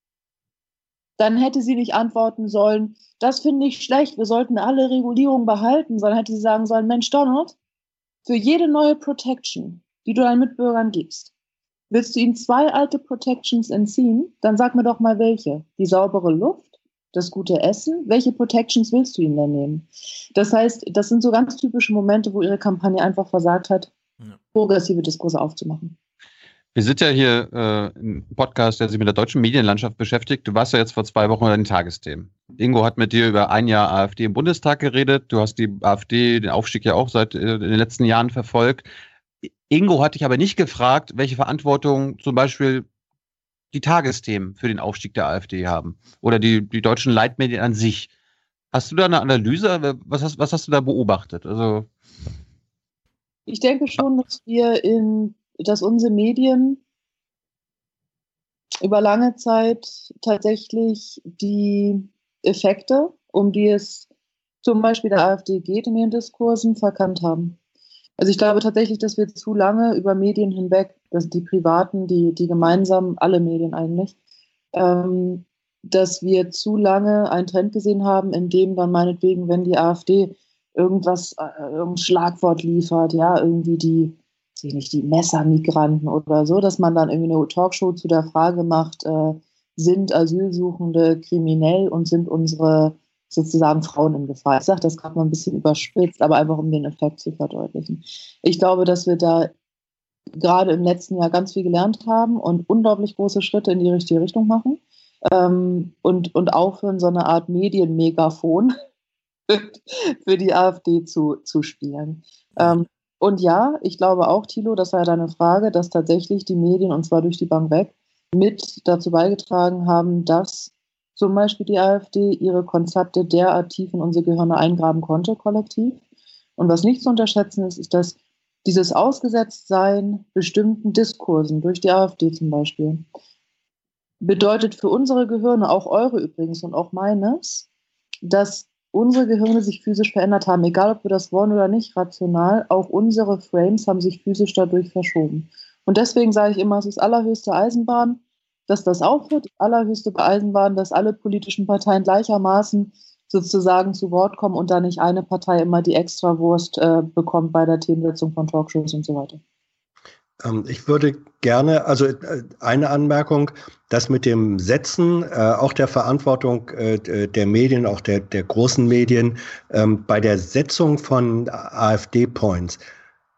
Dann hätte sie nicht antworten sollen, das finde ich schlecht, wir sollten alle Regulierungen behalten, sondern hätte sie sagen sollen, Mensch Donald, für jede neue Protection, die du deinen Mitbürgern gibst, Willst du ihm zwei alte Protections entziehen? Dann sag mir doch mal welche. Die saubere Luft, das gute Essen. Welche Protections willst du ihm denn nehmen? Das heißt, das sind so ganz typische Momente, wo ihre Kampagne einfach versagt hat, ja. progressive Diskurse aufzumachen. Wir sind ja hier äh, im Podcast, der sich mit der deutschen Medienlandschaft beschäftigt. Du warst ja jetzt vor zwei Wochen bei den Tagesthemen. Ingo hat mit dir über ein Jahr AfD im Bundestag geredet. Du hast die AfD, den Aufstieg ja auch seit äh, den letzten Jahren verfolgt. Ingo hat dich aber nicht gefragt, welche Verantwortung zum Beispiel die Tagesthemen für den Aufstieg der AfD haben oder die, die deutschen Leitmedien an sich. Hast du da eine Analyse? Was hast, was hast du da beobachtet? Also ich denke schon, dass wir in, dass unsere Medien über lange Zeit tatsächlich die Effekte, um die es zum Beispiel der AfD geht in ihren Diskursen, verkannt haben. Also ich glaube tatsächlich, dass wir zu lange über Medien hinweg, dass die privaten, die, die gemeinsamen, alle Medien eigentlich, ähm, dass wir zu lange einen Trend gesehen haben, in dem dann meinetwegen, wenn die AfD irgendwas, äh, irgendein Schlagwort liefert, ja, irgendwie die, sehe nicht, die Messermigranten oder so, dass man dann irgendwie eine Talkshow zu der Frage macht, äh, sind Asylsuchende kriminell und sind unsere sozusagen Frauen in Gefahr. Ich sage das gerade mal ein bisschen überspitzt, aber einfach um den Effekt zu verdeutlichen. Ich glaube, dass wir da gerade im letzten Jahr ganz viel gelernt haben und unglaublich große Schritte in die richtige Richtung machen ähm, und, und aufhören, so eine Art Medienmegafon für die AfD zu, zu spielen. Ähm, und ja, ich glaube auch, Thilo, das war ja deine Frage, dass tatsächlich die Medien, und zwar durch die Bank weg, mit dazu beigetragen haben, dass zum Beispiel die AfD ihre Konzepte derart tief in unsere Gehirne eingraben konnte, kollektiv. Und was nicht zu unterschätzen ist, ist, dass dieses Ausgesetztsein bestimmten Diskursen durch die AfD zum Beispiel bedeutet für unsere Gehirne, auch eure übrigens und auch meines, dass unsere Gehirne sich physisch verändert haben, egal ob wir das wollen oder nicht, rational, auch unsere Frames haben sich physisch dadurch verschoben. Und deswegen sage ich immer, es ist allerhöchste Eisenbahn, dass das aufhört. Allerhöchste Eisenbahn, dass alle politischen Parteien gleichermaßen sozusagen zu Wort kommen und da nicht eine Partei immer die Extrawurst äh, bekommt bei der Themensetzung von Talkshows und so weiter. Ähm, ich würde gerne, also äh, eine Anmerkung, das mit dem Setzen, äh, auch der Verantwortung äh, der Medien, auch der, der großen Medien, ähm, bei der Setzung von AfD-Points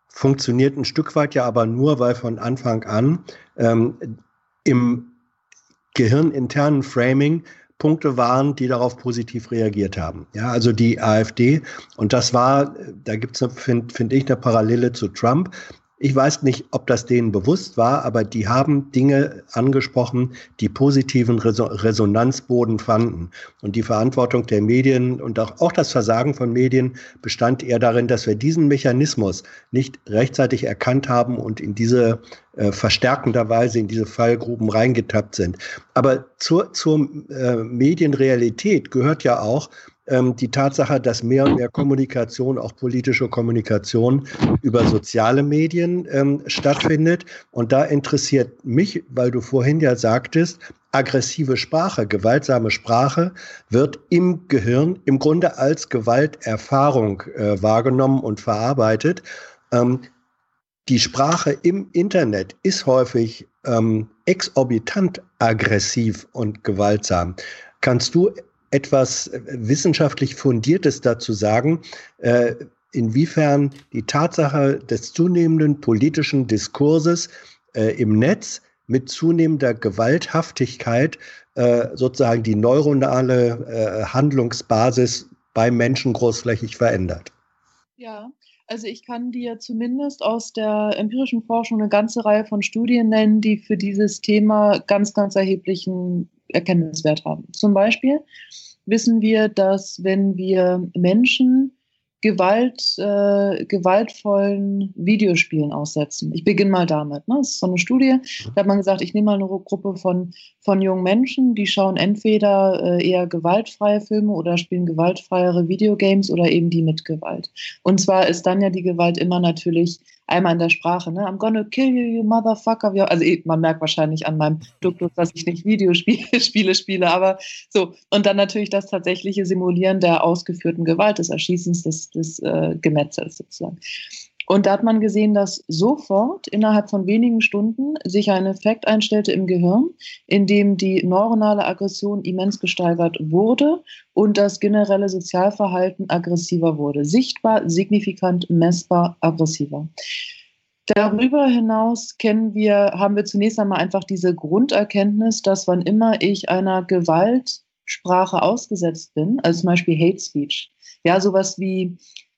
funktioniert ein Stück weit ja aber nur, weil von Anfang an ähm, im gehirninternen Framing Punkte waren, die darauf positiv reagiert haben. Ja, also die AfD, und das war, da gibt es, finde find ich, eine Parallele zu Trump. Ich weiß nicht, ob das denen bewusst war, aber die haben Dinge angesprochen, die positiven Resonanzboden fanden. Und die Verantwortung der Medien und auch, das Versagen von Medien bestand eher darin, dass wir diesen Mechanismus nicht rechtzeitig erkannt haben und in diese äh, verstärkenderweise in diese Fallgruben reingetappt sind. Aber zur, zur äh, Medienrealität gehört ja auch, ähm, die Tatsache, dass mehr und mehr Kommunikation, auch politische Kommunikation über soziale Medien ähm, stattfindet. Und da interessiert mich, weil du vorhin ja sagtest, aggressive Sprache, gewaltsame Sprache wird im Gehirn im Grunde als Gewalterfahrung äh, wahrgenommen und verarbeitet. Ähm, die Sprache im Internet ist häufig ähm, exorbitant aggressiv und gewaltsam. Kannst du etwas äh, wissenschaftlich Fundiertes dazu sagen, äh, inwiefern die Tatsache des zunehmenden politischen Diskurses äh, im Netz mit zunehmender Gewalthaftigkeit sozusagen die neuronale Handlungsbasis beim Menschen großflächig verändert. Ja, also ich kann dir zumindest aus der empirischen Forschung eine ganze Reihe von Studien nennen, die für dieses Thema ganz, ganz erheblichen Erkenntniswert haben. Zum Beispiel wissen wir, dass wenn wir Menschen Gewalt, äh, gewaltvollen Videospielen aussetzen. Ich beginne mal damit. Ne? Das ist so eine Studie. Da hat man gesagt, ich nehme mal eine Gruppe von, von jungen Menschen, die schauen entweder äh, eher gewaltfreie Filme oder spielen gewaltfreiere Videogames oder eben die mit Gewalt. Und zwar ist dann ja die Gewalt immer natürlich einmal in der Sprache, ne? I'm gonna kill you, you motherfucker. Also eh, man merkt wahrscheinlich an meinem Duktus, dass ich nicht Videospiele Spiele spiele, aber so. Und dann natürlich das tatsächliche Simulieren der ausgeführten Gewalt, des Erschießens, des, des äh, Gemetzels sozusagen. Und da hat man gesehen, dass sofort innerhalb von wenigen Stunden sich ein Effekt einstellte im Gehirn, in dem die neuronale Aggression immens gesteigert wurde und das generelle Sozialverhalten aggressiver wurde. Sichtbar, signifikant, messbar, aggressiver. Darüber hinaus kennen wir, haben wir zunächst einmal einfach diese Grunderkenntnis, dass wann immer ich einer Gewaltsprache ausgesetzt bin, also zum Beispiel Hate Speech, ja, sowas wie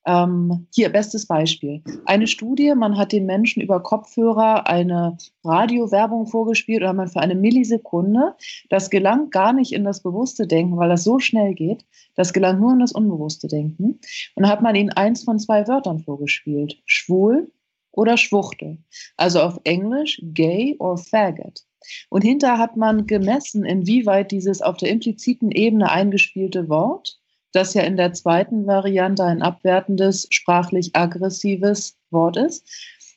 ähm, hier, bestes Beispiel. Eine Studie, man hat den Menschen über Kopfhörer eine Radiowerbung vorgespielt oder man für eine Millisekunde. Das gelangt gar nicht in das bewusste Denken, weil das so schnell geht. Das gelangt nur in das unbewusste Denken. Und dann hat man ihnen eins von zwei Wörtern vorgespielt. Schwul oder Schwuchtel. Also auf Englisch gay or faggot. Und hinterher hat man gemessen, inwieweit dieses auf der impliziten Ebene eingespielte Wort das ja in der zweiten Variante ein abwertendes, sprachlich aggressives Wort ist,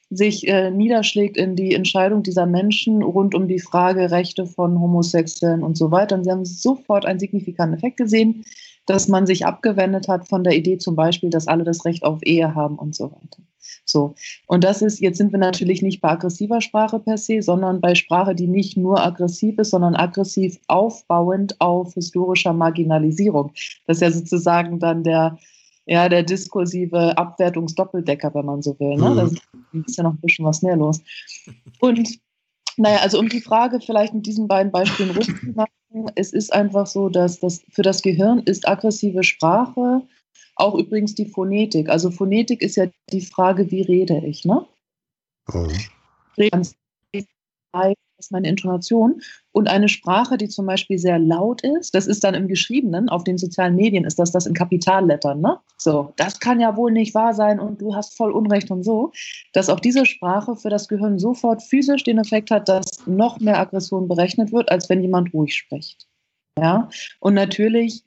sich äh, niederschlägt in die Entscheidung dieser Menschen rund um die Frage Rechte von Homosexuellen und so weiter. Und sie haben sofort einen signifikanten Effekt gesehen, dass man sich abgewendet hat von der Idee zum Beispiel, dass alle das Recht auf Ehe haben und so weiter. So. Und das ist, jetzt sind wir natürlich nicht bei aggressiver Sprache per se, sondern bei Sprache, die nicht nur aggressiv ist, sondern aggressiv aufbauend auf historischer Marginalisierung. Das ist ja sozusagen dann der, ja, der diskursive Abwertungsdoppeldecker, wenn man so will. Ne? Da ist ja noch ein bisschen was mehr los. Und naja, also um die Frage vielleicht mit diesen beiden Beispielen rund zu machen, es ist einfach so, dass das für das Gehirn ist aggressive Sprache auch übrigens die Phonetik. Also Phonetik ist ja die Frage, wie rede ich, ne? Mhm. Ist meine Intonation. Und eine Sprache, die zum Beispiel sehr laut ist, das ist dann im Geschriebenen, auf den sozialen Medien ist das das in Kapitallettern, ne? So, das kann ja wohl nicht wahr sein und du hast voll Unrecht und so, dass auch diese Sprache für das Gehirn sofort physisch den Effekt hat, dass noch mehr Aggression berechnet wird, als wenn jemand ruhig spricht. Ja, und natürlich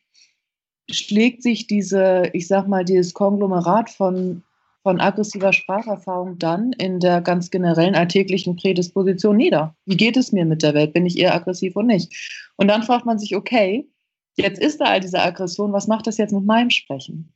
schlägt sich diese, ich sag mal, dieses Konglomerat von, von aggressiver Spracherfahrung dann in der ganz generellen alltäglichen Prädisposition nieder. Wie geht es mir mit der Welt? Bin ich eher aggressiv und nicht? Und dann fragt man sich, okay, jetzt ist da all diese Aggression, was macht das jetzt mit meinem Sprechen?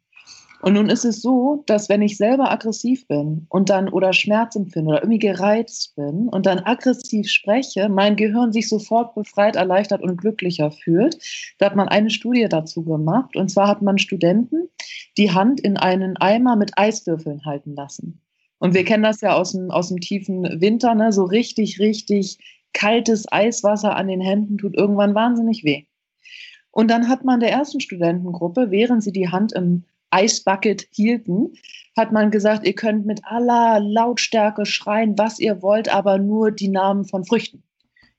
Und nun ist es so, dass wenn ich selber aggressiv bin und dann oder Schmerz empfinde oder irgendwie gereizt bin und dann aggressiv spreche, mein Gehirn sich sofort befreit, erleichtert und glücklicher fühlt. Da hat man eine Studie dazu gemacht. Und zwar hat man Studenten die Hand in einen Eimer mit Eiswürfeln halten lassen. Und wir kennen das ja aus dem, aus dem tiefen Winter, ne? so richtig, richtig kaltes Eiswasser an den Händen tut irgendwann wahnsinnig weh. Und dann hat man der ersten Studentengruppe, während sie die Hand im Eisbucket hielten, hat man gesagt, ihr könnt mit aller Lautstärke schreien, was ihr wollt, aber nur die Namen von Früchten.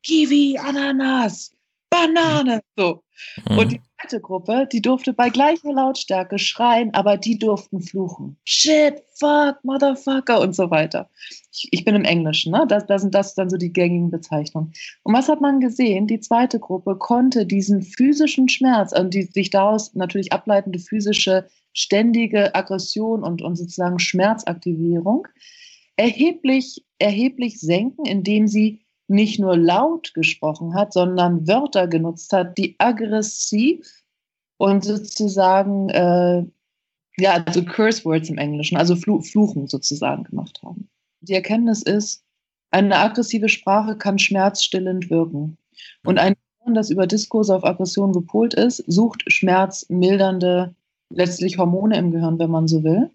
Kiwi, Ananas, Banane, so. Mhm. Und die zweite Gruppe, die durfte bei gleicher Lautstärke schreien, aber die durften fluchen. Shit, fuck, motherfucker und so weiter. Ich, ich bin im Englischen, ne? Das, das sind das dann so die gängigen Bezeichnungen. Und was hat man gesehen? Die zweite Gruppe konnte diesen physischen Schmerz, also die sich daraus natürlich ableitende physische ständige Aggression und, und sozusagen Schmerzaktivierung erheblich, erheblich senken, indem sie nicht nur laut gesprochen hat, sondern Wörter genutzt hat, die aggressiv und sozusagen, äh, ja, also Curse Words im Englischen, also Fl Fluchen sozusagen gemacht haben. Die Erkenntnis ist, eine aggressive Sprache kann schmerzstillend wirken. Und ein Gehirn, das über Diskurse auf Aggression gepolt ist, sucht schmerzmildernde, letztlich Hormone im Gehirn, wenn man so will.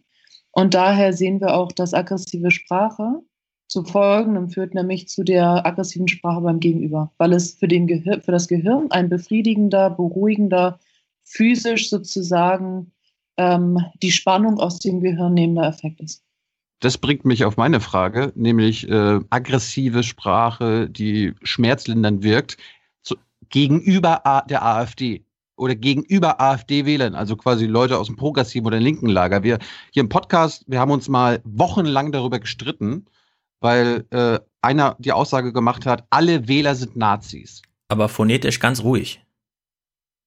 Und daher sehen wir auch, dass aggressive Sprache zu Folgendem führt, nämlich zu der aggressiven Sprache beim Gegenüber, weil es für, den Gehir für das Gehirn ein befriedigender, beruhigender, physisch sozusagen ähm, die Spannung aus dem Gehirn nehmender Effekt ist. Das bringt mich auf meine Frage, nämlich äh, aggressive Sprache, die schmerzlindernd wirkt, zu, gegenüber A der AfD oder gegenüber AfD-Wählern, also quasi Leute aus dem progressiven oder linken Lager. Wir hier im Podcast, wir haben uns mal wochenlang darüber gestritten, weil äh, einer die Aussage gemacht hat, alle Wähler sind Nazis. Aber phonetisch ganz ruhig.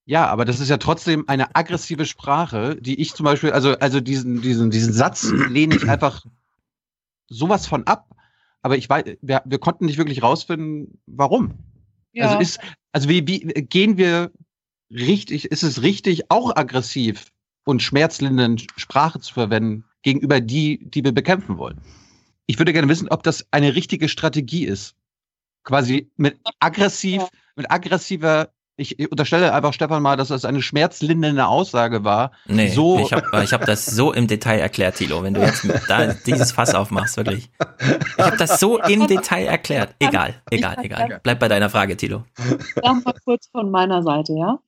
Ja, aber das ist ja trotzdem eine aggressive Sprache, die ich zum Beispiel, also, also diesen, diesen, diesen Satz lehne ich einfach sowas von ab. Aber ich weiß, wir, wir konnten nicht wirklich rausfinden, warum. Ja. Also ist, also wie, wie gehen wir richtig, ist es richtig, auch aggressiv und schmerzlindernd Sprache zu verwenden gegenüber die, die wir bekämpfen wollen? ich würde gerne wissen, ob das eine richtige Strategie ist. Quasi mit aggressiv, mit aggressiver ich unterstelle einfach Stefan mal, dass das eine schmerzlindernde Aussage war. Nee, so ich habe ich hab das so im Detail erklärt, Tilo, wenn du jetzt da dieses Fass aufmachst, wirklich. Ich habe das so im Detail erklärt. Egal, egal, egal. Bleib bei deiner Frage, Tilo. Sag mal kurz von meiner Seite, ja?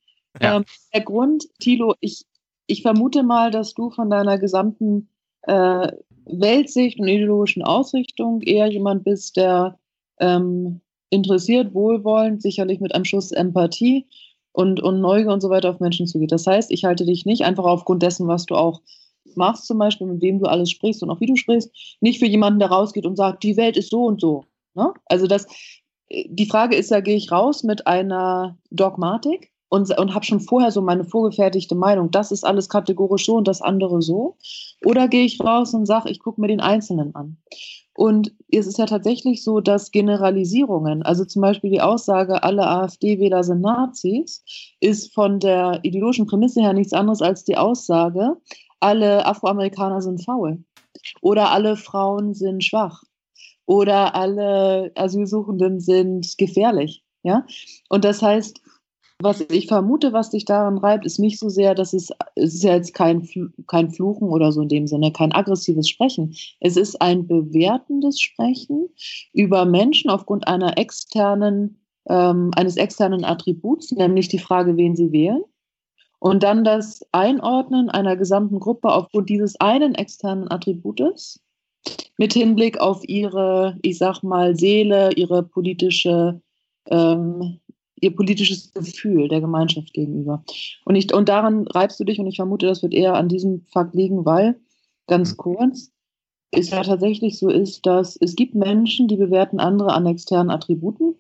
Ja. Ähm, der Grund, Tilo, ich, ich vermute mal, dass du von deiner gesamten äh, Weltsicht und ideologischen Ausrichtung eher jemand bist, der ähm, interessiert, wohlwollend, sicherlich mit einem Schuss Empathie und, und Neugier und so weiter auf Menschen zugeht. Das heißt, ich halte dich nicht einfach aufgrund dessen, was du auch machst, zum Beispiel, mit wem du alles sprichst und auch wie du sprichst, nicht für jemanden, der rausgeht und sagt, die Welt ist so und so. Ne? Also das, die Frage ist ja, gehe ich raus mit einer Dogmatik und, und habe schon vorher so meine vorgefertigte Meinung, das ist alles kategorisch so und das andere so? Oder gehe ich raus und sage, ich gucke mir den Einzelnen an? Und es ist ja tatsächlich so, dass Generalisierungen, also zum Beispiel die Aussage, alle AfD-Wähler sind Nazis, ist von der ideologischen Prämisse her nichts anderes als die Aussage, alle Afroamerikaner sind faul oder alle Frauen sind schwach oder alle Asylsuchenden sind gefährlich. Ja? Und das heißt, was ich vermute, was dich daran reibt, ist nicht so sehr, dass es, es ist ja jetzt kein, kein Fluchen oder so in dem Sinne, kein aggressives Sprechen. Es ist ein bewertendes Sprechen über Menschen aufgrund einer externen, ähm, eines externen Attributs, nämlich die Frage, wen sie wählen. Und dann das Einordnen einer gesamten Gruppe aufgrund dieses einen externen Attributes mit Hinblick auf ihre, ich sag mal, Seele, ihre politische ähm, ihr politisches Gefühl der Gemeinschaft gegenüber. Und, ich, und daran reibst du dich und ich vermute, das wird eher an diesem Fakt liegen, weil, ganz mhm. kurz, es ja tatsächlich so ist, dass es gibt Menschen, die bewerten andere an externen Attributen.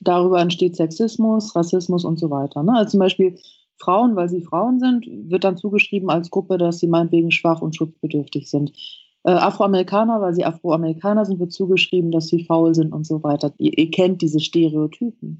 Darüber entsteht Sexismus, Rassismus und so weiter. Ne? Also zum Beispiel Frauen, weil sie Frauen sind, wird dann zugeschrieben als Gruppe, dass sie meinetwegen schwach und schutzbedürftig sind. Äh, Afroamerikaner, weil sie Afroamerikaner sind, wird zugeschrieben, dass sie faul sind und so weiter. Ihr, ihr kennt diese Stereotypen.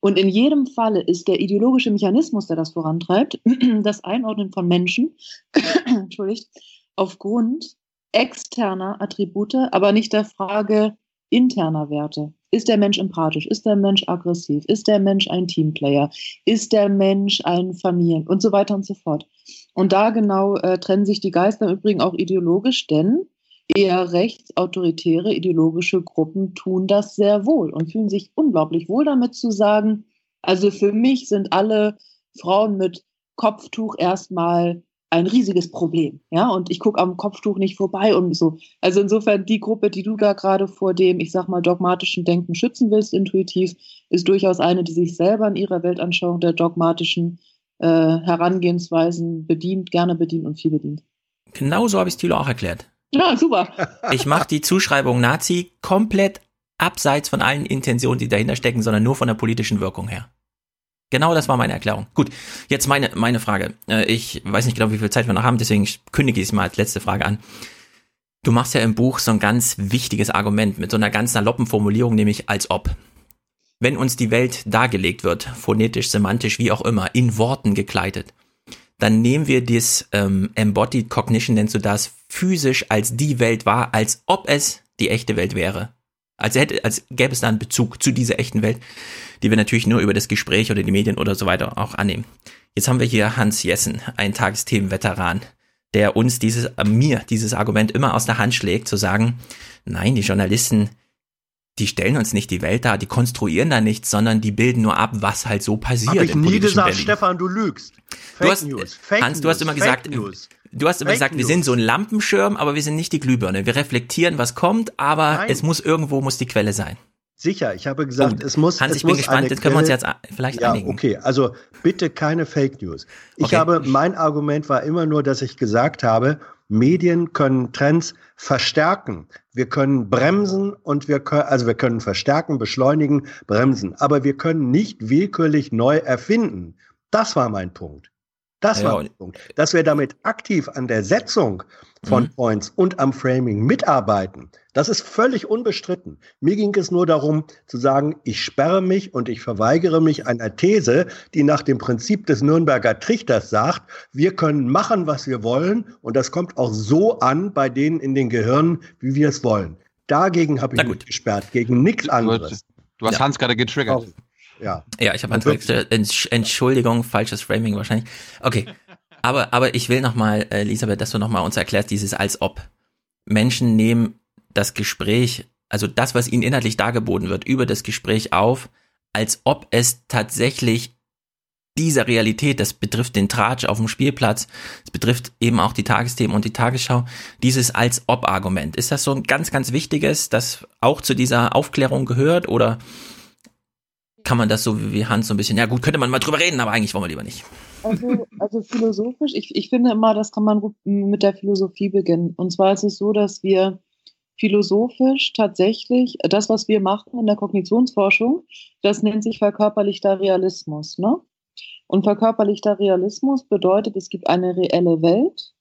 Und in jedem Falle ist der ideologische Mechanismus, der das vorantreibt, das Einordnen von Menschen, entschuldigt, aufgrund externer Attribute, aber nicht der Frage interner Werte. Ist der Mensch empathisch? Ist der Mensch aggressiv? Ist der Mensch ein Teamplayer? Ist der Mensch ein Familien? Und so weiter und so fort. Und da genau äh, trennen sich die Geister im Übrigen auch ideologisch, denn eher rechtsautoritäre ideologische Gruppen tun das sehr wohl und fühlen sich unglaublich wohl damit zu sagen, also für mich sind alle Frauen mit Kopftuch erstmal ein riesiges Problem. Ja, und ich gucke am Kopftuch nicht vorbei und so. Also insofern die Gruppe, die du da gerade vor dem, ich sag mal, dogmatischen Denken schützen willst, intuitiv, ist durchaus eine, die sich selber in ihrer Weltanschauung der dogmatischen äh, Herangehensweisen bedient, gerne bedient und viel bedient. Genau so habe ich Thilo auch erklärt. Ja, super. ich mache die Zuschreibung Nazi komplett abseits von allen Intentionen, die dahinter stecken, sondern nur von der politischen Wirkung her. Genau das war meine Erklärung. Gut, jetzt meine, meine Frage. Äh, ich weiß nicht genau, wie viel Zeit wir noch haben, deswegen kündige ich es mal als letzte Frage an. Du machst ja im Buch so ein ganz wichtiges Argument mit so einer ganz saloppen Formulierung, nämlich als ob. Wenn uns die Welt dargelegt wird, phonetisch, semantisch, wie auch immer, in Worten gekleidet, dann nehmen wir das ähm, Embodied Cognition, nennst du das, physisch als die Welt wahr, als ob es die echte Welt wäre. Als, hätte, als gäbe es da einen Bezug zu dieser echten Welt, die wir natürlich nur über das Gespräch oder die Medien oder so weiter auch annehmen. Jetzt haben wir hier Hans Jessen, ein Tagesthemenveteran, der uns dieses, äh, mir dieses Argument immer aus der Hand schlägt, zu sagen, nein, die Journalisten, die stellen uns nicht die Welt dar, die konstruieren da nichts, sondern die bilden nur ab, was halt so passiert. Hab ich nie gesagt, Berlin. Stefan, du lügst. Fake du hast, News. Fake Hans, du hast immer gesagt, News. Du hast immer Fake gesagt, News. wir sind so ein Lampenschirm, aber wir sind nicht die Glühbirne. Wir reflektieren, was kommt, aber Nein. es muss irgendwo muss die Quelle sein. Sicher, ich habe gesagt, oh, es muss. Hans, es ich bin gespannt, jetzt können wir uns jetzt vielleicht ja, einigen. Okay, also bitte keine Fake News. Ich okay. habe, mein Argument war immer nur, dass ich gesagt habe, Medien können Trends verstärken. Wir können bremsen und wir können, also wir können verstärken, beschleunigen, bremsen. Aber wir können nicht willkürlich neu erfinden. Das war mein Punkt. Das ja, war der Punkt. Dass wir damit aktiv an der Setzung von mhm. Points und am Framing mitarbeiten, das ist völlig unbestritten. Mir ging es nur darum zu sagen, ich sperre mich und ich verweigere mich einer These, die nach dem Prinzip des Nürnberger Trichters sagt, wir können machen, was wir wollen und das kommt auch so an bei denen in den Gehirnen, wie wir es wollen. Dagegen habe ich mich gesperrt, gegen nichts anderes. Du hast ja. Hans gerade getriggert. Auch. Ja. Ja, ich habe Entschuldigung, falsches Framing wahrscheinlich. Okay. Aber, aber ich will nochmal, äh, Elisabeth, dass du nochmal uns erklärst, dieses als ob. Menschen nehmen das Gespräch, also das, was ihnen inhaltlich dargeboten wird, über das Gespräch auf, als ob es tatsächlich dieser Realität, das betrifft den Tratsch auf dem Spielplatz, es betrifft eben auch die Tagesthemen und die Tagesschau, dieses als ob Argument. Ist das so ein ganz, ganz wichtiges, das auch zu dieser Aufklärung gehört oder kann man das so wie Hans so ein bisschen, ja gut, könnte man mal drüber reden, aber eigentlich wollen wir lieber nicht. Also, also philosophisch, ich, ich finde immer, das kann man mit der Philosophie beginnen. Und zwar ist es so, dass wir philosophisch tatsächlich das, was wir machen in der Kognitionsforschung, das nennt sich verkörperlichter Realismus. Ne? Und verkörperlichter Realismus bedeutet, es gibt eine reelle Welt,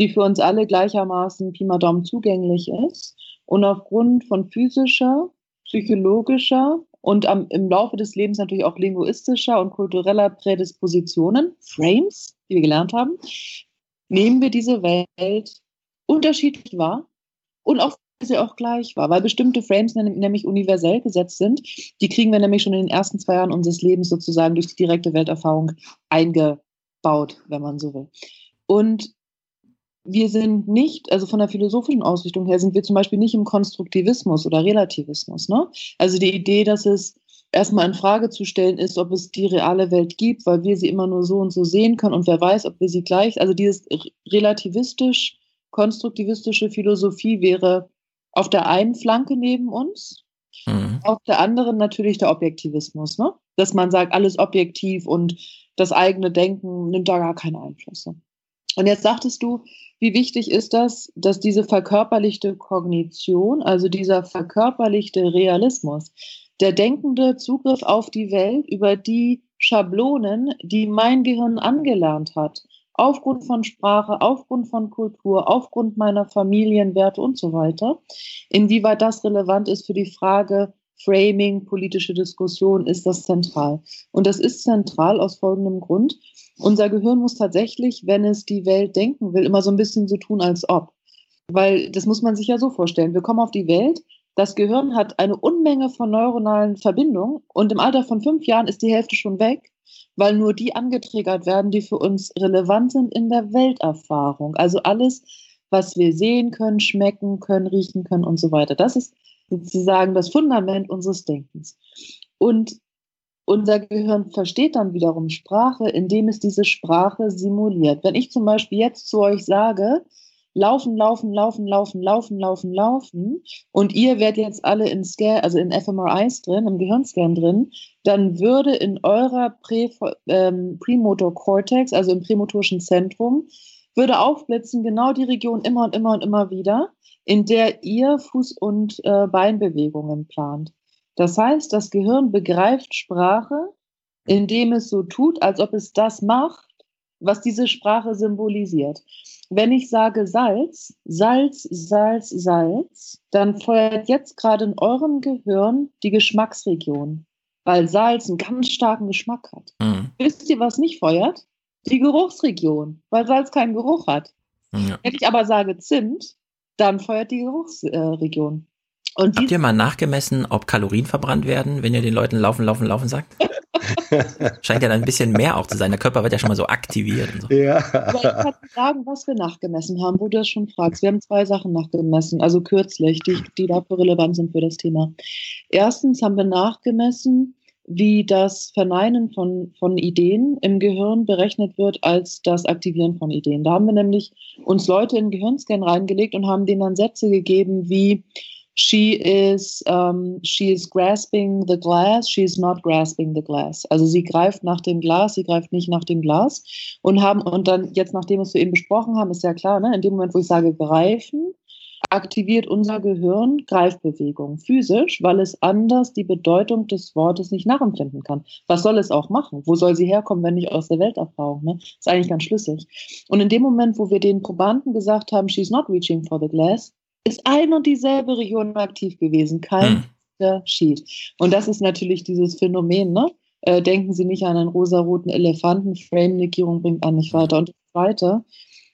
die für uns alle gleichermaßen Pi mal Daumen zugänglich ist. Und aufgrund von physischer, psychologischer und am, im Laufe des Lebens natürlich auch linguistischer und kultureller Prädispositionen, Frames, die wir gelernt haben, nehmen wir diese Welt unterschiedlich wahr und auch sie auch gleich wahr, weil bestimmte Frames nämlich universell gesetzt sind. Die kriegen wir nämlich schon in den ersten zwei Jahren unseres Lebens sozusagen durch die direkte Welterfahrung eingebaut, wenn man so will. Und wir sind nicht, also von der philosophischen Ausrichtung her, sind wir zum Beispiel nicht im Konstruktivismus oder Relativismus. Ne? Also die Idee, dass es erstmal in Frage zu stellen ist, ob es die reale Welt gibt, weil wir sie immer nur so und so sehen können und wer weiß, ob wir sie gleich, also dieses relativistisch konstruktivistische Philosophie wäre auf der einen Flanke neben uns, mhm. auf der anderen natürlich der Objektivismus, ne? dass man sagt, alles objektiv und das eigene Denken nimmt da gar keine Einflüsse. Und jetzt sagtest du, wie wichtig ist das, dass diese verkörperlichte Kognition, also dieser verkörperlichte Realismus, der denkende Zugriff auf die Welt über die Schablonen, die mein Gehirn angelernt hat, aufgrund von Sprache, aufgrund von Kultur, aufgrund meiner Familienwerte und so weiter, inwieweit das relevant ist für die Frage, Framing, politische Diskussion ist das zentral. Und das ist zentral aus folgendem Grund. Unser Gehirn muss tatsächlich, wenn es die Welt denken will, immer so ein bisschen so tun, als ob. Weil das muss man sich ja so vorstellen. Wir kommen auf die Welt, das Gehirn hat eine Unmenge von neuronalen Verbindungen und im Alter von fünf Jahren ist die Hälfte schon weg, weil nur die angetriggert werden, die für uns relevant sind in der Welterfahrung. Also alles, was wir sehen können, schmecken können, riechen können und so weiter. Das ist sozusagen das Fundament unseres Denkens. Und unser Gehirn versteht dann wiederum Sprache, indem es diese Sprache simuliert. Wenn ich zum Beispiel jetzt zu euch sage, laufen, laufen, laufen, laufen, laufen, laufen, laufen und ihr werdet jetzt alle in Scan, also in fMRIs drin, im Gehirnscan drin, dann würde in eurer Prä, ähm, Premotor Cortex, also im prämotorischen Zentrum, würde aufblitzen genau die Region immer und immer und immer wieder, in der ihr Fuß- und äh, Beinbewegungen plant. Das heißt, das Gehirn begreift Sprache, indem es so tut, als ob es das macht, was diese Sprache symbolisiert. Wenn ich sage Salz, Salz, Salz, Salz, dann feuert jetzt gerade in eurem Gehirn die Geschmacksregion, weil Salz einen ganz starken Geschmack hat. Mhm. Wisst ihr, was nicht feuert? Die Geruchsregion, weil Salz keinen Geruch hat. Ja. Wenn ich aber sage Zimt, dann feuert die Geruchsregion. Und Habt ihr mal nachgemessen, ob Kalorien verbrannt werden, wenn ihr den Leuten laufen, laufen, laufen sagt? Scheint ja dann ein bisschen mehr auch zu sein. Der Körper wird ja schon mal so aktiviert. Und so. Ja. Aber ich kann sagen, was wir nachgemessen haben, wo du das schon fragst. Wir haben zwei Sachen nachgemessen, also kürzlich, die, die dafür relevant sind für das Thema. Erstens haben wir nachgemessen, wie das Verneinen von, von Ideen im Gehirn berechnet wird als das Aktivieren von Ideen. Da haben wir nämlich uns Leute in Gehirnscan reingelegt und haben denen dann Sätze gegeben wie she is um, she is grasping the glass, she is not grasping the glass. Also sie greift nach dem Glas, sie greift nicht nach dem Glas und haben und dann jetzt nachdem wir es so eben besprochen haben, ist ja klar, ne, in dem Moment, wo ich sage greifen, aktiviert unser Gehirn Greifbewegung physisch, weil es anders die Bedeutung des Wortes nicht nachempfinden kann. Was soll es auch machen? Wo soll sie herkommen, wenn nicht aus der Welterfahrung? Ne? Ist eigentlich ganz schlüssig. Und in dem Moment, wo wir den Probanden gesagt haben, she's not reaching for the glass, ist ein und dieselbe Region aktiv gewesen, kein Unterschied. Hm. Und das ist natürlich dieses Phänomen, ne? Äh, denken Sie nicht an einen rosaroten Elefanten, Frame-Negierung bringt einen nicht weiter. Und Zweite,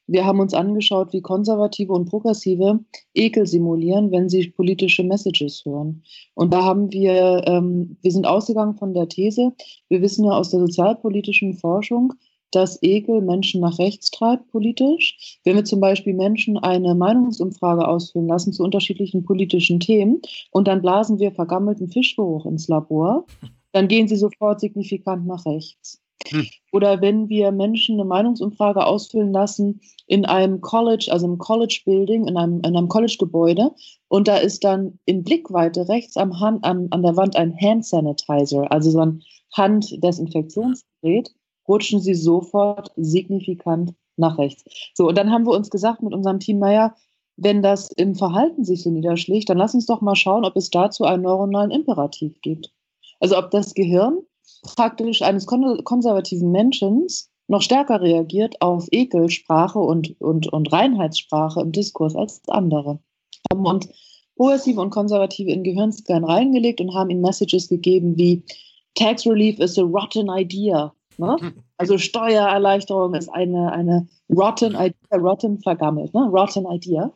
wir haben uns angeschaut, wie Konservative und Progressive Ekel simulieren, wenn sie politische Messages hören. Und da haben wir, ähm, wir sind ausgegangen von der These, wir wissen ja aus der sozialpolitischen Forschung, dass Ekel Menschen nach rechts treibt politisch. Wenn wir zum Beispiel Menschen eine Meinungsumfrage ausfüllen lassen zu unterschiedlichen politischen Themen und dann blasen wir vergammelten Fischgeruch ins Labor, dann gehen sie sofort signifikant nach rechts. Hm. Oder wenn wir Menschen eine Meinungsumfrage ausfüllen lassen in einem College, also im College Building, in einem, in einem College-Gebäude, und da ist dann in Blickweite rechts am Hand, an, an der Wand ein Hand Sanitizer, also so ein Handdesinfektionsgerät, rutschen sie sofort signifikant nach rechts. So, und dann haben wir uns gesagt mit unserem Team, naja, wenn das im Verhalten sich so niederschlägt, dann lass uns doch mal schauen, ob es dazu einen neuronalen Imperativ gibt. Also ob das Gehirn praktisch eines konservativen Menschen noch stärker reagiert auf Ekelsprache und, und, und Reinheitssprache im Diskurs als andere. Haben uns Progressive und Konservative in Gehirnscan reingelegt und haben ihnen Messages gegeben wie Tax Relief is a rotten idea. Ne? Also Steuererleichterung ist eine, eine rotten Idea, rotten vergammelt, ne? rotten Idea.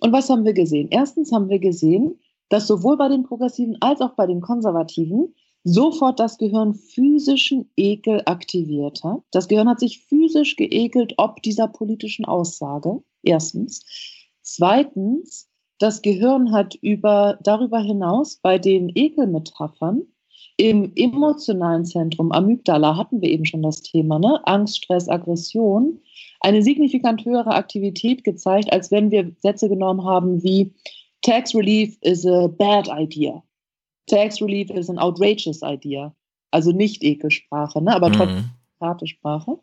Und was haben wir gesehen? Erstens haben wir gesehen, dass sowohl bei den Progressiven als auch bei den Konservativen sofort das Gehirn physischen Ekel aktiviert hat. Das Gehirn hat sich physisch geekelt ob dieser politischen Aussage. Erstens. Zweitens, das Gehirn hat über, darüber hinaus bei den Ekelmetaphern im emotionalen Zentrum, Amygdala, hatten wir eben schon das Thema, ne? Angst, Stress, Aggression, eine signifikant höhere Aktivität gezeigt, als wenn wir Sätze genommen haben wie Tax Relief is a bad idea. Tax Relief is an outrageous idea. Also nicht Ekelsprache, ne? aber mhm. trotzdem harte Sprache.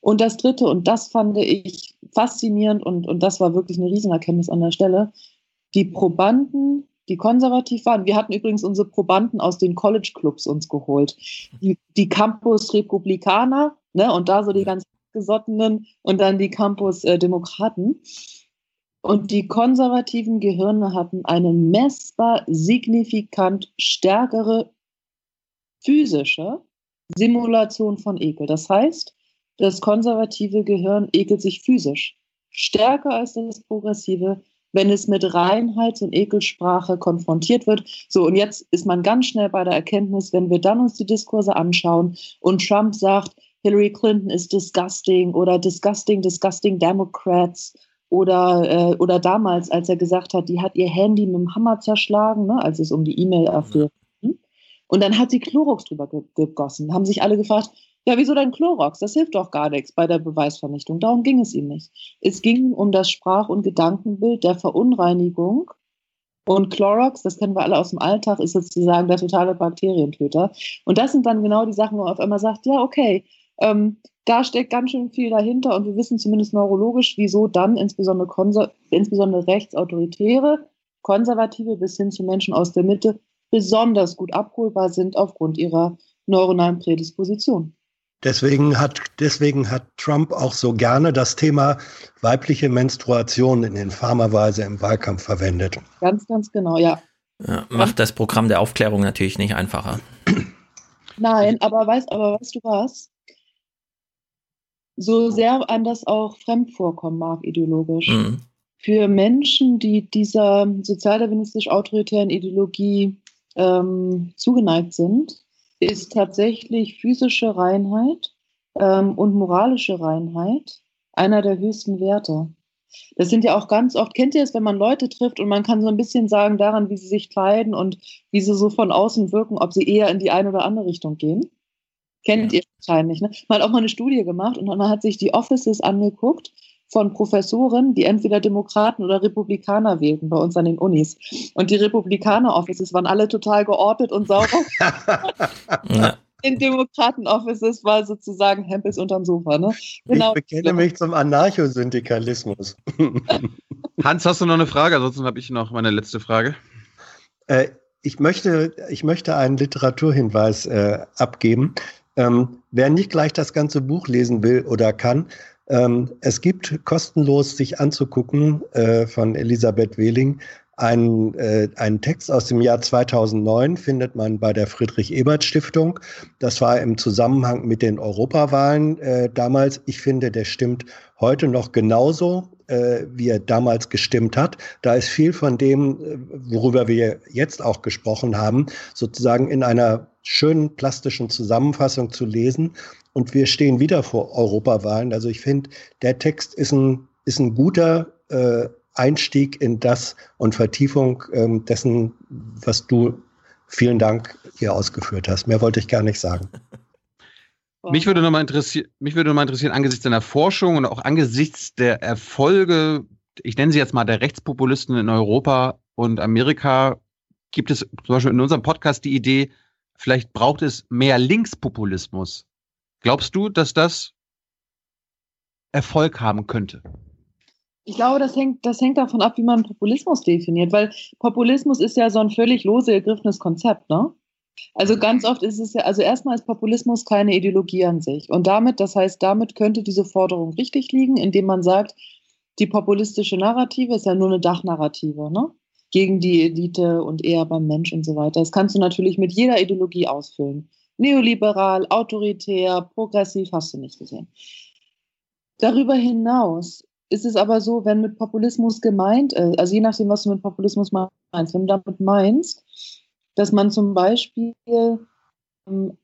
Und das Dritte, und das fand ich faszinierend und, und das war wirklich eine Riesenerkenntnis an der Stelle, die Probanden die konservativ waren. Wir hatten übrigens unsere Probanden aus den College-Clubs uns geholt. Die, die Campus-Republikaner ne, und da so die ganz Gesottenen und dann die Campus-Demokraten. Und die konservativen Gehirne hatten eine messbar signifikant stärkere physische Simulation von Ekel. Das heißt, das konservative Gehirn ekelt sich physisch stärker als das progressive, wenn es mit Reinheits- und Ekelsprache konfrontiert wird. So, und jetzt ist man ganz schnell bei der Erkenntnis, wenn wir dann uns die Diskurse anschauen und Trump sagt, Hillary Clinton ist disgusting oder disgusting, disgusting Democrats oder, äh, oder damals, als er gesagt hat, die hat ihr Handy mit dem Hammer zerschlagen, ne, als es um die E-Mail-Affäre ging. Und dann hat sie Chlorox drüber gegossen. Haben sich alle gefragt, ja, wieso denn Chlorox? Das hilft doch gar nichts bei der Beweisvernichtung. Darum ging es ihm nicht. Es ging um das Sprach- und Gedankenbild der Verunreinigung. Und Chlorox, das kennen wir alle aus dem Alltag, ist sozusagen der totale Bakterientöter. Und das sind dann genau die Sachen, wo man auf einmal sagt, ja, okay, ähm, da steckt ganz schön viel dahinter und wir wissen zumindest neurologisch, wieso dann insbesondere, konser insbesondere rechtsautoritäre, konservative bis hin zu Menschen aus der Mitte besonders gut abholbar sind aufgrund ihrer neuronalen Prädisposition. Deswegen hat, deswegen hat Trump auch so gerne das Thema weibliche Menstruation in infamer Weise im Wahlkampf verwendet. Ganz, ganz genau, ja. ja macht das Programm der Aufklärung natürlich nicht einfacher. Nein, aber weißt, aber weißt du was? So sehr einem das auch fremd vorkommen mag, ideologisch. Mhm. Für Menschen, die dieser sozialdarwinistisch-autoritären Ideologie ähm, zugeneigt sind, ist tatsächlich physische Reinheit ähm, und moralische Reinheit einer der höchsten Werte. Das sind ja auch ganz oft, kennt ihr es, wenn man Leute trifft und man kann so ein bisschen sagen daran, wie sie sich kleiden und wie sie so von außen wirken, ob sie eher in die eine oder andere Richtung gehen? Kennt ihr wahrscheinlich. Ne? Man hat auch mal eine Studie gemacht und man hat sich die Offices angeguckt von Professoren, die entweder Demokraten oder Republikaner wählten bei uns an den Unis. Und die Republikaner-Offices waren alle total geordnet und sauber. ja. In Demokraten-Offices war sozusagen Hempels unterm Sofa. Ne? Genau. Ich bekenne mich zum Anarchosyndikalismus. Hans, hast du noch eine Frage? Ansonsten habe ich noch meine letzte Frage. Äh, ich, möchte, ich möchte einen Literaturhinweis äh, abgeben. Ähm, wer nicht gleich das ganze Buch lesen will oder kann, ähm, es gibt kostenlos sich anzugucken äh, von Elisabeth Wehling einen, äh, einen Text aus dem Jahr 2009 findet man bei der Friedrich-Ebert-Stiftung. Das war im Zusammenhang mit den Europawahlen äh, damals. Ich finde, der stimmt heute noch genauso, äh, wie er damals gestimmt hat. Da ist viel von dem, äh, worüber wir jetzt auch gesprochen haben, sozusagen in einer schönen plastischen Zusammenfassung zu lesen. Und wir stehen wieder vor Europawahlen. Also ich finde, der Text ist ein, ist ein guter äh, Einstieg in das und Vertiefung ähm, dessen, was du, vielen Dank, hier ausgeführt hast. Mehr wollte ich gar nicht sagen. Mich würde nochmal interessieren, mich würde nochmal interessieren, angesichts deiner Forschung und auch angesichts der Erfolge, ich nenne sie jetzt mal der Rechtspopulisten in Europa und Amerika, gibt es zum Beispiel in unserem Podcast die Idee, vielleicht braucht es mehr Linkspopulismus. Glaubst du, dass das Erfolg haben könnte? Ich glaube, das hängt, das hängt davon ab, wie man Populismus definiert, weil Populismus ist ja so ein völlig lose gegriffenes Konzept, ne? Also ganz oft ist es ja, also erstmal ist Populismus keine Ideologie an sich. Und damit, das heißt, damit könnte diese Forderung richtig liegen, indem man sagt, die populistische Narrative ist ja nur eine Dachnarrative, ne? Gegen die Elite und eher beim Mensch und so weiter. Das kannst du natürlich mit jeder Ideologie ausfüllen. Neoliberal, autoritär, progressiv, hast du nicht gesehen. Darüber hinaus ist es aber so, wenn mit Populismus gemeint ist, also je nachdem, was du mit Populismus meinst, wenn du damit meinst, dass man zum Beispiel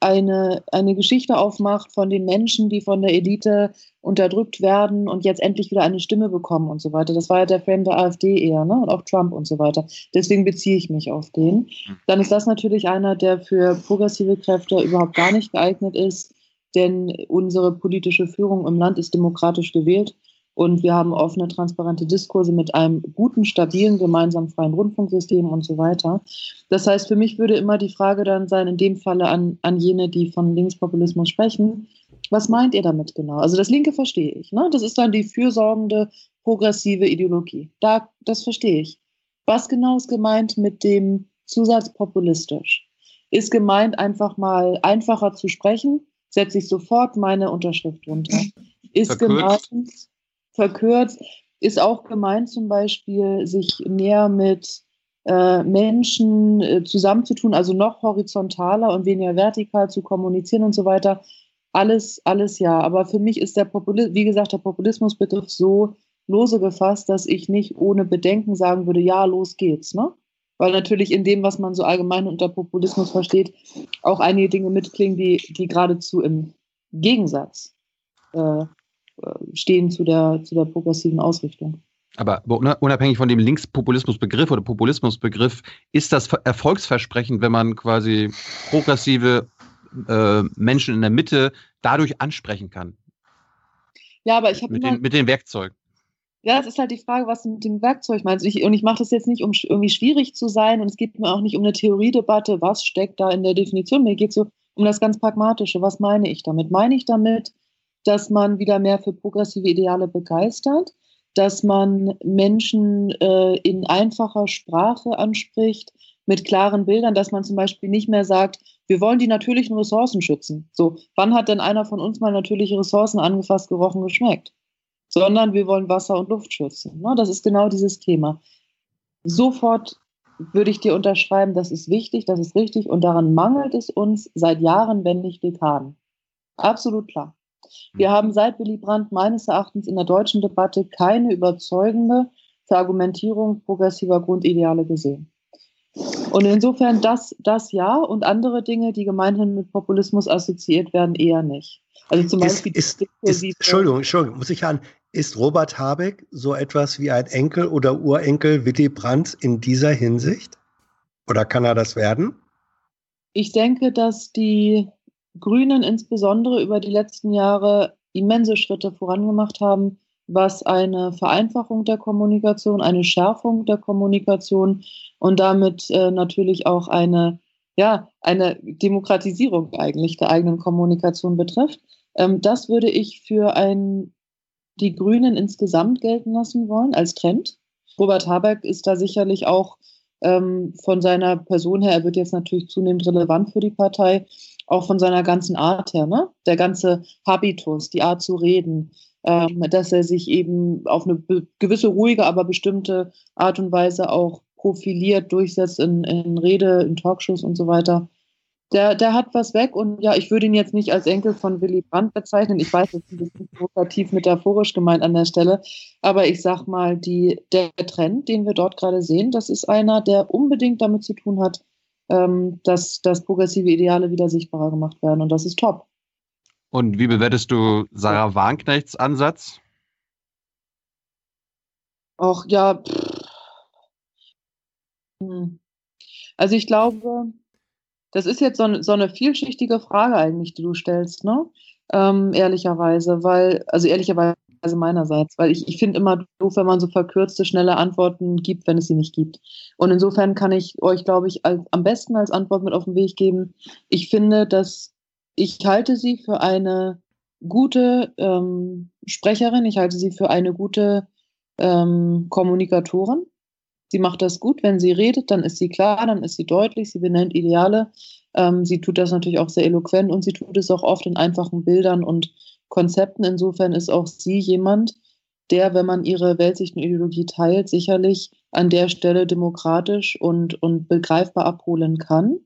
eine, eine Geschichte aufmacht von den Menschen, die von der Elite unterdrückt werden und jetzt endlich wieder eine Stimme bekommen und so weiter. Das war ja der Frame der AfD eher, ne? Und auch Trump und so weiter. Deswegen beziehe ich mich auf den. Dann ist das natürlich einer, der für progressive Kräfte überhaupt gar nicht geeignet ist, denn unsere politische Führung im Land ist demokratisch gewählt. Und wir haben offene, transparente Diskurse mit einem guten, stabilen, gemeinsamen freien Rundfunksystem und so weiter. Das heißt, für mich würde immer die Frage dann sein, in dem Falle an, an jene, die von Linkspopulismus sprechen, was meint ihr damit genau? Also das Linke verstehe ich. Ne? Das ist dann die fürsorgende, progressive Ideologie. Da, das verstehe ich. Was genau ist gemeint mit dem Zusatz populistisch? Ist gemeint, einfach mal einfacher zu sprechen, setze ich sofort meine Unterschrift drunter. Ist Verkürzt. gemeint, verkürzt. ist auch gemeint, zum Beispiel, sich mehr mit äh, Menschen äh, zusammenzutun, also noch horizontaler und weniger vertikal zu kommunizieren und so weiter. Alles, alles ja. Aber für mich ist der Populismus, wie gesagt, der Populismusbegriff so lose gefasst, dass ich nicht ohne Bedenken sagen würde, ja, los geht's. Ne? Weil natürlich in dem, was man so allgemein unter Populismus versteht, auch einige Dinge mitklingen, die, die geradezu im Gegensatz äh, stehen zu der, zu der progressiven Ausrichtung. Aber unabhängig von dem Linkspopulismusbegriff oder Populismusbegriff, ist das erfolgsversprechend, wenn man quasi progressive äh, Menschen in der Mitte dadurch ansprechen kann? Ja, aber ich habe mit, den, mit den Werkzeugen. Ja, es ist halt die Frage, was du mit dem Werkzeug meinst. Ich, und ich mache das jetzt nicht, um irgendwie schwierig zu sein und es geht mir auch nicht um eine Theoriedebatte, was steckt da in der Definition. Mir geht es so um das ganz Pragmatische. Was meine ich damit? Meine ich damit, dass man wieder mehr für progressive Ideale begeistert? dass man Menschen äh, in einfacher Sprache anspricht, mit klaren Bildern, dass man zum Beispiel nicht mehr sagt, wir wollen die natürlichen Ressourcen schützen. So, wann hat denn einer von uns mal natürliche Ressourcen angefasst, gerochen, geschmeckt? Sondern wir wollen Wasser und Luft schützen. Ne? Das ist genau dieses Thema. Sofort würde ich dir unterschreiben, das ist wichtig, das ist richtig und daran mangelt es uns seit Jahren, wenn nicht Dekaden. Absolut klar. Wir haben seit Willy Brandt meines Erachtens in der deutschen Debatte keine überzeugende Verargumentierung progressiver Grundideale gesehen. Und insofern das, das ja und andere Dinge, die gemeinhin mit Populismus assoziiert werden, eher nicht. Also zum ist, Beispiel. Ist, ist, Entschuldigung, Entschuldigung, muss ich an. Ist Robert Habeck so etwas wie ein Enkel oder Urenkel Willy Brandt in dieser Hinsicht? Oder kann er das werden? Ich denke, dass die Grünen insbesondere über die letzten Jahre immense Schritte vorangemacht haben, was eine Vereinfachung der Kommunikation, eine Schärfung der Kommunikation und damit äh, natürlich auch eine, ja, eine Demokratisierung eigentlich der eigenen Kommunikation betrifft. Ähm, das würde ich für ein, die Grünen insgesamt gelten lassen wollen als Trend. Robert Habeck ist da sicherlich auch ähm, von seiner Person her, er wird jetzt natürlich zunehmend relevant für die Partei, auch von seiner ganzen Art her, ne? Der ganze Habitus, die Art zu reden, ähm, dass er sich eben auf eine gewisse ruhige, aber bestimmte Art und Weise auch profiliert, durchsetzt in, in Rede, in Talkshows und so weiter. Der, der hat was weg und ja, ich würde ihn jetzt nicht als Enkel von Willy Brandt bezeichnen. Ich weiß, das ist ein bisschen provokativ metaphorisch gemeint an der Stelle, aber ich sag mal, die, der Trend, den wir dort gerade sehen, das ist einer, der unbedingt damit zu tun hat, ähm, dass, dass progressive Ideale wieder sichtbarer gemacht werden. Und das ist top. Und wie bewertest du Sarah Warnknechts Ansatz? Ach ja. Hm. Also ich glaube, das ist jetzt so, eine, so eine vielschichtige Frage eigentlich, die du stellst, ne? Ähm, ehrlicherweise, weil, also ehrlicherweise meinerseits, weil ich, ich finde immer doof, wenn man so verkürzte, schnelle Antworten gibt, wenn es sie nicht gibt. Und insofern kann ich euch, glaube ich, als, am besten als Antwort mit auf den Weg geben. Ich finde, dass ich halte sie für eine gute ähm, Sprecherin, ich halte sie für eine gute ähm, Kommunikatorin. Sie macht das gut, wenn sie redet, dann ist sie klar, dann ist sie deutlich, sie benennt Ideale. Ähm, sie tut das natürlich auch sehr eloquent und sie tut es auch oft in einfachen Bildern und Konzepten. Insofern ist auch sie jemand, der, wenn man ihre Weltsicht und Ideologie teilt, sicherlich an der Stelle demokratisch und, und begreifbar abholen kann.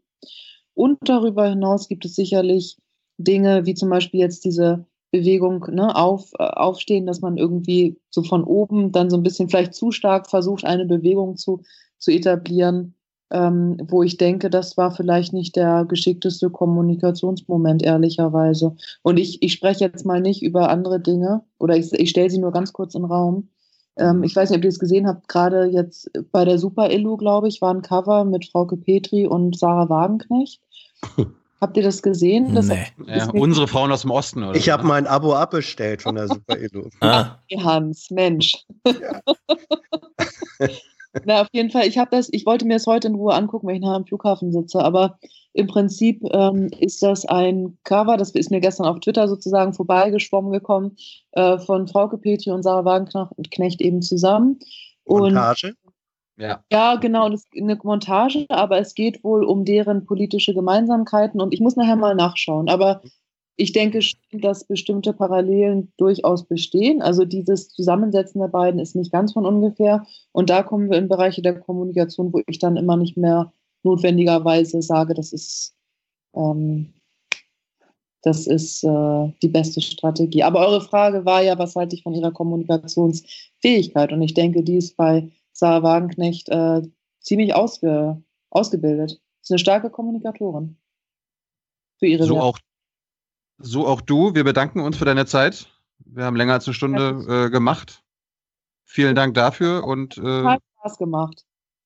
Und darüber hinaus gibt es sicherlich Dinge, wie zum Beispiel jetzt diese Bewegung ne, auf, äh, aufstehen, dass man irgendwie so von oben dann so ein bisschen vielleicht zu stark versucht, eine Bewegung zu, zu etablieren, ähm, wo ich denke, das war vielleicht nicht der geschickteste Kommunikationsmoment, ehrlicherweise. Und ich, ich spreche jetzt mal nicht über andere Dinge oder ich, ich stelle sie nur ganz kurz in den Raum. Ähm, ich weiß nicht, ob ihr es gesehen habt, gerade jetzt bei der Super Illu, glaube ich, war ein Cover mit Frauke Petri und Sarah Wagenknecht. Habt ihr das gesehen? Das nee. Ja, unsere Frauen aus dem Osten, oder? Ich habe mein Abo abbestellt von der Super Illu. ah. Hans, Mensch. Ja. Na, auf jeden Fall, ich habe das, ich wollte mir das heute in Ruhe angucken, wenn ich nachher am Flughafen sitze, aber im Prinzip ähm, ist das ein Cover, das ist mir gestern auf Twitter sozusagen vorbeigeschwommen gekommen, äh, von Frauke Petri und Sarah Wagenknecht eben zusammen. Montage? ja. ja, genau, das ist eine Montage, aber es geht wohl um deren politische Gemeinsamkeiten und ich muss nachher mal nachschauen, aber ich denke, dass bestimmte Parallelen durchaus bestehen. Also dieses Zusammensetzen der beiden ist nicht ganz von ungefähr. Und da kommen wir in Bereiche der Kommunikation, wo ich dann immer nicht mehr notwendigerweise sage, das ist, ähm, das ist äh, die beste Strategie. Aber eure Frage war ja, was halte ich von ihrer Kommunikationsfähigkeit? Und ich denke, die ist bei Sarah Wagenknecht äh, ziemlich ausge, ausgebildet. Ist eine starke Kommunikatorin. Für ihre so auch so auch du. Wir bedanken uns für deine Zeit. Wir haben länger als eine Stunde äh, gemacht. Vielen Dank dafür und äh, hat Spaß gemacht.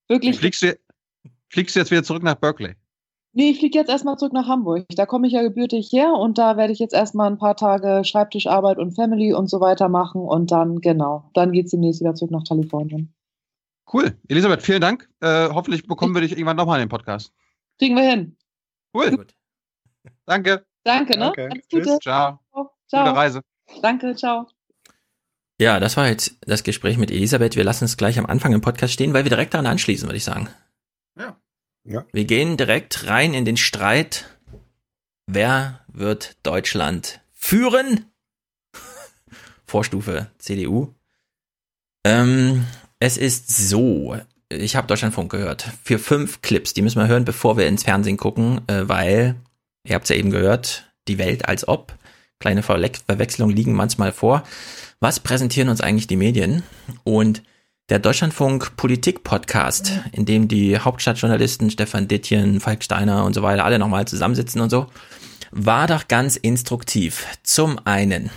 Wirklich. Fliegst du, fliegst du jetzt wieder zurück nach Berkeley? Nee, ich fliege jetzt erstmal zurück nach Hamburg. Da komme ich ja gebürtig her und da werde ich jetzt erstmal ein paar Tage Schreibtischarbeit und Family und so weiter machen und dann, genau, dann geht es demnächst wieder zurück nach Kalifornien. Cool. Elisabeth, vielen Dank. Äh, hoffentlich bekommen wir dich irgendwann nochmal in den Podcast. Kriegen wir hin. Cool. Gut. Danke. Danke, ne? Okay. Alles Gute. Tschüss. Ciao. Ciao. Gute Reise. Danke, ciao. Ja, das war jetzt das Gespräch mit Elisabeth. Wir lassen es gleich am Anfang im Podcast stehen, weil wir direkt daran anschließen, würde ich sagen. Ja. ja. Wir gehen direkt rein in den Streit. Wer wird Deutschland führen? Vorstufe CDU. Ähm, es ist so, ich habe Deutschlandfunk gehört. Für fünf Clips, die müssen wir hören, bevor wir ins Fernsehen gucken, äh, weil Ihr habt es ja eben gehört, die Welt als ob. Kleine Verwechslungen liegen manchmal vor. Was präsentieren uns eigentlich die Medien? Und der Deutschlandfunk Politik Podcast, in dem die Hauptstadtjournalisten Stefan Dittjen, Falk Steiner und so weiter alle nochmal zusammensitzen und so, war doch ganz instruktiv. Zum einen,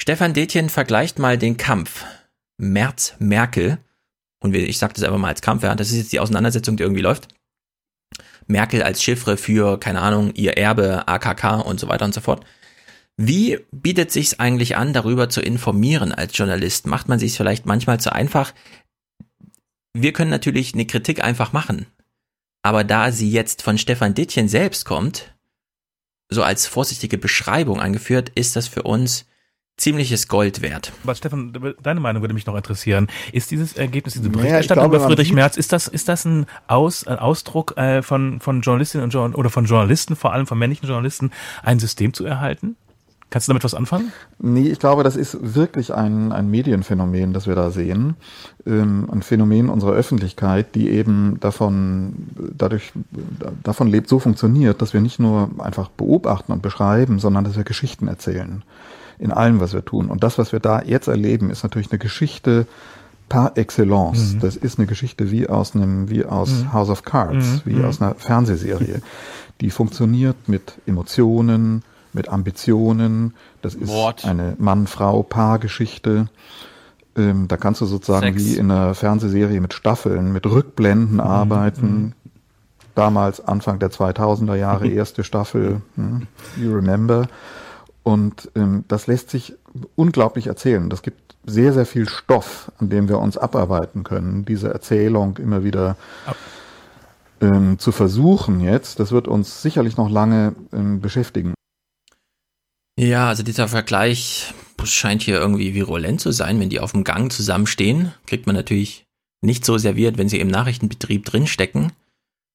Stefan Dittjen vergleicht mal den Kampf Merz-Merkel, und ich sage das einfach mal als Kampf, ja, das ist jetzt die Auseinandersetzung, die irgendwie läuft, Merkel als Chiffre für, keine Ahnung, ihr Erbe, AKK und so weiter und so fort. Wie bietet sich's eigentlich an, darüber zu informieren als Journalist? Macht man sich vielleicht manchmal zu einfach? Wir können natürlich eine Kritik einfach machen. Aber da sie jetzt von Stefan Dittchen selbst kommt, so als vorsichtige Beschreibung angeführt, ist das für uns ziemliches Gold wert. Aber Stefan, deine Meinung würde mich noch interessieren. Ist dieses Ergebnis, diese Berichterstattung naja, glaube, über Friedrich Merz, ist das, ist das ein, Aus, ein Ausdruck äh, von, von Journalistinnen und Journal oder von Journalisten, vor allem von männlichen Journalisten, ein System zu erhalten? Kannst du damit was anfangen? Nee, ich glaube, das ist wirklich ein, ein Medienphänomen, das wir da sehen. Ähm, ein Phänomen unserer Öffentlichkeit, die eben davon, dadurch, davon lebt, so funktioniert, dass wir nicht nur einfach beobachten und beschreiben, sondern dass wir Geschichten erzählen in allem, was wir tun. Und das, was wir da jetzt erleben, ist natürlich eine Geschichte par excellence. Mhm. Das ist eine Geschichte wie aus einem, wie aus mhm. House of Cards, mhm. wie mhm. aus einer Fernsehserie. Die funktioniert mit Emotionen, mit Ambitionen. Das ist Mord. eine Mann-Frau-Paar-Geschichte. Ähm, da kannst du sozusagen Sex. wie in einer Fernsehserie mit Staffeln, mit Rückblenden mhm. arbeiten. Mhm. Damals Anfang der 2000er Jahre erste Staffel, hm, You Remember. Und ähm, das lässt sich unglaublich erzählen. Das gibt sehr, sehr viel Stoff, an dem wir uns abarbeiten können, diese Erzählung immer wieder ähm, zu versuchen jetzt. Das wird uns sicherlich noch lange ähm, beschäftigen. Ja, also dieser Vergleich scheint hier irgendwie virulent zu sein. Wenn die auf dem Gang zusammenstehen, kriegt man natürlich nicht so serviert, wenn sie im Nachrichtenbetrieb drinstecken.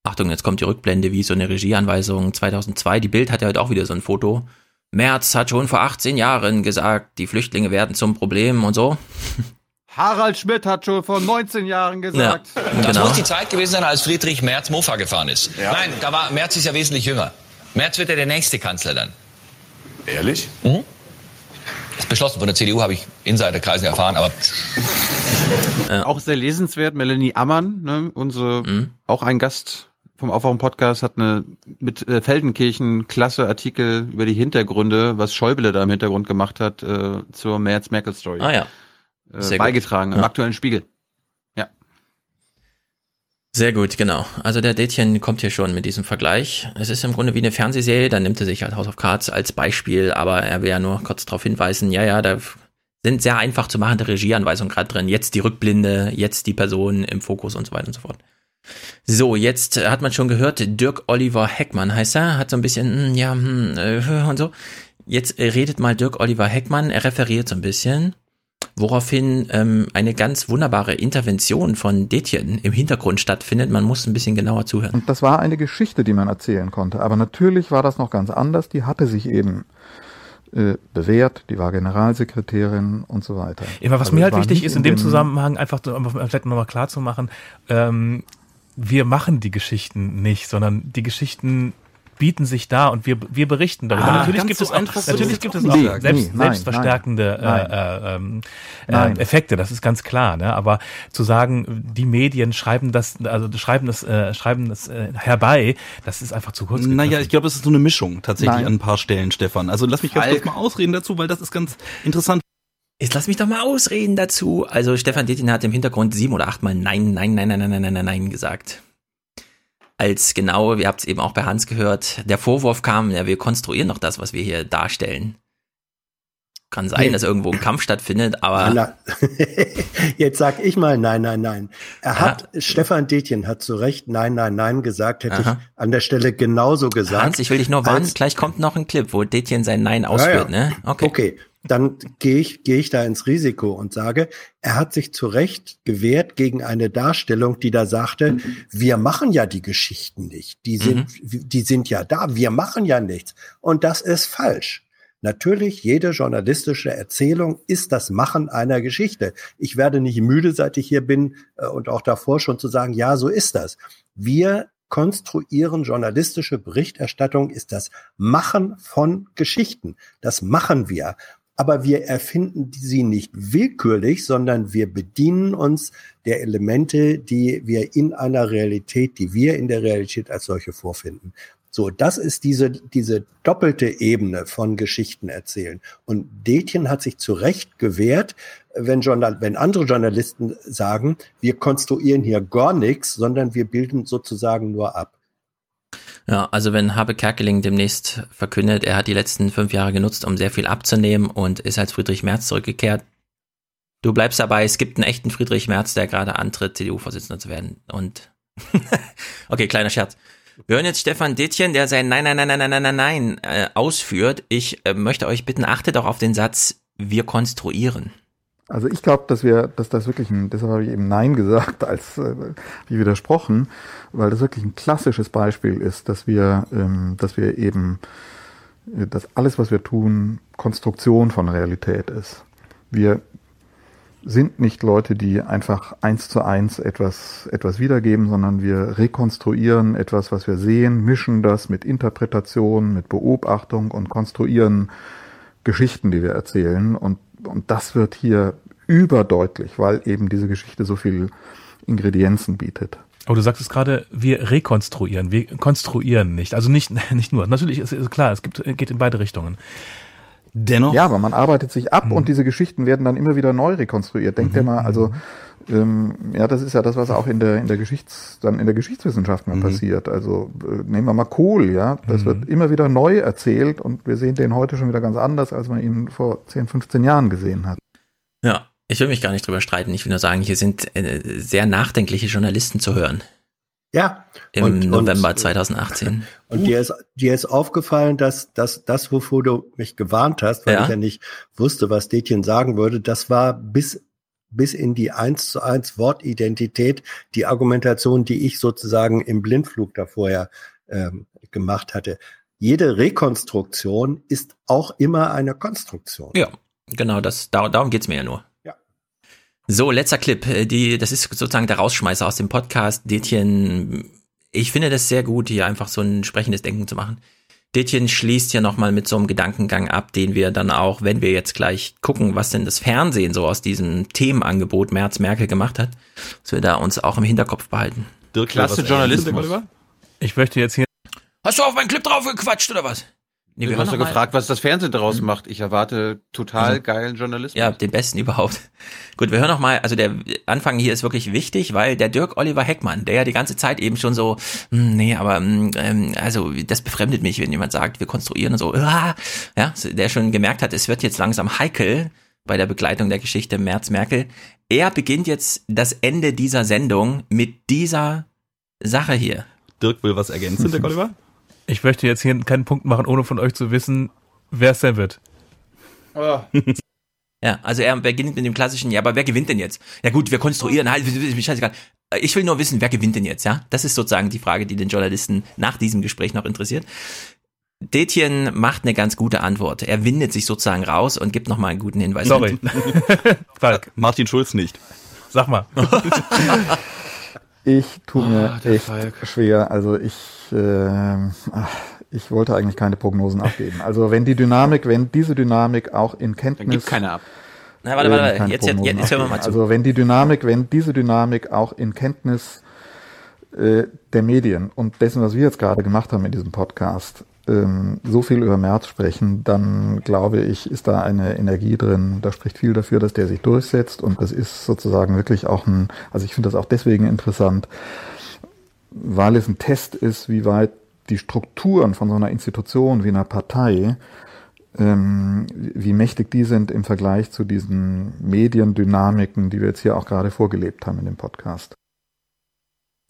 Achtung, jetzt kommt die Rückblende wie so eine Regieanweisung 2002. Die Bild hat ja heute auch wieder so ein Foto Merz hat schon vor 18 Jahren gesagt, die Flüchtlinge werden zum Problem und so. Harald Schmidt hat schon vor 19 Jahren gesagt. Ja, genau. Das muss die Zeit gewesen sein, als Friedrich Merz Mofa gefahren ist. Ja. Nein, da war Merz ist ja wesentlich jünger. Merz wird ja der nächste Kanzler dann. Ehrlich? Mhm. Das ist beschlossen von der CDU, habe ich Insiderkreisen erfahren, aber. Äh, auch sehr lesenswert, Melanie Ammann, ne, unsere, mhm. auch ein Gast vom Aufwachen-Podcast hat eine mit äh, Feldenkirchen klasse Artikel über die Hintergründe, was Schäuble da im Hintergrund gemacht hat, äh, zur Merz-Merkel-Story. Ah ja. Äh, beigetragen gut. im ja. aktuellen Spiegel. Ja. Sehr gut, genau. Also der Dätchen kommt hier schon mit diesem Vergleich. Es ist im Grunde wie eine Fernsehserie, dann nimmt er sich halt House of Cards als Beispiel, aber er will ja nur kurz darauf hinweisen, ja, ja, da sind sehr einfach zu machende Regieanweisungen gerade drin. Jetzt die Rückblinde, jetzt die Person im Fokus und so weiter und so fort. So, jetzt hat man schon gehört, Dirk Oliver Heckmann heißt er, hat so ein bisschen, hm, ja, hm, äh, und so. Jetzt redet mal Dirk Oliver Heckmann, er referiert so ein bisschen. woraufhin ähm, eine ganz wunderbare Intervention von Detjen im Hintergrund stattfindet. Man muss ein bisschen genauer zuhören. Und das war eine Geschichte, die man erzählen konnte. Aber natürlich war das noch ganz anders. Die hatte sich eben äh, bewährt, die war Generalsekretärin und so weiter. Immer was also mir halt wichtig ist, in dem Zusammenhang einfach vielleicht nochmal klar zu machen, ähm, wir machen die Geschichten nicht, sondern die Geschichten bieten sich da und wir, wir berichten darüber. Ah, natürlich gibt, so es auch, natürlich gibt es auch nee, selbst, nee, selbstverstärkende nein, äh, ähm, äh, Effekte, das ist ganz klar. Ne? Aber zu sagen, die Medien schreiben das, also schreiben das, äh, schreiben das äh, herbei, das ist einfach zu kurz. Naja, ich glaube, es ist so eine Mischung tatsächlich nein. an ein paar Stellen, Stefan. Also lass mich ganz kurz mal ausreden dazu, weil das ist ganz interessant. Jetzt lass mich doch mal ausreden dazu. Also Stefan Dettin hat im Hintergrund sieben oder achtmal nein, nein, nein, nein, nein, nein, nein, nein gesagt. Als genau, wir habt es eben auch bei Hans gehört, der Vorwurf kam, ja, wir konstruieren noch das, was wir hier darstellen. Kann sein, nee. dass irgendwo ein Kampf stattfindet, aber. Jetzt sag ich mal nein, nein, nein. Er hat, ja. Stefan Detjen hat zu Recht nein, nein, nein gesagt, hätte Aha. ich an der Stelle genauso gesagt. Hans, ich will dich nur warnen, gleich kommt noch ein Clip, wo Detjen sein Nein ausführt, ja, ja. ne? Okay. Okay dann gehe ich, gehe ich da ins Risiko und sage, er hat sich zu Recht gewehrt gegen eine Darstellung, die da sagte, wir machen ja die Geschichten nicht. Die sind, mhm. die sind ja da. Wir machen ja nichts. Und das ist falsch. Natürlich, jede journalistische Erzählung ist das Machen einer Geschichte. Ich werde nicht müde, seit ich hier bin äh, und auch davor schon zu sagen, ja, so ist das. Wir konstruieren journalistische Berichterstattung ist das Machen von Geschichten. Das machen wir aber wir erfinden sie nicht willkürlich, sondern wir bedienen uns der Elemente, die wir in einer Realität, die wir in der Realität als solche vorfinden. So, das ist diese, diese doppelte Ebene von Geschichten erzählen. Und Detjen hat sich zu Recht gewehrt, wenn, Journal wenn andere Journalisten sagen, wir konstruieren hier gar nichts, sondern wir bilden sozusagen nur ab. Ja, also wenn Habe Kerkeling demnächst verkündet, er hat die letzten fünf Jahre genutzt, um sehr viel abzunehmen und ist als Friedrich Merz zurückgekehrt, du bleibst dabei, es gibt einen echten Friedrich Merz, der gerade antritt, CDU-Vorsitzender zu werden. Und okay, kleiner Scherz. Wir hören jetzt Stefan Dittchen, der sein Nein, Nein, Nein, Nein, Nein, Nein, Nein, Nein äh, ausführt. Ich äh, möchte euch bitten, achtet auch auf den Satz, wir konstruieren. Also ich glaube, dass wir, dass das wirklich ein, deshalb habe ich eben Nein gesagt, als äh, wie widersprochen, weil das wirklich ein klassisches Beispiel ist, dass wir, ähm, dass wir eben, äh, dass alles, was wir tun, Konstruktion von Realität ist. Wir sind nicht Leute, die einfach eins zu eins etwas, etwas wiedergeben, sondern wir rekonstruieren etwas, was wir sehen, mischen das mit Interpretation, mit Beobachtung und konstruieren Geschichten, die wir erzählen. Und und das wird hier überdeutlich, weil eben diese Geschichte so viel Ingredienzen bietet. Aber du sagst es gerade, wir rekonstruieren, wir konstruieren nicht. Also nicht, nicht nur. Natürlich ist, ist klar, es gibt, geht in beide Richtungen. Dennoch. Ja, aber man arbeitet sich ab mhm. und diese Geschichten werden dann immer wieder neu rekonstruiert. Denkt mhm. ihr mal, also ähm, ja, das ist ja das, was auch in der in der Geschichts dann in der Geschichtswissenschaft mal mhm. passiert. Also äh, nehmen wir mal Kohl, ja, das mhm. wird immer wieder neu erzählt und wir sehen den heute schon wieder ganz anders, als man ihn vor 10, 15 Jahren gesehen hat. Ja, ich will mich gar nicht drüber streiten. Ich will nur sagen, hier sind äh, sehr nachdenkliche Journalisten zu hören. Ja. Im und, November und, 2018. Und dir ist, dir ist aufgefallen, dass, dass das, wovor du mich gewarnt hast, weil ja. ich ja nicht wusste, was Detjen sagen würde, das war bis bis in die eins zu eins Wortidentität die Argumentation, die ich sozusagen im Blindflug da vorher ähm, gemacht hatte. Jede Rekonstruktion ist auch immer eine Konstruktion. Ja, genau, das, darum geht's mir ja nur. So, letzter Clip. Äh, die, das ist sozusagen der Rausschmeißer aus dem Podcast. Detjen, ich finde das sehr gut, hier einfach so ein sprechendes Denken zu machen. Detjen schließt hier nochmal mit so einem Gedankengang ab, den wir dann auch, wenn wir jetzt gleich gucken, was denn das Fernsehen so aus diesem Themenangebot Merz Merkel gemacht hat, dass wir da uns auch im Hinterkopf behalten. Dirk, Klasse Journalismus. Ich möchte jetzt hier. Hast du auf meinen Clip drauf gequatscht oder was? Nee, du hast doch gefragt, was das Fernsehen daraus mhm. macht. Ich erwarte total also, geilen Journalismus. Ja, den besten überhaupt. Gut, wir hören noch mal, also der Anfang hier ist wirklich wichtig, weil der Dirk Oliver Heckmann, der ja die ganze Zeit eben schon so, hm, nee, aber hm, ähm, also das befremdet mich, wenn jemand sagt, wir konstruieren und so, ah, ja, der schon gemerkt hat, es wird jetzt langsam heikel bei der Begleitung der Geschichte Merz Merkel. Er beginnt jetzt das Ende dieser Sendung mit dieser Sache hier. Dirk will was ergänzen, Dirk Oliver? Ich möchte jetzt hier keinen Punkt machen, ohne von euch zu wissen, wer es sein wird. Oh. Ja, also er beginnt mit dem klassischen, ja, aber wer gewinnt denn jetzt? Ja gut, wir konstruieren, halt, scheißegal. Ich will nur wissen, wer gewinnt denn jetzt, ja? Das ist sozusagen die Frage, die den Journalisten nach diesem Gespräch noch interessiert. Detjen macht eine ganz gute Antwort. Er windet sich sozusagen raus und gibt nochmal einen guten Hinweis. Sorry. Falk, Martin Schulz nicht. Sag mal. ich tue mir oh, echt Falk. schwer. Also ich, äh, ich wollte eigentlich keine Prognosen abgeben. Also wenn die Dynamik, wenn diese Dynamik auch in Kenntnis. Dann gibt keine ab. Na, warte, warte, warte. Jetzt, jetzt, jetzt hören wir mal zu. Also wenn die Dynamik, wenn diese Dynamik auch in Kenntnis äh, der Medien und dessen, was wir jetzt gerade gemacht haben in diesem Podcast, ähm, so viel über März sprechen, dann glaube ich, ist da eine Energie drin. Da spricht viel dafür, dass der sich durchsetzt und das ist sozusagen wirklich auch ein, also ich finde das auch deswegen interessant, weil es ein Test ist, wie weit die Strukturen von so einer Institution wie einer Partei, ähm, wie mächtig die sind im Vergleich zu diesen Mediendynamiken, die wir jetzt hier auch gerade vorgelebt haben in dem Podcast.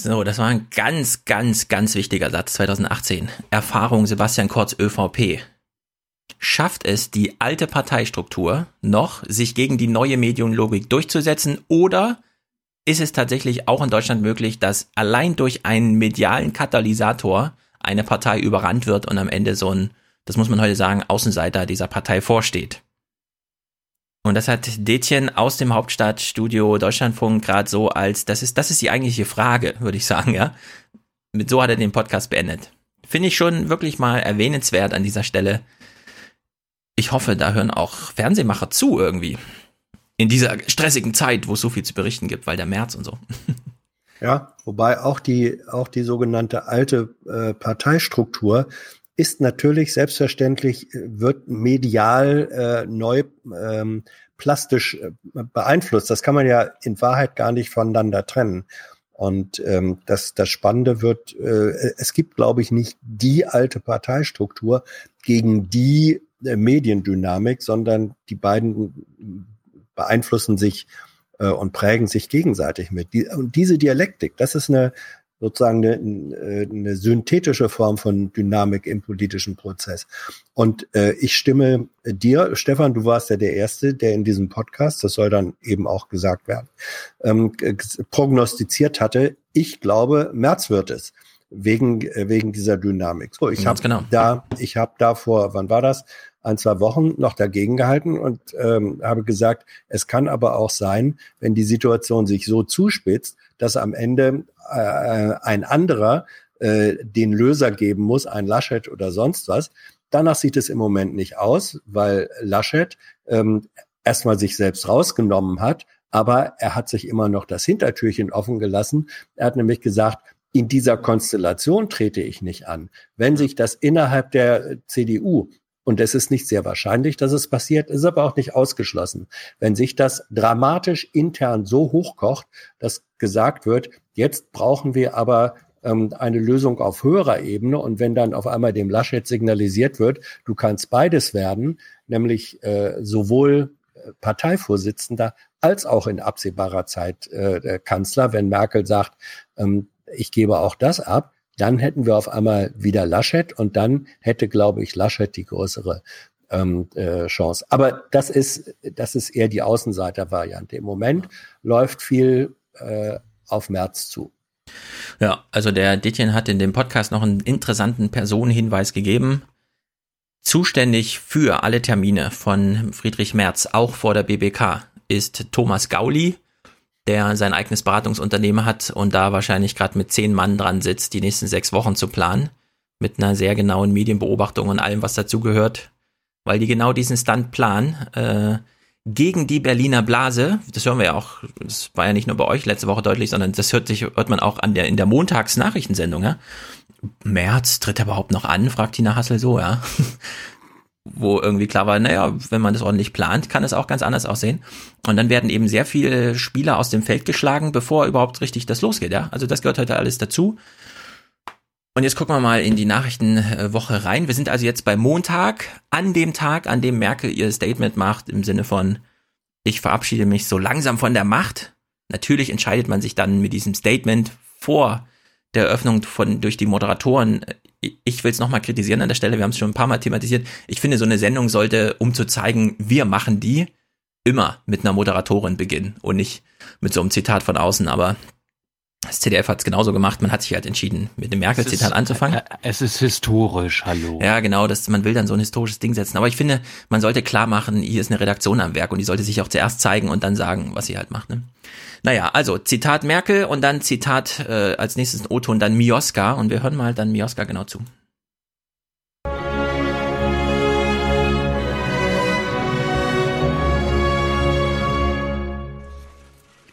So, das war ein ganz, ganz, ganz wichtiger Satz 2018. Erfahrung Sebastian Kurz ÖVP. Schafft es die alte Parteistruktur noch, sich gegen die neue Medienlogik durchzusetzen oder ist es tatsächlich auch in Deutschland möglich, dass allein durch einen medialen Katalysator eine Partei überrannt wird und am Ende so ein, das muss man heute sagen, Außenseiter dieser Partei vorsteht? Und das hat Detjen aus dem Hauptstadtstudio Deutschlandfunk gerade so als, das ist, das ist die eigentliche Frage, würde ich sagen, ja. Mit so hat er den Podcast beendet. Finde ich schon wirklich mal erwähnenswert an dieser Stelle. Ich hoffe, da hören auch Fernsehmacher zu irgendwie. In dieser stressigen Zeit, wo es so viel zu berichten gibt, weil der März und so. Ja, wobei auch die, auch die sogenannte alte äh, Parteistruktur ist natürlich selbstverständlich, äh, wird medial äh, neu ähm, plastisch äh, beeinflusst. Das kann man ja in Wahrheit gar nicht voneinander trennen. Und ähm, das, das Spannende wird, äh, es gibt, glaube ich, nicht die alte Parteistruktur gegen die äh, Mediendynamik, sondern die beiden beeinflussen sich äh, und prägen sich gegenseitig mit. Die, und diese Dialektik, das ist eine, sozusagen eine, eine synthetische Form von Dynamik im politischen Prozess. Und äh, ich stimme dir, Stefan, du warst ja der Erste, der in diesem Podcast, das soll dann eben auch gesagt werden, ähm, prognostiziert hatte, ich glaube, März wird es wegen wegen dieser Dynamik. So, ich habe genau. da, ich habe da vor, wann war das? Ein zwei Wochen noch dagegen gehalten und ähm, habe gesagt, es kann aber auch sein, wenn die Situation sich so zuspitzt, dass am Ende äh, ein anderer äh, den Löser geben muss, ein Laschet oder sonst was. Danach sieht es im Moment nicht aus, weil Laschet ähm, erstmal sich selbst rausgenommen hat, aber er hat sich immer noch das Hintertürchen offen gelassen. Er hat nämlich gesagt, in dieser Konstellation trete ich nicht an. Wenn sich das innerhalb der CDU und es ist nicht sehr wahrscheinlich, dass es passiert, ist aber auch nicht ausgeschlossen. Wenn sich das dramatisch intern so hochkocht, dass gesagt wird, jetzt brauchen wir aber ähm, eine Lösung auf höherer Ebene und wenn dann auf einmal dem Laschet signalisiert wird, du kannst beides werden, nämlich äh, sowohl äh, Parteivorsitzender als auch in absehbarer Zeit äh, Kanzler, wenn Merkel sagt, ähm, ich gebe auch das ab, dann hätten wir auf einmal wieder Laschet und dann hätte, glaube ich, Laschet die größere ähm, äh, Chance. Aber das ist, das ist eher die Außenseiter-Variante. Im Moment läuft viel äh, auf März zu. Ja, also der Dittchen hat in dem Podcast noch einen interessanten Personenhinweis gegeben. Zuständig für alle Termine von Friedrich Merz, auch vor der BBK, ist Thomas Gauli, der sein eigenes Beratungsunternehmen hat und da wahrscheinlich gerade mit zehn Mann dran sitzt, die nächsten sechs Wochen zu planen. Mit einer sehr genauen Medienbeobachtung und allem, was dazugehört. Weil die genau diesen Stunt planen. Äh, gegen die Berliner Blase, das hören wir ja auch, das war ja nicht nur bei euch letzte Woche deutlich, sondern das hört sich, hört man auch an der, in der Montagsnachrichtensendung, ja. März tritt er überhaupt noch an, fragt Tina Hassel so, ja wo irgendwie klar war, naja, wenn man das ordentlich plant, kann es auch ganz anders aussehen. Und dann werden eben sehr viele Spieler aus dem Feld geschlagen, bevor überhaupt richtig das losgeht, ja. Also das gehört heute alles dazu. Und jetzt gucken wir mal in die Nachrichtenwoche rein. Wir sind also jetzt bei Montag, an dem Tag, an dem Merkel ihr Statement macht, im Sinne von, ich verabschiede mich so langsam von der Macht. Natürlich entscheidet man sich dann mit diesem Statement vor der Eröffnung von durch die Moderatoren ich will es nochmal kritisieren an der Stelle, wir haben es schon ein paar Mal thematisiert. Ich finde, so eine Sendung sollte, um zu zeigen, wir machen die, immer mit einer Moderatorin beginnen und nicht mit so einem Zitat von außen, aber das CDF hat es genauso gemacht. Man hat sich halt entschieden, mit dem Merkel-Zitat anzufangen. Äh, es ist historisch, hallo. Ja, genau. Das, man will dann so ein historisches Ding setzen. Aber ich finde, man sollte klar machen, hier ist eine Redaktion am Werk und die sollte sich auch zuerst zeigen und dann sagen, was sie halt macht. Ne? Naja, also Zitat Merkel und dann Zitat äh, als nächstes ein O-Ton dann Mioska und wir hören mal dann Mioska genau zu.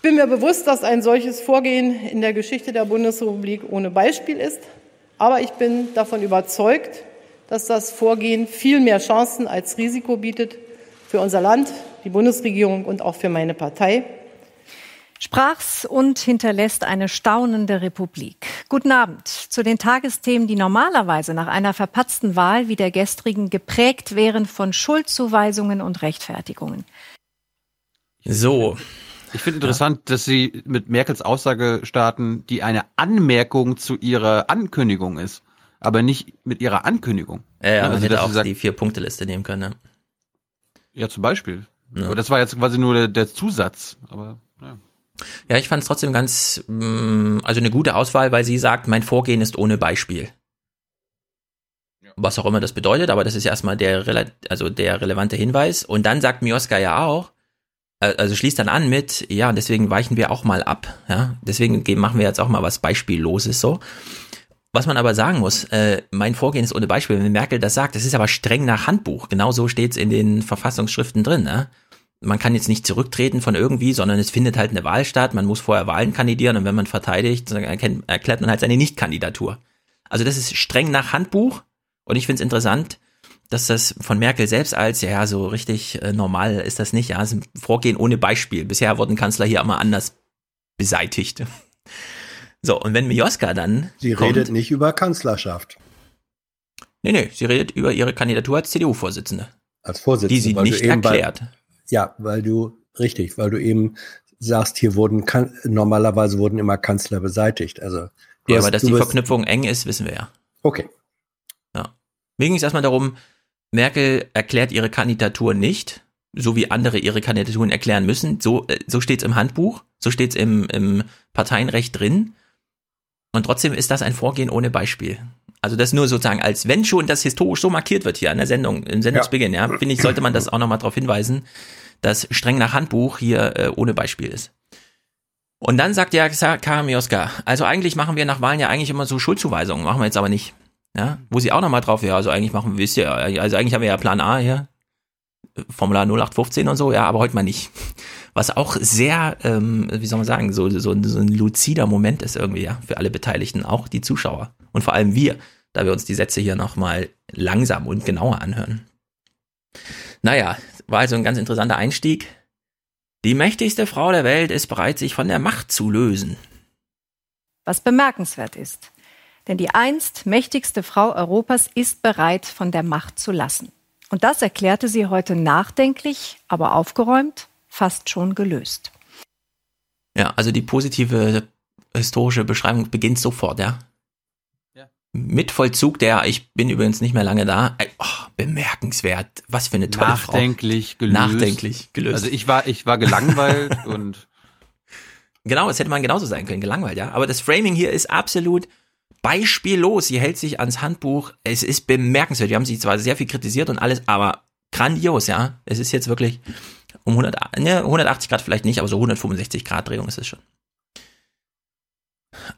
Ich bin mir bewusst, dass ein solches Vorgehen in der Geschichte der Bundesrepublik ohne Beispiel ist. Aber ich bin davon überzeugt, dass das Vorgehen viel mehr Chancen als Risiko bietet für unser Land, die Bundesregierung und auch für meine Partei. Sprach's und hinterlässt eine staunende Republik. Guten Abend zu den Tagesthemen, die normalerweise nach einer verpatzten Wahl wie der gestrigen geprägt wären von Schuldzuweisungen und Rechtfertigungen. So, ich finde interessant, ja. dass Sie mit Merkels Aussage starten, die eine Anmerkung zu ihrer Ankündigung ist, aber nicht mit ihrer Ankündigung. Ja, ja also, man hätte auch sagt, die Vier-Punkte-Liste nehmen können. Ne? Ja, zum Beispiel. Ja. Aber das war jetzt quasi nur der, der Zusatz. Aber ja. Ja, ich fand es trotzdem ganz, mm, also eine gute Auswahl, weil sie sagt, mein Vorgehen ist ohne Beispiel. Was auch immer das bedeutet, aber das ist erstmal der, also der relevante Hinweis. Und dann sagt Mioska ja auch, also schließt dann an mit, ja, deswegen weichen wir auch mal ab, ja, deswegen machen wir jetzt auch mal was Beispielloses so. Was man aber sagen muss, äh, mein Vorgehen ist ohne Beispiel, wenn Merkel das sagt, das ist aber streng nach Handbuch, genau so steht's in den Verfassungsschriften drin, ne? Man kann jetzt nicht zurücktreten von irgendwie, sondern es findet halt eine Wahl statt, man muss vorher Wahlen kandidieren und wenn man verteidigt, dann erklärt man halt seine Nichtkandidatur. Also das ist streng nach Handbuch und ich finde es interessant, dass das von Merkel selbst als, ja, so richtig äh, normal ist das nicht, ja, es ist ein Vorgehen ohne Beispiel. Bisher wurden Kanzler hier immer anders beseitigt. So, und wenn Mioska dann. Sie kommt, redet nicht über Kanzlerschaft. Nee, nee, sie redet über ihre Kandidatur als CDU-Vorsitzende. Als Vorsitzende. Die sie nicht erklärt. Bei, ja, weil du, richtig, weil du eben sagst, hier wurden, normalerweise wurden immer Kanzler beseitigt. Also. Ja, hast, aber dass die Verknüpfung eng ist, wissen wir ja. Okay. Ja. Mir ging es erstmal darum, Merkel erklärt ihre Kandidatur nicht, so wie andere ihre Kandidaturen erklären müssen. So, äh, so steht es im Handbuch, so steht es im, im Parteienrecht drin. Und trotzdem ist das ein Vorgehen ohne Beispiel. Also das nur sozusagen als, wenn schon das historisch so markiert wird hier an der Sendung, im Sendungsbeginn, ja, ja finde ich, sollte man das auch nochmal darauf hinweisen, dass streng nach Handbuch hier äh, ohne Beispiel ist. Und dann sagt ja Karin Mioska, also eigentlich machen wir nach Wahlen ja eigentlich immer so Schuldzuweisungen, machen wir jetzt aber nicht. Ja, wo sie auch nochmal drauf, ja, also eigentlich machen, wisst ihr, also eigentlich haben wir ja Plan A hier, Formular 0815 und so, ja, aber heute mal nicht. Was auch sehr, ähm, wie soll man sagen, so, so, so ein luzider Moment ist irgendwie, ja, für alle Beteiligten, auch die Zuschauer und vor allem wir, da wir uns die Sätze hier nochmal langsam und genauer anhören. Naja, war also ein ganz interessanter Einstieg. Die mächtigste Frau der Welt ist bereit, sich von der Macht zu lösen. Was bemerkenswert ist, denn die einst mächtigste Frau Europas ist bereit, von der Macht zu lassen. Und das erklärte sie heute nachdenklich, aber aufgeräumt, fast schon gelöst. Ja, also die positive historische Beschreibung beginnt sofort, ja. ja. Mit Vollzug der, ich bin übrigens nicht mehr lange da, oh, bemerkenswert, was für eine tolle Nachdenklich Frau. gelöst. Nachdenklich gelöst. Also ich war, ich war gelangweilt und. Genau, es hätte man genauso sein können, gelangweilt, ja. Aber das Framing hier ist absolut beispiellos. Sie hält sich ans Handbuch. Es ist bemerkenswert. Wir haben sie zwar sehr viel kritisiert und alles, aber grandios, ja. Es ist jetzt wirklich um 100, ne, 180 Grad vielleicht nicht, aber so 165 Grad Drehung ist es schon.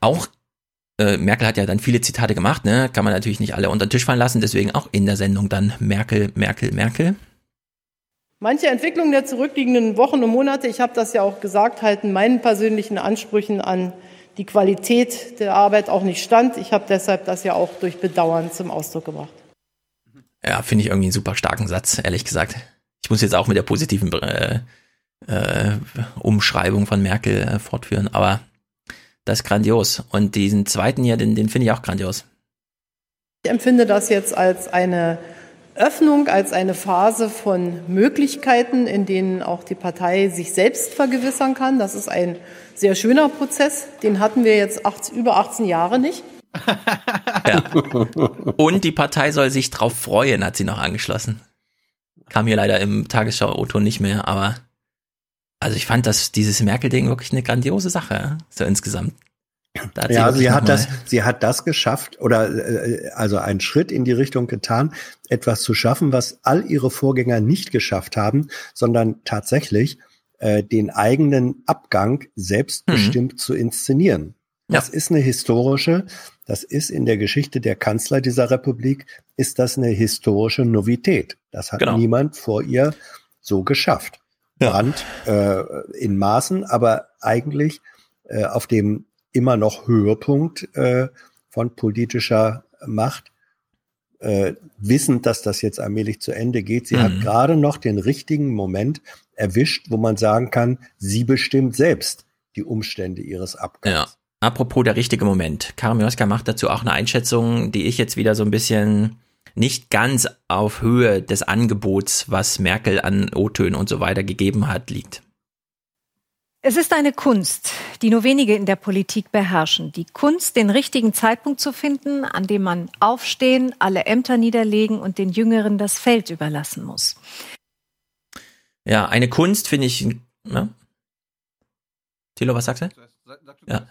Auch äh, Merkel hat ja dann viele Zitate gemacht, ne? Kann man natürlich nicht alle unter den Tisch fallen lassen, deswegen auch in der Sendung dann Merkel, Merkel, Merkel. Manche Entwicklungen der zurückliegenden Wochen und Monate, ich habe das ja auch gesagt, halten meinen persönlichen Ansprüchen an die Qualität der Arbeit auch nicht stand. Ich habe deshalb das ja auch durch Bedauern zum Ausdruck gebracht. Ja, finde ich irgendwie einen super starken Satz, ehrlich gesagt. Ich muss jetzt auch mit der positiven äh, äh, Umschreibung von Merkel äh, fortführen, aber das ist grandios. Und diesen zweiten hier, den, den finde ich auch grandios. Ich empfinde das jetzt als eine Öffnung, als eine Phase von Möglichkeiten, in denen auch die Partei sich selbst vergewissern kann. Das ist ein sehr schöner Prozess. Den hatten wir jetzt acht, über 18 Jahre nicht. ja. Und die Partei soll sich drauf freuen, hat sie noch angeschlossen. Kam hier leider im Tagesschau-Auto nicht mehr, aber Also ich fand das, dieses Merkel-Ding wirklich eine grandiose Sache, so insgesamt. ja, sie, sie hat das, sie hat das geschafft oder äh, also einen Schritt in die Richtung getan, etwas zu schaffen, was all ihre Vorgänger nicht geschafft haben, sondern tatsächlich äh, den eigenen Abgang selbstbestimmt mhm. zu inszenieren. Das ja. ist eine historische, das ist in der Geschichte der Kanzler dieser Republik, ist das eine historische Novität. Das hat genau. niemand vor ihr so geschafft. Ja. Brandt äh, in Maßen, aber eigentlich äh, auf dem immer noch Höhepunkt äh, von politischer Macht, äh, wissend, dass das jetzt allmählich zu Ende geht. Sie mhm. hat gerade noch den richtigen Moment erwischt, wo man sagen kann, sie bestimmt selbst die Umstände ihres Abgangs. Ja. Apropos der richtige Moment. Karim Joska macht dazu auch eine Einschätzung, die ich jetzt wieder so ein bisschen nicht ganz auf Höhe des Angebots, was Merkel an O-Tönen und so weiter gegeben hat, liegt. Es ist eine Kunst, die nur wenige in der Politik beherrschen. Die Kunst, den richtigen Zeitpunkt zu finden, an dem man aufstehen, alle Ämter niederlegen und den Jüngeren das Feld überlassen muss. Ja, eine Kunst finde ich. Ja? Thilo, was sagst du? Ja.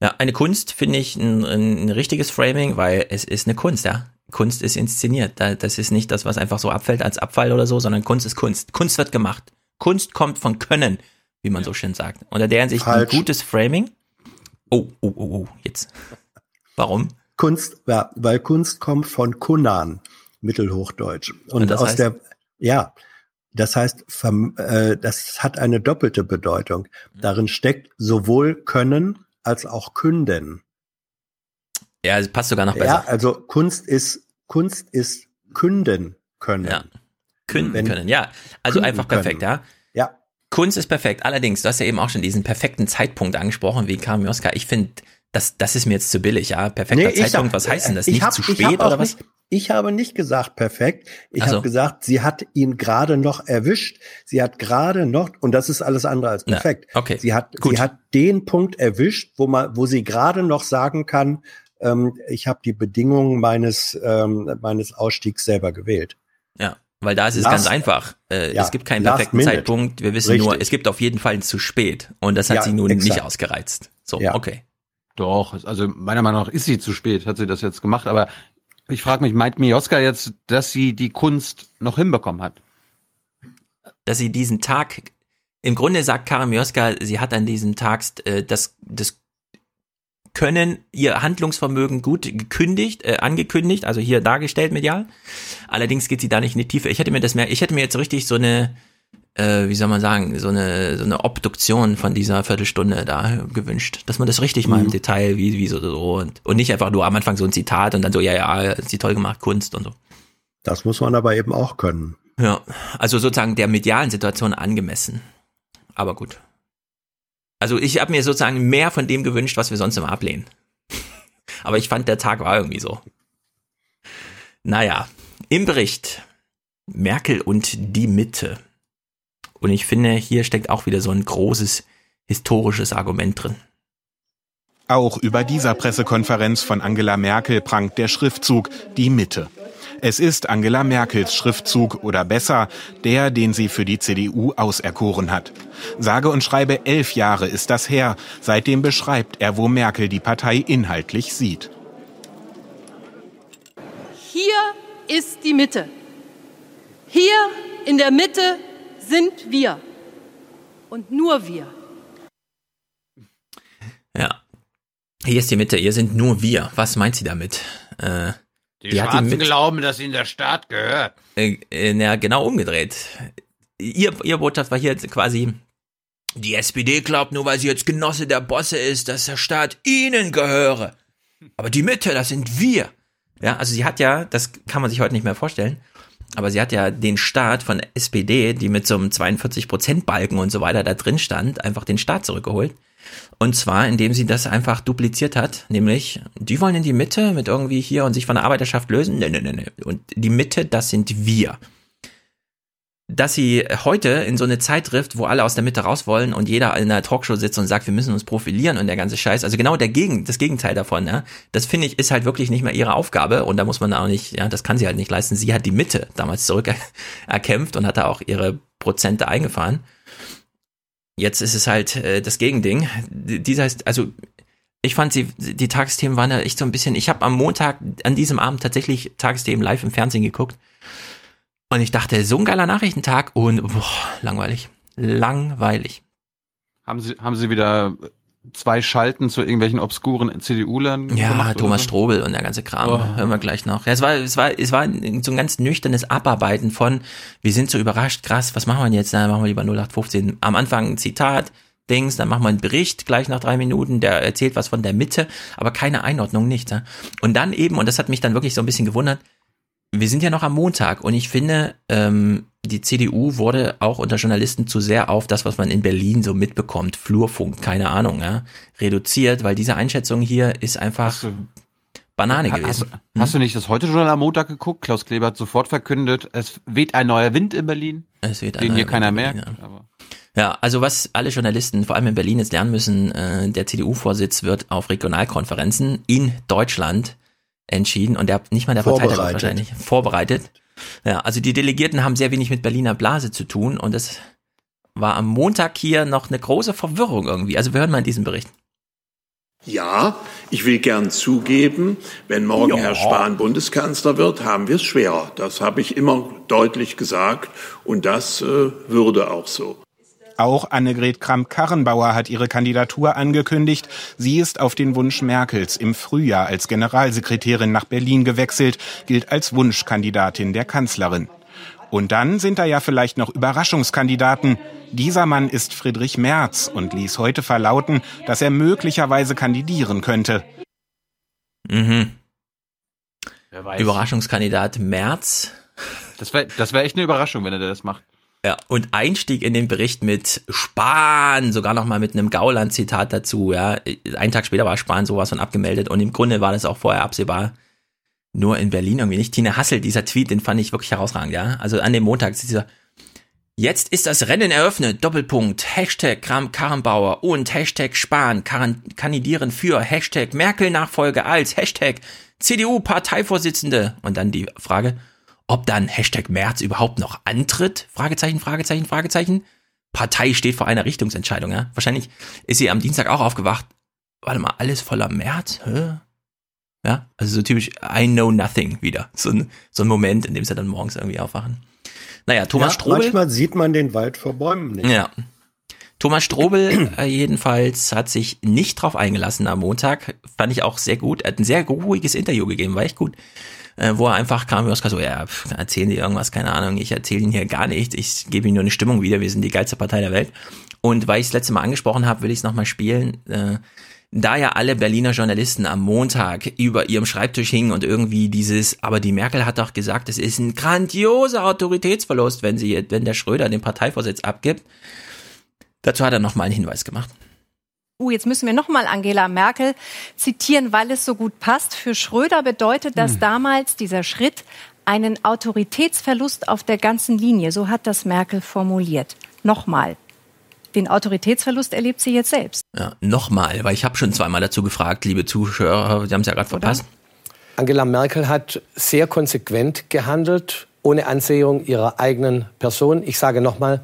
ja, eine Kunst finde ich ein, ein, richtiges Framing, weil es ist eine Kunst, ja. Kunst ist inszeniert. Das ist nicht das, was einfach so abfällt als Abfall oder so, sondern Kunst ist Kunst. Kunst wird gemacht. Kunst kommt von Können wie man so schön sagt. Unter der Hinsicht Falsch. ein gutes Framing. Oh, oh, oh, oh, jetzt. Warum? Kunst, ja, weil Kunst kommt von Kunan, Mittelhochdeutsch. Und, Und aus heißt? der, ja, das heißt, äh, das hat eine doppelte Bedeutung. Darin steckt sowohl Können als auch Künden. Ja, es passt sogar noch besser. Ja, also Kunst ist, Kunst ist künden können. Ja. Künden Wenn, können, ja. Also einfach perfekt, können. ja. Kunst ist perfekt. Allerdings, du hast ja eben auch schon diesen perfekten Zeitpunkt angesprochen, wie Kamioska. Ich finde, das, das ist mir jetzt zu billig, ja. Perfekter nee, Zeitpunkt, sag, was heißt denn das? Nicht hab, zu spät oder was? Nicht, ich habe nicht gesagt perfekt. Ich also. habe gesagt, sie hat ihn gerade noch erwischt. Sie hat gerade noch, und das ist alles andere als perfekt. Ja, okay. Sie hat, Gut. sie hat den Punkt erwischt, wo man, wo sie gerade noch sagen kann, ähm, ich habe die Bedingungen meines, ähm, meines Ausstiegs selber gewählt. Ja. Weil da ist es last, ganz einfach. Äh, ja, es gibt keinen perfekten minute. Zeitpunkt. Wir wissen Richtig. nur, es gibt auf jeden Fall ein zu spät. Und das hat ja, sie nun exakt. nicht ausgereizt. So, ja. okay. Doch, also meiner Meinung nach ist sie zu spät, hat sie das jetzt gemacht. Aber ich frage mich, meint Mioska jetzt, dass sie die Kunst noch hinbekommen hat? Dass sie diesen Tag, im Grunde sagt Karin Mioska, sie hat an diesem Tag äh, das, das können ihr Handlungsvermögen gut gekündigt, äh, angekündigt, also hier dargestellt medial. Allerdings geht sie da nicht in die Tiefe. Ich hätte mir das mehr, ich hätte mir jetzt richtig so eine, äh, wie soll man sagen, so eine, so eine Obduktion von dieser Viertelstunde da gewünscht. Dass man das richtig mhm. mal im mhm. Detail, wie, wie so, so und, und nicht einfach nur am Anfang so ein Zitat und dann so, ja, ja, ist die toll gemacht, Kunst und so. Das muss man aber eben auch können. Ja, also sozusagen der medialen Situation angemessen. Aber gut. Also ich habe mir sozusagen mehr von dem gewünscht, was wir sonst immer ablehnen. Aber ich fand, der Tag war irgendwie so. Naja, im Bericht Merkel und die Mitte. Und ich finde, hier steckt auch wieder so ein großes historisches Argument drin. Auch über dieser Pressekonferenz von Angela Merkel prangt der Schriftzug Die Mitte. Es ist Angela Merkels Schriftzug oder besser der, den sie für die CDU auserkoren hat. Sage und schreibe elf Jahre ist das her. Seitdem beschreibt er, wo Merkel die Partei inhaltlich sieht. Hier ist die Mitte. Hier in der Mitte sind wir. Und nur wir. Ja. Hier ist die Mitte, hier sind nur wir. Was meint sie damit? Äh, die, die Schwarzen mit, glauben, dass ihnen der Staat gehört. Äh, äh, na, genau umgedreht. Ihr, ihr Botschaft war hier quasi, die SPD glaubt nur, weil sie jetzt Genosse der Bosse ist, dass der Staat ihnen gehöre. Aber die Mitte, das sind wir. Ja, also sie hat ja, das kann man sich heute nicht mehr vorstellen, aber sie hat ja den Staat von SPD, die mit so einem 42%-Balken und so weiter da drin stand, einfach den Staat zurückgeholt. Und zwar, indem sie das einfach dupliziert hat, nämlich, die wollen in die Mitte mit irgendwie hier und sich von der Arbeiterschaft lösen. Nee, nee, nee, nee. Und die Mitte, das sind wir. Dass sie heute in so eine Zeit trifft, wo alle aus der Mitte raus wollen und jeder in einer Talkshow sitzt und sagt, wir müssen uns profilieren und der ganze Scheiß. Also genau der Gegen, das Gegenteil davon, ja. Das finde ich, ist halt wirklich nicht mehr ihre Aufgabe und da muss man auch nicht, ja, das kann sie halt nicht leisten. Sie hat die Mitte damals zurück erkämpft und hat da auch ihre Prozente eingefahren. Jetzt ist es halt äh, das Gegending. Dieser heißt, also ich fand sie, die Tagesthemen waren da echt so ein bisschen, ich habe am Montag an diesem Abend tatsächlich Tagesthemen live im Fernsehen geguckt und ich dachte, so ein geiler Nachrichtentag und boah, langweilig. Langweilig. Haben Sie, haben Sie wieder zwei Schalten zu irgendwelchen obskuren CDU-Lern Ja, gemacht, Thomas so? Strobel und der ganze Kram. Oh. Hören wir gleich noch. Ja, es war, es war, es war so ein ganz nüchternes Abarbeiten von, wir sind so überrascht, krass, was machen wir jetzt? Na, machen wir lieber 0815. Am Anfang ein Zitat, Dings, dann machen wir einen Bericht gleich nach drei Minuten, der erzählt was von der Mitte, aber keine Einordnung, nichts. Ja? Und dann eben, und das hat mich dann wirklich so ein bisschen gewundert, wir sind ja noch am Montag und ich finde, ähm, die CDU wurde auch unter Journalisten zu sehr auf das, was man in Berlin so mitbekommt, Flurfunk, keine Ahnung, ja, reduziert, weil diese Einschätzung hier ist einfach du, Banane gewesen. Hast, hm? hast, du nicht das heute Journal am Montag geguckt? Klaus Kleber hat sofort verkündet, es weht ein neuer Wind in Berlin. Es weht ein den hier keiner merkt. Ja. ja, also was alle Journalisten, vor allem in Berlin jetzt lernen müssen, äh, der CDU-Vorsitz wird auf Regionalkonferenzen in Deutschland entschieden und der nicht mal der Parteitag wahrscheinlich vorbereitet. Ja, also die Delegierten haben sehr wenig mit Berliner Blase zu tun und es war am Montag hier noch eine große Verwirrung irgendwie. Also wir hören mal in diesem Bericht. Ja, ich will gern zugeben, wenn morgen ja. Herr Spahn Bundeskanzler wird, haben wir es schwerer. Das habe ich immer deutlich gesagt und das äh, würde auch so. Auch Annegret Kramp-Karrenbauer hat ihre Kandidatur angekündigt. Sie ist auf den Wunsch Merkels im Frühjahr als Generalsekretärin nach Berlin gewechselt, gilt als Wunschkandidatin der Kanzlerin. Und dann sind da ja vielleicht noch Überraschungskandidaten. Dieser Mann ist Friedrich Merz und ließ heute verlauten, dass er möglicherweise kandidieren könnte. Mhm. Überraschungskandidat Merz. Das wäre das wär echt eine Überraschung, wenn er das macht. Ja, und Einstieg in den Bericht mit Spahn, sogar nochmal mit einem Gauland-Zitat dazu, ja. Einen Tag später war Spahn sowas von abgemeldet und im Grunde war das auch vorher absehbar. Nur in Berlin irgendwie nicht. Tine Hassel, dieser Tweet, den fand ich wirklich herausragend, ja. Also an dem Montag dieser, jetzt ist das Rennen eröffnet, Doppelpunkt, Hashtag Kram Karrenbauer und Hashtag Spahn kandidieren für Hashtag Merkel-Nachfolge als Hashtag CDU-Parteivorsitzende. Und dann die Frage, ob dann Hashtag März überhaupt noch antritt? Fragezeichen, Fragezeichen, Fragezeichen. Partei steht vor einer Richtungsentscheidung, ja. Wahrscheinlich ist sie am Dienstag auch aufgewacht. Warte mal, alles voller März? Hä? Ja, also so typisch I know nothing wieder. So ein, so ein Moment, in dem sie dann morgens irgendwie aufwachen. Naja, Thomas ja, Strobel. Manchmal sieht man den Wald vor Bäumen nicht. Ja. Thomas Strobel äh, jedenfalls hat sich nicht drauf eingelassen am Montag. Fand ich auch sehr gut. Er hat ein sehr ruhiges Interview gegeben, war echt gut äh, wo er einfach kam Oscar so, ja, erzählen die irgendwas, keine Ahnung, ich erzähle ihnen hier gar nichts, ich gebe ihnen nur eine Stimmung wieder, wir sind die geilste Partei der Welt. Und weil ich es letzte Mal angesprochen habe, will ich es nochmal spielen. Äh, da ja alle Berliner Journalisten am Montag über ihrem Schreibtisch hingen und irgendwie dieses, aber die Merkel hat doch gesagt, es ist ein grandioser Autoritätsverlust, wenn sie, wenn der Schröder den Parteivorsitz abgibt. Dazu hat er nochmal einen Hinweis gemacht. Uh, jetzt müssen wir nochmal Angela Merkel zitieren, weil es so gut passt. Für Schröder bedeutet das hm. damals dieser Schritt einen Autoritätsverlust auf der ganzen Linie. So hat das Merkel formuliert. Nochmal. Den Autoritätsverlust erlebt sie jetzt selbst. Ja, nochmal, weil ich habe schon zweimal dazu gefragt, liebe Zuschauer, Sie haben es ja gerade verpasst. Angela Merkel hat sehr konsequent gehandelt, ohne Ansehung ihrer eigenen Person. Ich sage nochmal,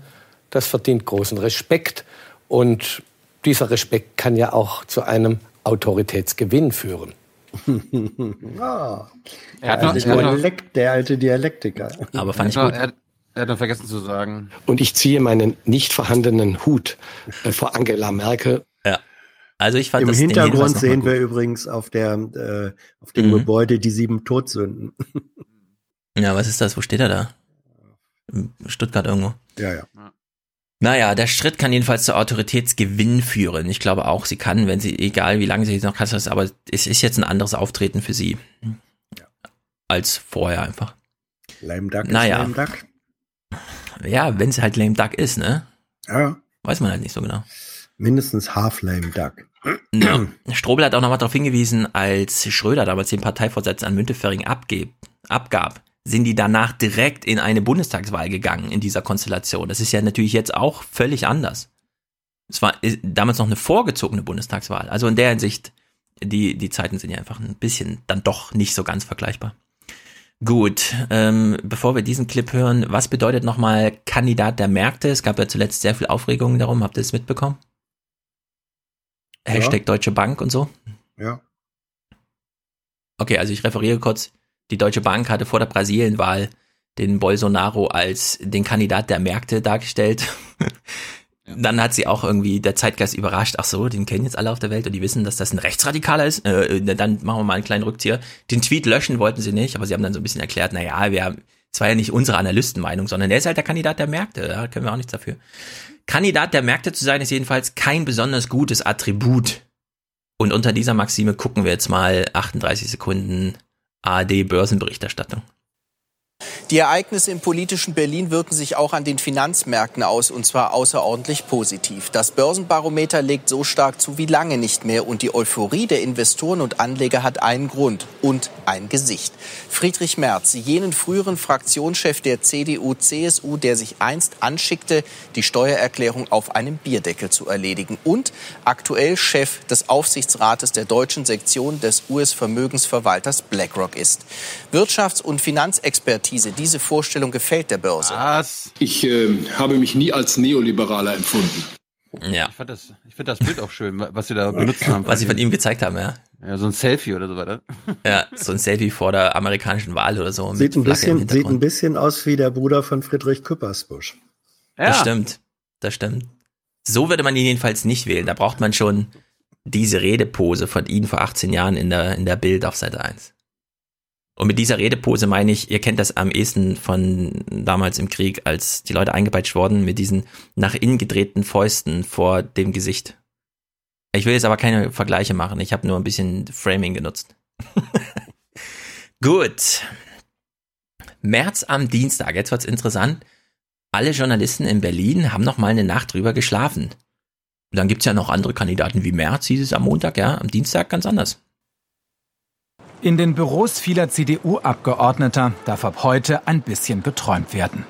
das verdient großen Respekt. Und dieser Respekt kann ja auch zu einem Autoritätsgewinn führen. ah, er hat noch, der, Dialekt, der alte Dialektiker. Aber fand ich gut. Er, er hat noch vergessen zu sagen. Und ich ziehe meinen nicht vorhandenen Hut äh, vor Angela Merkel. Ja. Also ich fand Im das Hintergrund sehen wir übrigens auf der äh, auf dem mhm. Gebäude die sieben Todsünden. ja, was ist das? Wo steht er da? Stuttgart irgendwo. Ja, ja. Naja, der Schritt kann jedenfalls zu Autoritätsgewinn führen. Ich glaube auch, sie kann, wenn sie, egal wie lange sie jetzt noch Kanzler ist, aber es ist jetzt ein anderes Auftreten für sie. Ja. Als vorher einfach. Lame Duck naja. ist Lame Duck. Ja, wenn sie halt Lame Duck ist, ne? Ja. Weiß man halt nicht so genau. Mindestens half Lame Duck. Ja. Strobel hat auch noch mal darauf hingewiesen, als Schröder damals den Parteivorsitz an Müntefering abgab, sind die danach direkt in eine Bundestagswahl gegangen in dieser Konstellation. Das ist ja natürlich jetzt auch völlig anders. Es war damals noch eine vorgezogene Bundestagswahl. Also in der Hinsicht, die, die Zeiten sind ja einfach ein bisschen dann doch nicht so ganz vergleichbar. Gut, ähm, bevor wir diesen Clip hören, was bedeutet nochmal Kandidat der Märkte? Es gab ja zuletzt sehr viel Aufregung darum. Habt ihr es mitbekommen? Hashtag Deutsche Bank und so? Ja. Okay, also ich referiere kurz. Die Deutsche Bank hatte vor der Brasilienwahl den Bolsonaro als den Kandidat der Märkte dargestellt. Dann hat sie auch irgendwie der Zeitgeist überrascht. Ach so, den kennen jetzt alle auf der Welt und die wissen, dass das ein Rechtsradikaler ist. Äh, dann machen wir mal einen kleinen Rückzieher. Den Tweet löschen wollten sie nicht, aber sie haben dann so ein bisschen erklärt, naja, wir haben, es war ja nicht unsere Analystenmeinung, sondern er ist halt der Kandidat der Märkte. Da können wir auch nichts dafür. Kandidat der Märkte zu sein, ist jedenfalls kein besonders gutes Attribut. Und unter dieser Maxime gucken wir jetzt mal 38 Sekunden AD Börsenberichterstattung. Die Ereignisse im politischen Berlin wirken sich auch an den Finanzmärkten aus, und zwar außerordentlich positiv. Das Börsenbarometer legt so stark zu wie lange nicht mehr, und die Euphorie der Investoren und Anleger hat einen Grund und ein Gesicht. Friedrich Merz, jenen früheren Fraktionschef der CDU-CSU, der sich einst anschickte, die Steuererklärung auf einem Bierdeckel zu erledigen, und aktuell Chef des Aufsichtsrates der deutschen Sektion des US-Vermögensverwalters BlackRock ist. Wirtschafts- und Finanzexpertise diese Vorstellung gefällt der Börse. Was? Ich äh, habe mich nie als Neoliberaler empfunden. Ja. Ich fand das, ich finde das Bild auch schön, was sie da benutzt haben. Was sie von ihm gezeigt haben, ja. Ja, so ein Selfie oder so weiter. Ja, so ein Selfie vor der amerikanischen Wahl oder so. Sieht ein bisschen, sieht ein bisschen aus wie der Bruder von Friedrich Küppersbusch. Ja. Das stimmt. Das stimmt. So würde man ihn jedenfalls nicht wählen. Da braucht man schon diese Redepose von ihm vor 18 Jahren in der, in der Bild auf Seite 1. Und mit dieser Redepose meine ich, ihr kennt das am ehesten von damals im Krieg, als die Leute eingepeitscht wurden mit diesen nach innen gedrehten Fäusten vor dem Gesicht. Ich will jetzt aber keine Vergleiche machen, ich habe nur ein bisschen Framing genutzt. Gut. März am Dienstag, jetzt wird's interessant. Alle Journalisten in Berlin haben noch mal eine Nacht drüber geschlafen. Und dann gibt's ja noch andere Kandidaten wie März, hieß es am Montag, ja, am Dienstag ganz anders. In den Büros vieler CDU-Abgeordneter darf ab heute ein bisschen geträumt werden.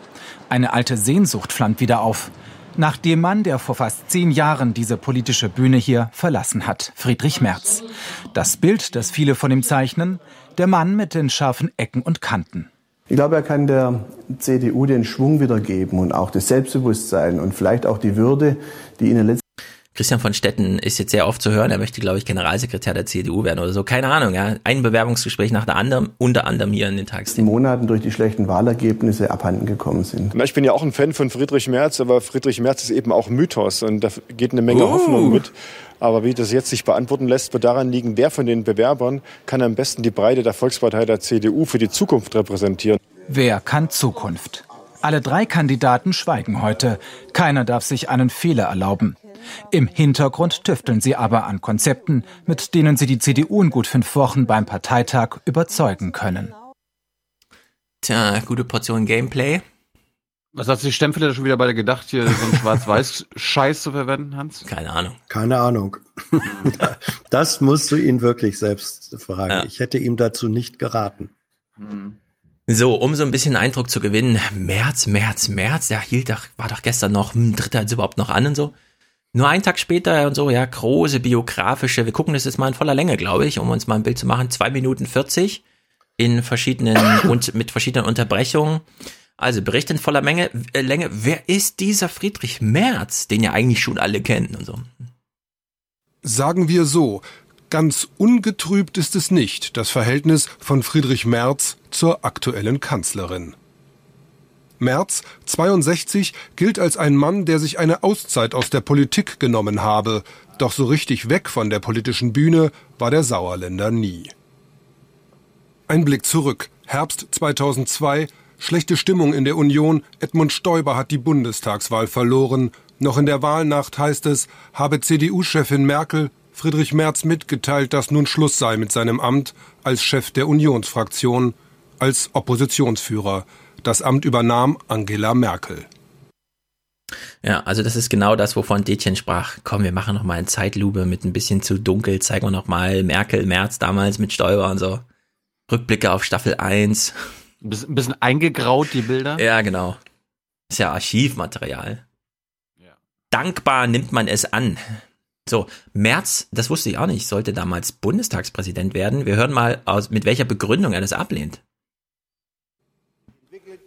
Eine alte Sehnsucht flammt wieder auf. Nach dem Mann, der vor fast zehn Jahren diese politische Bühne hier verlassen hat, Friedrich Merz. Das Bild, das viele von ihm zeichnen, der Mann mit den scharfen Ecken und Kanten. Ich glaube, er kann der CDU den Schwung wiedergeben und auch das Selbstbewusstsein und vielleicht auch die Würde, die in den letzten Christian von Stetten ist jetzt sehr oft zu hören, er möchte, glaube ich, Generalsekretär der CDU werden oder so. Keine Ahnung, ja. Ein Bewerbungsgespräch nach der anderen, unter anderem hier in den Tagsthemen. Monaten durch die schlechten Wahlergebnisse abhanden gekommen sind. Na, ich bin ja auch ein Fan von Friedrich Merz, aber Friedrich Merz ist eben auch Mythos und da geht eine Menge uh. Hoffnung mit. Aber wie das jetzt sich beantworten lässt, wird daran liegen, wer von den Bewerbern kann am besten die Breite der Volkspartei der CDU für die Zukunft repräsentieren. Wer kann Zukunft? Alle drei Kandidaten schweigen heute. Keiner darf sich einen Fehler erlauben. Im Hintergrund tüfteln sie aber an Konzepten, mit denen sie die CDU in gut fünf Wochen beim Parteitag überzeugen können. Tja, gute Portion Gameplay. Was hat sich Stempfele schon wieder bei der gedacht, hier so einen Schwarz-Weiß-Scheiß zu verwenden, Hans? Keine Ahnung. Keine Ahnung. das musst du ihn wirklich selbst fragen. Ja. Ich hätte ihm dazu nicht geraten. Hm. So, um so ein bisschen Eindruck zu gewinnen, März, März, März, der hielt doch, war doch gestern noch, hm, tritt er jetzt überhaupt noch an und so. Nur einen Tag später und so, ja, große biografische, wir gucken das jetzt mal in voller Länge, glaube ich, um uns mal ein Bild zu machen. Zwei Minuten 40 in verschiedenen und mit verschiedenen Unterbrechungen. Also Bericht in voller Menge, äh, Länge. Wer ist dieser Friedrich Merz, den ja eigentlich schon alle kennen und so? Sagen wir so, ganz ungetrübt ist es nicht, das Verhältnis von Friedrich Merz zur aktuellen Kanzlerin. Merz, 62, gilt als ein Mann, der sich eine Auszeit aus der Politik genommen habe. Doch so richtig weg von der politischen Bühne war der Sauerländer nie. Ein Blick zurück. Herbst 2002. Schlechte Stimmung in der Union. Edmund Stoiber hat die Bundestagswahl verloren. Noch in der Wahlnacht heißt es, habe CDU-Chefin Merkel Friedrich Merz mitgeteilt, dass nun Schluss sei mit seinem Amt als Chef der Unionsfraktion, als Oppositionsführer. Das Amt übernahm Angela Merkel. Ja, also das ist genau das, wovon Detjen sprach. Komm, wir machen noch mal eine Zeitlupe mit ein bisschen zu dunkel. Zeigen wir noch mal Merkel, März damals mit Stoiber und so. Rückblicke auf Staffel 1. Ein bisschen eingegraut, die Bilder. Ja, genau. Ist ja Archivmaterial. Ja. Dankbar nimmt man es an. So, Merz, das wusste ich auch nicht, sollte damals Bundestagspräsident werden. Wir hören mal aus, mit welcher Begründung er das ablehnt.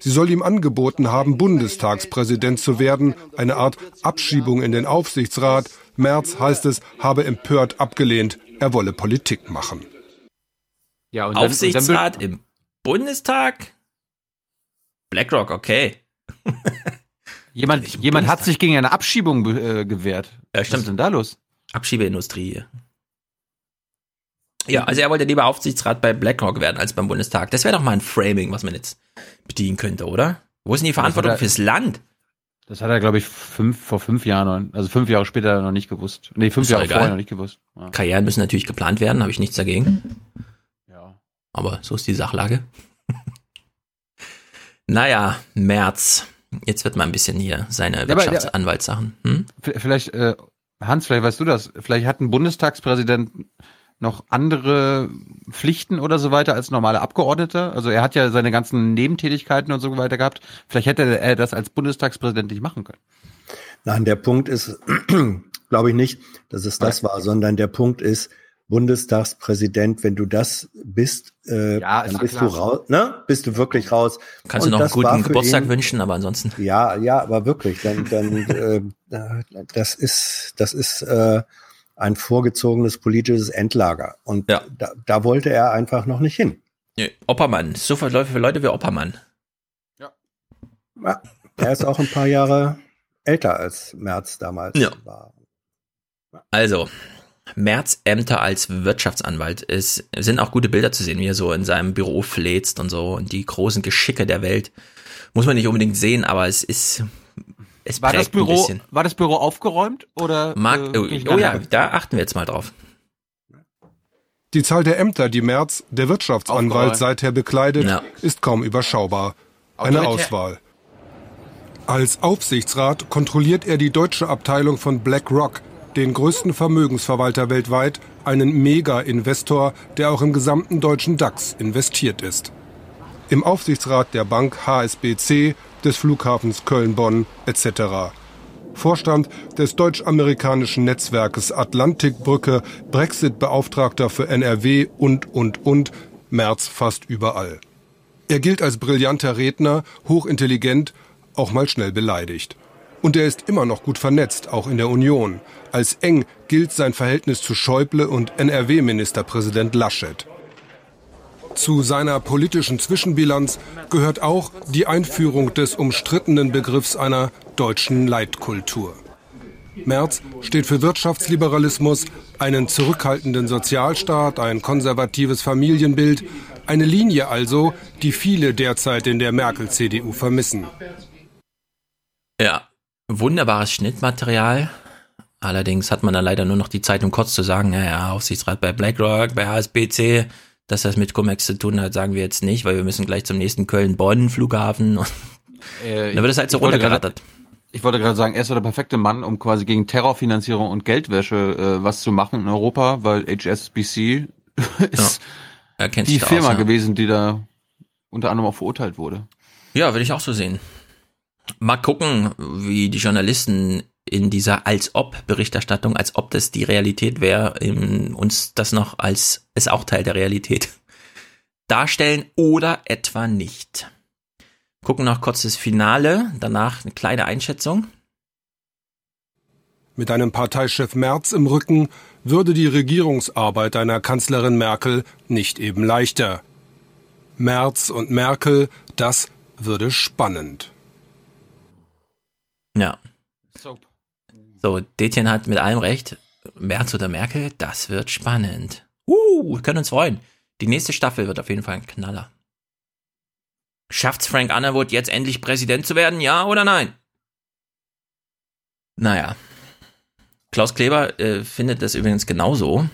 Sie soll ihm angeboten haben, Bundestagspräsident zu werden, eine Art Abschiebung in den Aufsichtsrat. Merz, heißt es, habe empört abgelehnt, er wolle Politik machen. Ja, und Aufsichtsrat dann, und dann im Bundestag? BlackRock, okay. jemand jemand hat sich gegen eine Abschiebung äh, gewehrt. Ja, stimmt. Was ist denn da los? Abschiebeindustrie hier. Ja, also er wollte lieber Aufsichtsrat bei BlackRock werden als beim Bundestag. Das wäre doch mal ein Framing, was man jetzt bedienen könnte, oder? Wo ist denn die Verantwortung er, fürs Land? Das hat er, glaube ich, fünf, vor fünf Jahren, also fünf Jahre später noch nicht gewusst. Nee, fünf Jahre vorher noch nicht gewusst. Ja. Karrieren müssen natürlich geplant werden, habe ich nichts dagegen. Ja. Aber so ist die Sachlage. naja, März. Jetzt wird mal ein bisschen hier seine Wirtschaftsanwaltssachen. Hm? Vielleicht, äh, Hans, vielleicht weißt du das. Vielleicht hat ein Bundestagspräsident noch andere Pflichten oder so weiter als normale Abgeordnete? Also er hat ja seine ganzen Nebentätigkeiten und so weiter gehabt. Vielleicht hätte er das als Bundestagspräsident nicht machen können. Nein, der Punkt ist, glaube ich nicht, dass es das war, sondern der Punkt ist, Bundestagspräsident, wenn du das bist, äh, ja, dann bist klar. du raus, ne? Bist du wirklich raus. Kannst und du noch einen guten Geburtstag ihn, wünschen, aber ansonsten. Ja, ja, aber wirklich, dann, dann äh, das ist, das ist äh, ein vorgezogenes politisches Endlager. Und ja. da, da wollte er einfach noch nicht hin. Nee, Oppermann, so für Leute, für Leute wie Oppermann. Ja. ja. Er ist auch ein paar Jahre älter als Merz damals ja. war. Also, Merz Ämter als Wirtschaftsanwalt ist, sind auch gute Bilder zu sehen, wie er so in seinem Büro fläzt und so und die großen Geschicke der Welt. Muss man nicht unbedingt sehen, aber es ist es war das Büro, war das Büro aufgeräumt oder? Mag, äh, oh, oh ja, da achten wir jetzt mal drauf. Die Zahl der Ämter, die Merz, der Wirtschaftsanwalt, seither bekleidet, ja. ist kaum überschaubar. Eine Auswahl. Als Aufsichtsrat kontrolliert er die deutsche Abteilung von BlackRock, den größten Vermögensverwalter weltweit, einen Mega-Investor, der auch im gesamten deutschen DAX investiert ist. Im Aufsichtsrat der Bank HSBC des Flughafens Köln-Bonn etc. Vorstand des deutsch-amerikanischen Netzwerkes Atlantikbrücke, Brexit-Beauftragter für NRW und, und, und, März fast überall. Er gilt als brillanter Redner, hochintelligent, auch mal schnell beleidigt. Und er ist immer noch gut vernetzt, auch in der Union. Als eng gilt sein Verhältnis zu Schäuble und NRW-Ministerpräsident Laschet. Zu seiner politischen Zwischenbilanz gehört auch die Einführung des umstrittenen Begriffs einer deutschen Leitkultur. Merz steht für Wirtschaftsliberalismus, einen zurückhaltenden Sozialstaat, ein konservatives Familienbild, eine Linie also, die viele derzeit in der Merkel-CDU vermissen. Ja, wunderbares Schnittmaterial. Allerdings hat man da leider nur noch die Zeit, um kurz zu sagen, ja, ja Aufsichtsrat bei BlackRock, bei HSBC, dass das mit Comex zu tun hat, sagen wir jetzt nicht, weil wir müssen gleich zum nächsten Köln-Bonn-Flughafen. Äh, da wird es halt so runtergerattert. Ich wollte gerade sagen, er ist der perfekte Mann, um quasi gegen Terrorfinanzierung und Geldwäsche äh, was zu machen in Europa, weil HSBC ist ja. die Firma aus, ja. gewesen, die da unter anderem auch verurteilt wurde. Ja, würde ich auch so sehen. Mal gucken, wie die Journalisten in dieser als ob Berichterstattung, als ob das die Realität wäre, uns das noch als ist auch Teil der Realität darstellen oder etwa nicht. Gucken noch kurz das Finale, danach eine kleine Einschätzung. Mit einem Parteichef Merz im Rücken würde die Regierungsarbeit einer Kanzlerin Merkel nicht eben leichter. Merz und Merkel, das würde spannend. Ja. So, Detjen hat mit allem recht. Merz oder Merkel, das wird spannend. Uh, wir können uns freuen. Die nächste Staffel wird auf jeden Fall ein Knaller. Schafft's Frank Underwood jetzt endlich Präsident zu werden, ja oder nein? Naja. Klaus Kleber äh, findet das übrigens genauso.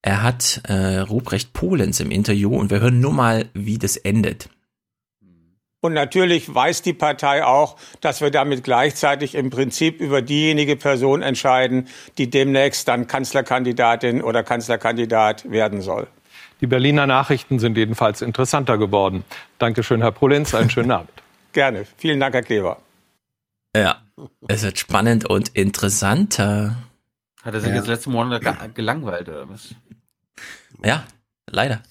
Er hat äh, Ruprecht Polens im Interview und wir hören nur mal, wie das endet. Und natürlich weiß die Partei auch, dass wir damit gleichzeitig im Prinzip über diejenige Person entscheiden, die demnächst dann Kanzlerkandidatin oder Kanzlerkandidat werden soll. Die Berliner Nachrichten sind jedenfalls interessanter geworden. Dankeschön, Herr Prolenz. Einen schönen Abend. Gerne. Vielen Dank, Herr Kleber. Ja, es wird spannend und interessanter. Hat er sich ja. jetzt letzte Monat gelangweilt oder was? Ja, leider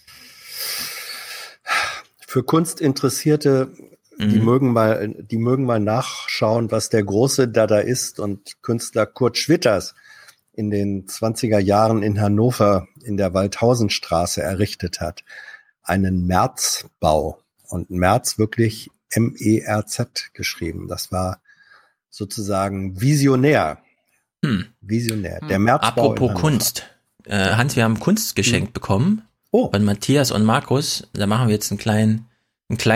für Kunstinteressierte die mhm. mögen mal, die mögen mal nachschauen, was der große Dadaist und Künstler Kurt Schwitters in den 20er Jahren in Hannover in der Waldhausenstraße errichtet hat. Einen Märzbau und März wirklich M-E-R-Z geschrieben. Das war sozusagen visionär. Hm. Visionär. Der Märzbau. Apropos Kunst. Äh, Hans, wir haben Kunst geschenkt hm. bekommen. Oh. Von Matthias und Markus. Da machen wir jetzt einen kleinen, einen kleinen